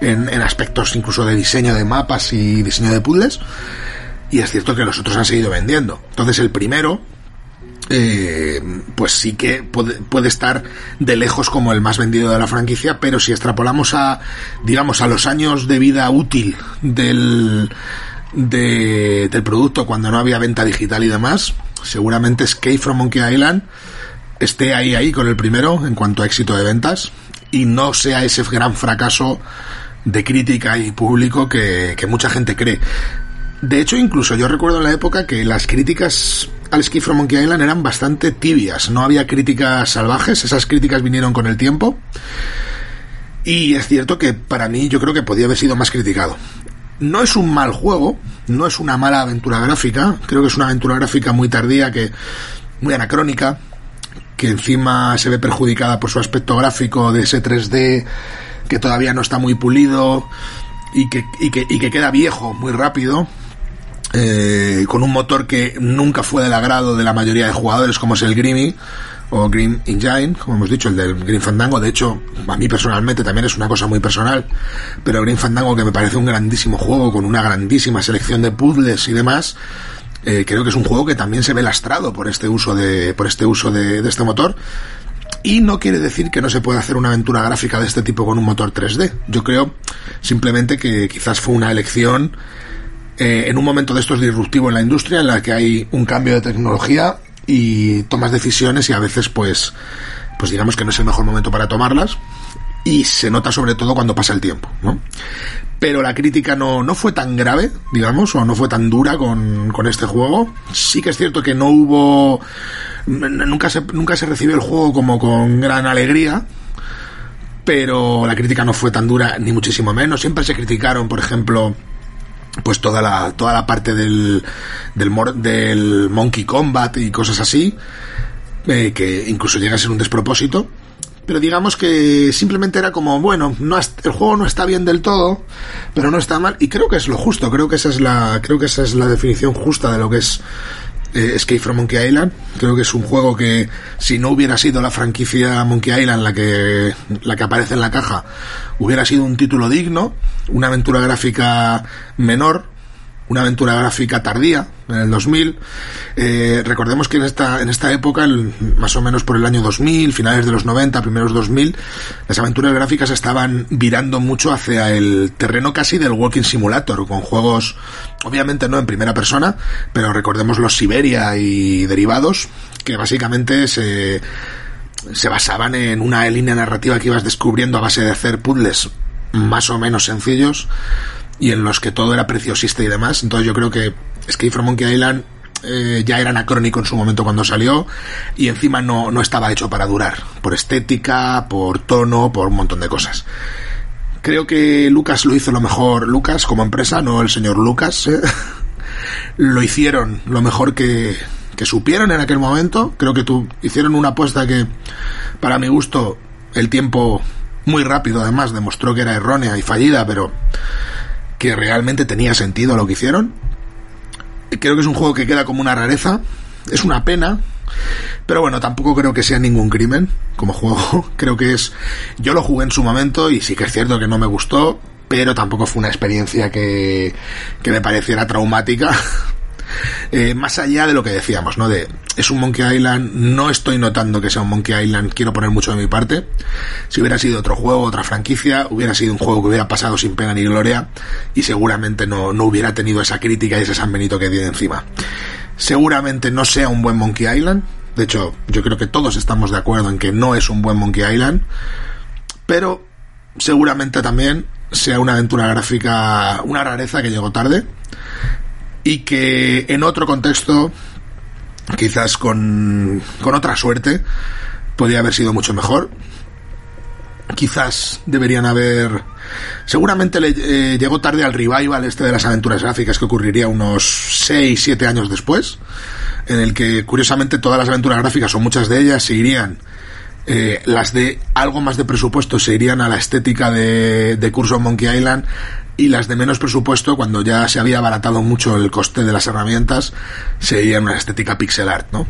en, en aspectos incluso de diseño de mapas y diseño de puzzles. Y es cierto que los otros han seguido vendiendo. Entonces el primero, eh, pues sí que puede, estar de lejos como el más vendido de la franquicia, pero si extrapolamos a, digamos, a los años de vida útil del, de- del producto cuando no había venta digital y demás, seguramente Escape from Monkey Island esté ahí ahí con el primero en cuanto a éxito de ventas y no sea ese gran fracaso de crítica y público que mucha gente cree. De hecho, incluso yo recuerdo en la época que las críticas al Escape from Monkey Island eran bastante tibias, no había críticas salvajes, esas críticas vinieron con el tiempo. Y es cierto que para mí yo creo que podía haber sido más criticado. No es un mal juego, no es una mala aventura gráfica, creo que es una aventura gráfica muy tardía, que muy anacrónica, que encima se ve perjudicada por su aspecto gráfico de ese 3D que todavía no está muy pulido y que, y que, y que queda viejo muy rápido. Eh, con un motor que nunca fue del agrado de la mayoría de jugadores, como es el Grimy o Green Engine, como hemos dicho, el del Green Fandango. De hecho, a mí personalmente también es una cosa muy personal, pero Green Fandango, que me parece un grandísimo juego con una grandísima selección de puzzles y demás, eh, creo que es un juego que también se ve lastrado por este uso de, por este uso de, de este motor. Y no quiere decir que no se pueda hacer una aventura gráfica de este tipo con un motor 3D. Yo creo simplemente que quizás fue una elección eh, en un momento de estos disruptivo en la industria, en la que hay un cambio de tecnología y tomas decisiones y a veces pues, pues digamos que no es el mejor momento para tomarlas y se nota sobre todo cuando pasa el tiempo, ¿no? Pero la crítica no, no fue tan grave, digamos, o no fue tan dura con, con este juego. Sí que es cierto que no hubo... Nunca se, nunca se recibió el juego como con gran alegría, pero la crítica no fue tan dura, ni muchísimo menos. Siempre se criticaron, por ejemplo, pues toda la, toda la parte del, del, del Monkey Combat y cosas así, eh, que incluso llega a ser un despropósito. Pero digamos que simplemente era como, bueno, no el juego no está bien del todo, pero no está mal. Y creo que es lo justo, creo que esa es la, creo que esa es la definición justa de lo que es eh, Escape from Monkey Island. Creo que es un juego que si no hubiera sido la franquicia Monkey Island la que, la que aparece en la caja, hubiera sido un título digno, una aventura gráfica menor, una aventura gráfica tardía, en el 2000. Eh, recordemos que en esta, en esta época, más o menos por el año 2000, finales de los 90, primeros 2000, las aventuras gráficas estaban virando mucho hacia el terreno casi del Walking Simulator, con juegos, obviamente no en primera persona, pero recordemos los Siberia y derivados, que básicamente se, se basaban en una línea narrativa que ibas descubriendo a base de hacer puzzles más o menos sencillos y en los que todo era preciosista y demás. Entonces yo creo que Escape from Monkey Island eh, ya era anacrónico en su momento cuando salió y encima no, no estaba hecho para durar, por estética, por tono, por un montón de cosas. Creo que Lucas lo hizo lo mejor, Lucas como empresa, no el señor Lucas, ¿eh? lo hicieron lo mejor que, que supieron en aquel momento. Creo que tú hicieron una apuesta que, para mi gusto, el tiempo muy rápido además demostró que era errónea y fallida, pero que realmente tenía sentido lo que hicieron. Creo que es un juego que queda como una rareza. Es una pena. Pero bueno, tampoco creo que sea ningún crimen como juego. Creo que es... Yo lo jugué en su momento y sí que es cierto que no me gustó, pero tampoco fue una experiencia que, que me pareciera traumática. Eh, más allá de lo que decíamos, ¿no? De es un Monkey Island, no estoy notando que sea un Monkey Island, quiero poner mucho de mi parte. Si hubiera sido otro juego, otra franquicia, hubiera sido un juego que hubiera pasado sin pena ni gloria y seguramente no, no hubiera tenido esa crítica y ese San Benito que tiene encima. Seguramente no sea un buen Monkey Island, de hecho, yo creo que todos estamos de acuerdo en que no es un buen Monkey Island, pero seguramente también sea una aventura gráfica, una rareza que llegó tarde y que en otro contexto, quizás con, con otra suerte, podría haber sido mucho mejor. quizás deberían haber seguramente le eh, llegó tarde al revival este de las aventuras gráficas que ocurriría unos 6, 7 años después en el que curiosamente todas las aventuras gráficas o muchas de ellas se irían eh, las de algo más de presupuesto se irían a la estética de, de Curso Monkey Island y las de menos presupuesto, cuando ya se había abaratado mucho el coste de las herramientas, se irían a una estética pixel art, ¿no?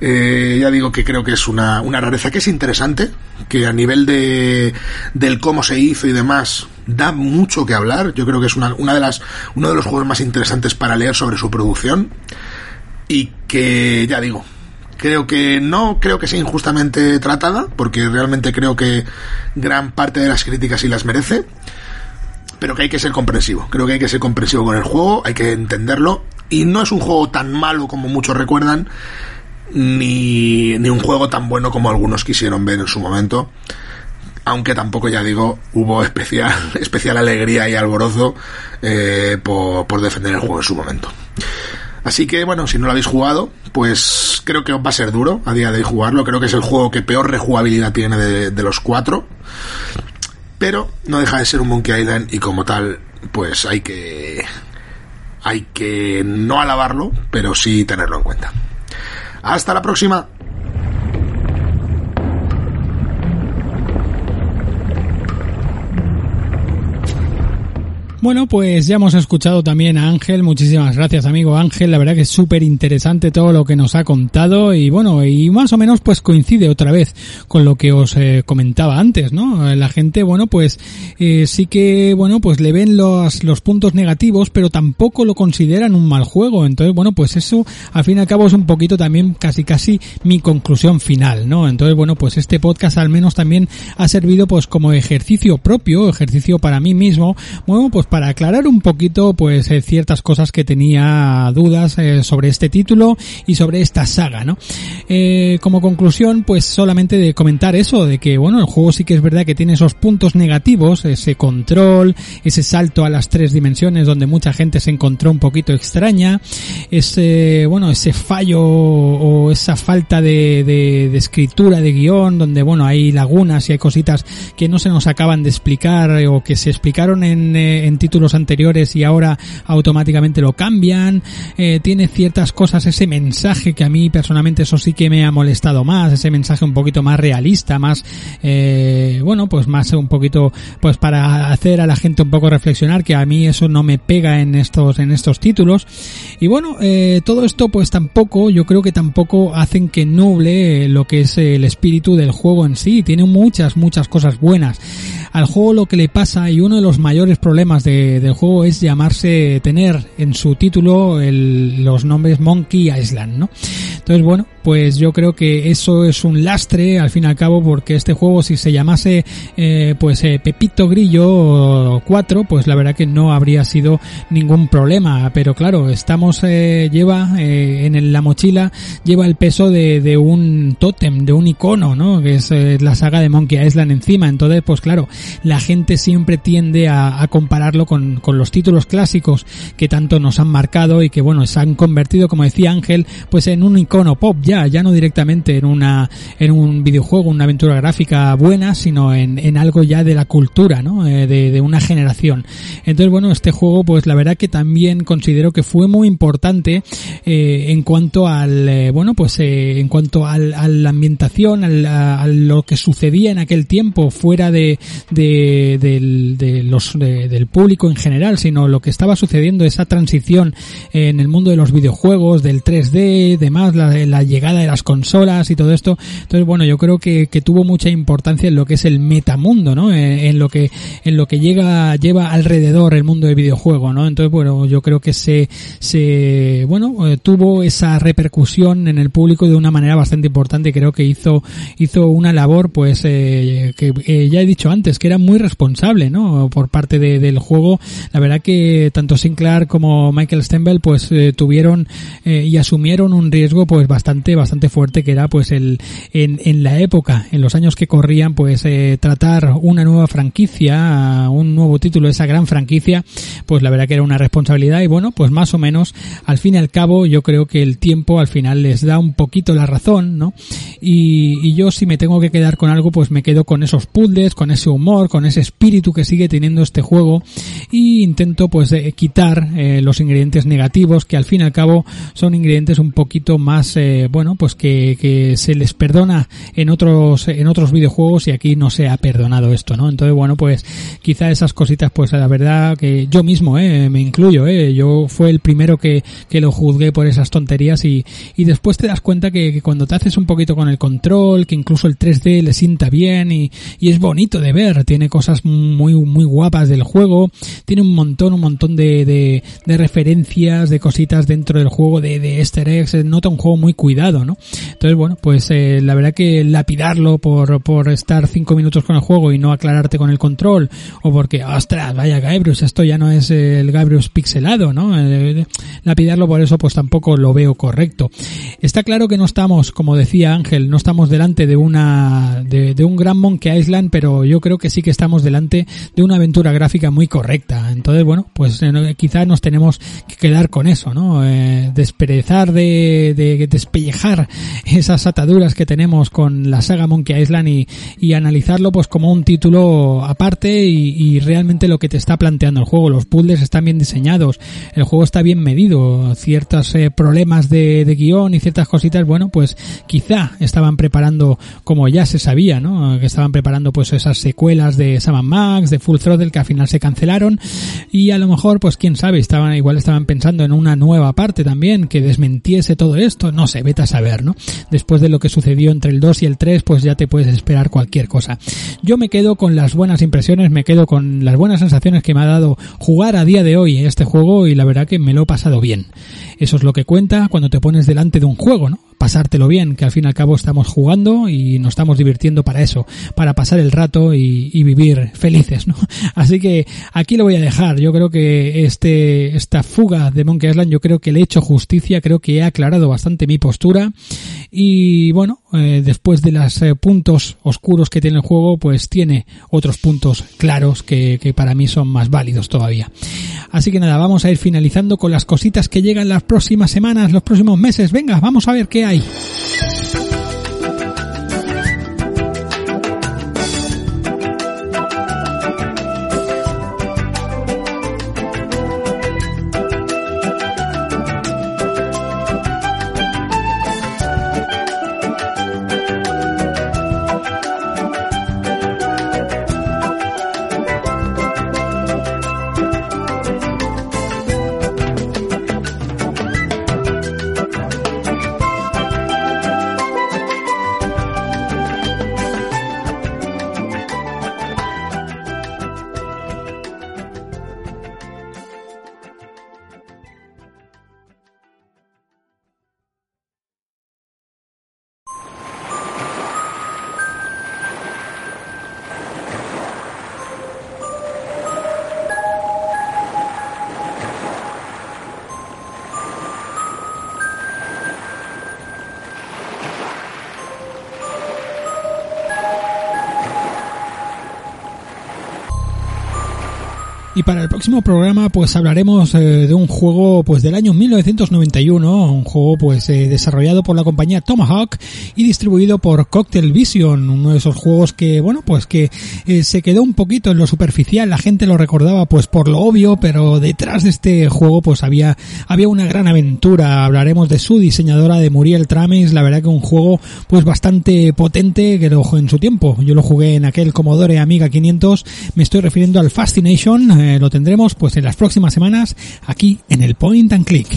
Eh, ya digo que creo que es una, una rareza que es interesante, que a nivel de del cómo se hizo y demás da mucho que hablar. Yo creo que es una, una de las uno de los juegos más interesantes para leer sobre su producción y que ya digo creo que no creo que sea injustamente tratada porque realmente creo que gran parte de las críticas sí las merece pero que hay que ser comprensivo creo que hay que ser comprensivo con el juego hay que entenderlo y no es un juego tan malo como muchos recuerdan ni, ni un juego tan bueno como algunos quisieron ver en su momento aunque tampoco ya digo hubo especial especial alegría y alborozo eh, por, por defender el juego en su momento Así que bueno, si no lo habéis jugado, pues creo que va a ser duro a día de hoy jugarlo. Creo que es el juego que peor rejugabilidad tiene de, de los cuatro. Pero no deja de ser un Monkey Island y como tal, pues hay que hay que no alabarlo, pero sí tenerlo en cuenta. Hasta la próxima. Bueno, pues ya hemos escuchado también a Ángel. Muchísimas gracias, amigo Ángel. La verdad que es súper interesante todo lo que nos ha contado y bueno, y más o menos pues coincide otra vez con lo que os eh, comentaba antes, ¿no? La gente, bueno, pues eh, sí que, bueno, pues le ven los, los puntos negativos, pero tampoco lo consideran un mal juego. Entonces, bueno, pues eso al fin y al cabo es un poquito también casi casi mi conclusión final, ¿no? Entonces, bueno, pues este podcast al menos también ha servido pues como ejercicio propio, ejercicio para mí mismo, bueno, pues para aclarar un poquito pues eh, ciertas cosas que tenía dudas eh, sobre este título y sobre esta saga, ¿no? Eh, como conclusión, pues solamente de comentar eso, de que bueno, el juego sí que es verdad que tiene esos puntos negativos, ese control, ese salto a las tres dimensiones donde mucha gente se encontró un poquito extraña, ese, bueno, ese fallo o esa falta de, escritura, de guion, donde bueno, hay lagunas y hay cositas que no se nos acaban de explicar o que se explicaron en, en títulos anteriores y ahora automáticamente lo cambian. Eh, tiene ciertas cosas, ese mensaje que a mí personalmente eso sí que me ha molestado más, ese mensaje un poquito más realista, más, eh, bueno, pues más un poquito, pues para hacer a la gente un poco reflexionar, que a mí eso no me pega en estos, en estos títulos. Y bueno, eh, todo esto pues tampoco, yo creo que tampoco hacen que nuble lo que es el espíritu del juego en sí. Tiene muchas, muchas cosas buenas. Al juego lo que le pasa y uno de los mayores problemas de, del juego es llamarse, tener en su título el, los nombres Monkey Island, ¿no? Entonces, bueno, pues yo creo que eso es un lastre al fin y al cabo porque este juego si se llamase eh, pues eh, Pepito Grillo 4 pues la verdad que no habría sido ningún problema. Pero claro estamos eh, lleva eh, en la mochila lleva el peso de, de un tótem de un icono no que es eh, la saga de Monkey Island encima. Entonces pues claro la gente siempre tiende a, a compararlo con, con los títulos clásicos que tanto nos han marcado y que bueno se han convertido como decía Ángel pues en un icono pop ya, no directamente en una, en un videojuego, una aventura gráfica buena, sino en, en algo ya de la cultura, ¿no? Eh, de, de, una generación. Entonces, bueno, este juego, pues la verdad que también considero que fue muy importante eh, en cuanto al, eh, bueno, pues en cuanto al, a la ambientación, al, a, lo que sucedía en aquel tiempo fuera de, de, de, de los, de, del público en general, sino lo que estaba sucediendo, esa transición en el mundo de los videojuegos, del 3D, demás, la, la llegada de las consolas y todo esto. Entonces, bueno, yo creo que, que tuvo mucha importancia en lo que es el metamundo, ¿no? En, eh, en, lo que en lo que llega lleva alrededor el mundo del videojuego, ¿no? Entonces, bueno, yo creo que se se bueno, eh, tuvo esa repercusión en el público de una manera bastante importante, creo que hizo hizo una labor pues eh, que eh, ya he dicho antes que era muy responsable, ¿no? Por parte de, del juego. La verdad que tanto Sinclair como Michael Stembel pues tuvieron y asumieron un riesgo pues bastante bastante, fuerte que era pues el, en, en la época, en los años que corrían, pues eh, tratar una nueva franquicia, un nuevo título de esa gran franquicia, pues la verdad que era una responsabilidad y bueno, pues más o menos, al fin y al cabo, yo creo que el tiempo al final les da un poquito la razón, ¿no? Y, yo si me tengo que quedar con algo, pues me quedo con esos puzzles, con ese humor, con ese espíritu que sigue teniendo este juego y intento pues eh, quitar eh, los ingredientes negativos que al fin y al cabo son ingredientes un poquito más eh, pues que, que se les perdona en otros en otros videojuegos y aquí no se ha perdonado esto no entonces bueno pues quizá esas cositas pues la verdad que yo mismo eh, me incluyo eh, yo fue el primero que, que lo juzgué por esas tonterías y, y después te das cuenta que, cuando te haces un poquito con el control que incluso el 3D le sienta bien y, y es bonito de ver tiene cosas muy muy guapas del juego tiene un montón un montón de, de, referencias de cositas dentro del juego de, de easter eggs nota un juego muy cuidado entonces bueno pues eh, la verdad que lapidarlo por, por estar cinco minutos con el juego y no aclararte con el control o porque ostras vaya Gabrius esto ya no es el Gabrius pixelado no eh, lapidarlo por eso pues tampoco lo veo correcto. Está claro que no estamos como decía Ángel no estamos delante de una de, de un gran Monkey Island pero yo creo que sí que estamos delante de una aventura gráfica muy correcta. Entonces bueno pues eh, quizás nos tenemos que quedar con eso no eh, desperezar de, de despellejar esas ataduras que tenemos con la saga Monkey Island y, analizarlo pues como un título aparte y, realmente lo que te está planteando el juego. Los puzzles están bien diseñados, el juego está bien medido, ciertos eh, problemas de, de, guion y ciertas cositas, bueno, pues quizá estaban preparando, como ya se sabía, ¿no? Que estaban preparando pues esas secuelas de Sam Max, de Full Throttle que al final se cancelaron y a lo mejor pues quién sabe, estaban igual estaban pensando en una nueva parte también que desmentiese todo esto, no sé, vete saber, ¿no? Después de lo que sucedió entre el 2 y el 3, pues ya te puedes esperar cualquier cosa. Yo me quedo con las buenas impresiones, me quedo con las buenas sensaciones que me ha dado jugar a día de hoy este juego y la verdad que me lo he pasado bien. Eso es lo que cuenta cuando te pones delante de un juego, ¿no? Pasártelo bien, que al fin y al cabo estamos jugando y nos estamos divirtiendo para eso, para pasar el rato y, vivir felices, ¿no? Así que aquí lo voy a dejar. Yo creo que este, esta fuga de Monkey Island, yo creo que le he hecho justicia, creo que he aclarado bastante mi postura y bueno, eh, después de los eh, puntos oscuros que tiene el juego, pues tiene otros puntos claros que, que para mí son más válidos todavía. Así que nada, vamos a ir finalizando con las cositas que llegan las próximas semanas, los próximos meses. Venga, vamos a ver qué hay. Y para el próximo programa pues hablaremos eh, de un juego pues del año 1991, un juego pues eh, desarrollado por la compañía Tomahawk y distribuido por Cocktail Vision, uno de esos juegos que bueno pues que eh, se quedó un poquito en lo superficial, la gente lo recordaba pues por lo obvio, pero detrás de este juego pues había había una gran aventura, hablaremos de su diseñadora de Muriel Trames, la verdad que un juego pues bastante potente que lo en su tiempo, yo lo jugué en aquel Commodore Amiga 500, me estoy refiriendo al Fascination eh, lo tendremos pues en las próximas semanas aquí en el Point and Click.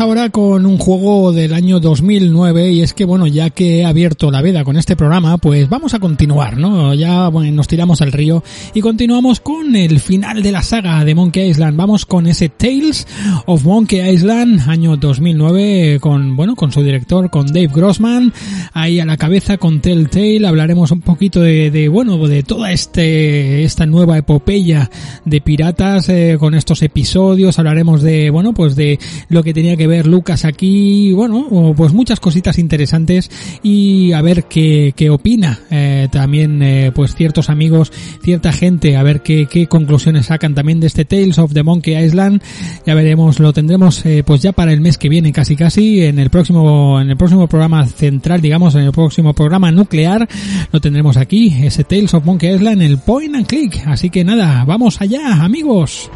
Ahora con un juego del año 2009 y es que bueno, ya que he abierto la veda con este programa, pues vamos a continuar, ¿no? Ya bueno, nos tiramos al río y continuamos con el final de la saga de Monkey Island. Vamos con ese Tales of Monkey Island, año 2009, con bueno, con su director, con Dave Grossman, ahí a la cabeza con Telltale. Hablaremos un poquito de, de bueno, de toda este esta nueva epopeya de piratas eh, con estos episodios. Hablaremos de bueno, pues de lo que tenía que ver Lucas aquí, bueno, pues muchas cositas interesantes y a ver qué, qué opina eh, también eh, pues ciertos amigos, cierta gente, a ver qué, qué conclusiones sacan también de este Tales of the Monkey Island. Ya veremos, lo tendremos eh, pues ya para el mes que viene casi casi en el próximo en el próximo programa central, digamos, en el próximo programa nuclear lo tendremos aquí, ese Tales of Monkey Island, el point and click. Así que nada, vamos allá, amigos.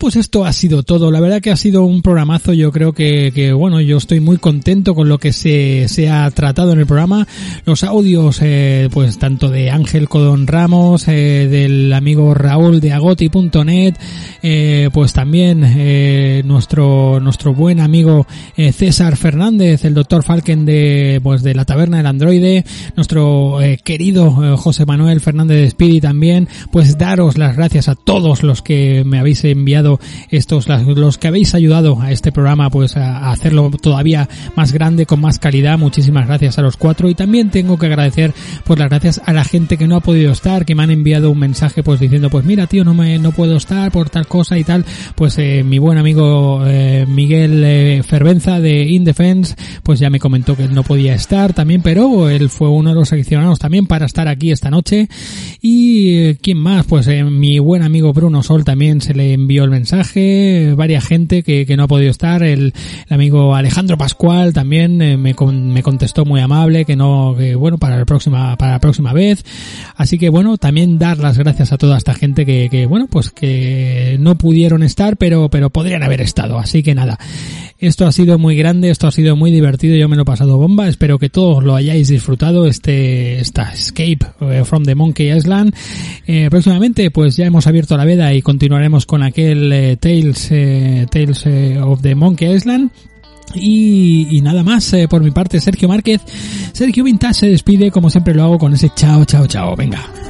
Pues esto ha sido todo. La verdad que ha sido un programazo. Yo creo que, que bueno, yo estoy muy contento con lo que se, se ha tratado en el programa. Los audios, eh, pues tanto de Ángel Codón Ramos, eh, del amigo Raúl de agoti.net, eh, pues también eh, nuestro nuestro buen amigo César Fernández, el doctor Falken de pues de la taberna del androide, nuestro querido José Manuel Fernández de Spirit también. Pues daros las gracias a todos los que me habéis enviado estos, los que habéis ayudado a este programa pues a, hacerlo todavía más grande, con más calidad. Muchísimas gracias a los cuatro y también tengo que agradecer pues las gracias a la gente que no ha podido estar, que me han enviado un mensaje pues diciendo pues mira tío no me no puedo estar por tal cosa y tal. Pues eh, mi buen amigo eh, Miguel eh, Fervenza de Indefense pues ya me comentó que no podía estar también, pero él fue uno de los seleccionados también para estar aquí esta noche. Y quién más, pues mi buen amigo Bruno Sol también se le envió el mensaje, varias gente que, que no ha podido estar, el, el amigo Alejandro Pascual también eh, me, con- me contestó muy amable que no, que bueno, para la próxima, para la próxima vez. Así que bueno, también dar las gracias a toda esta gente que, que bueno, pues que no pudieron estar, pero, pero podrían haber estado. Así que nada. Esto ha sido muy grande, esto ha sido muy divertido, yo me lo he pasado bomba, espero que todos lo hayáis disfrutado, este, esta Escape eh, from the Monkey Island. Eh, próximamente pues ya hemos abierto la veda y continuaremos con aquel eh, Tales, eh, Tales eh, of the Monkey Island. Y, y nada más, por mi parte, Sergio Márquez. Sergio Vintage se despide, como siempre lo hago, con ese chao, chao, chao. Venga.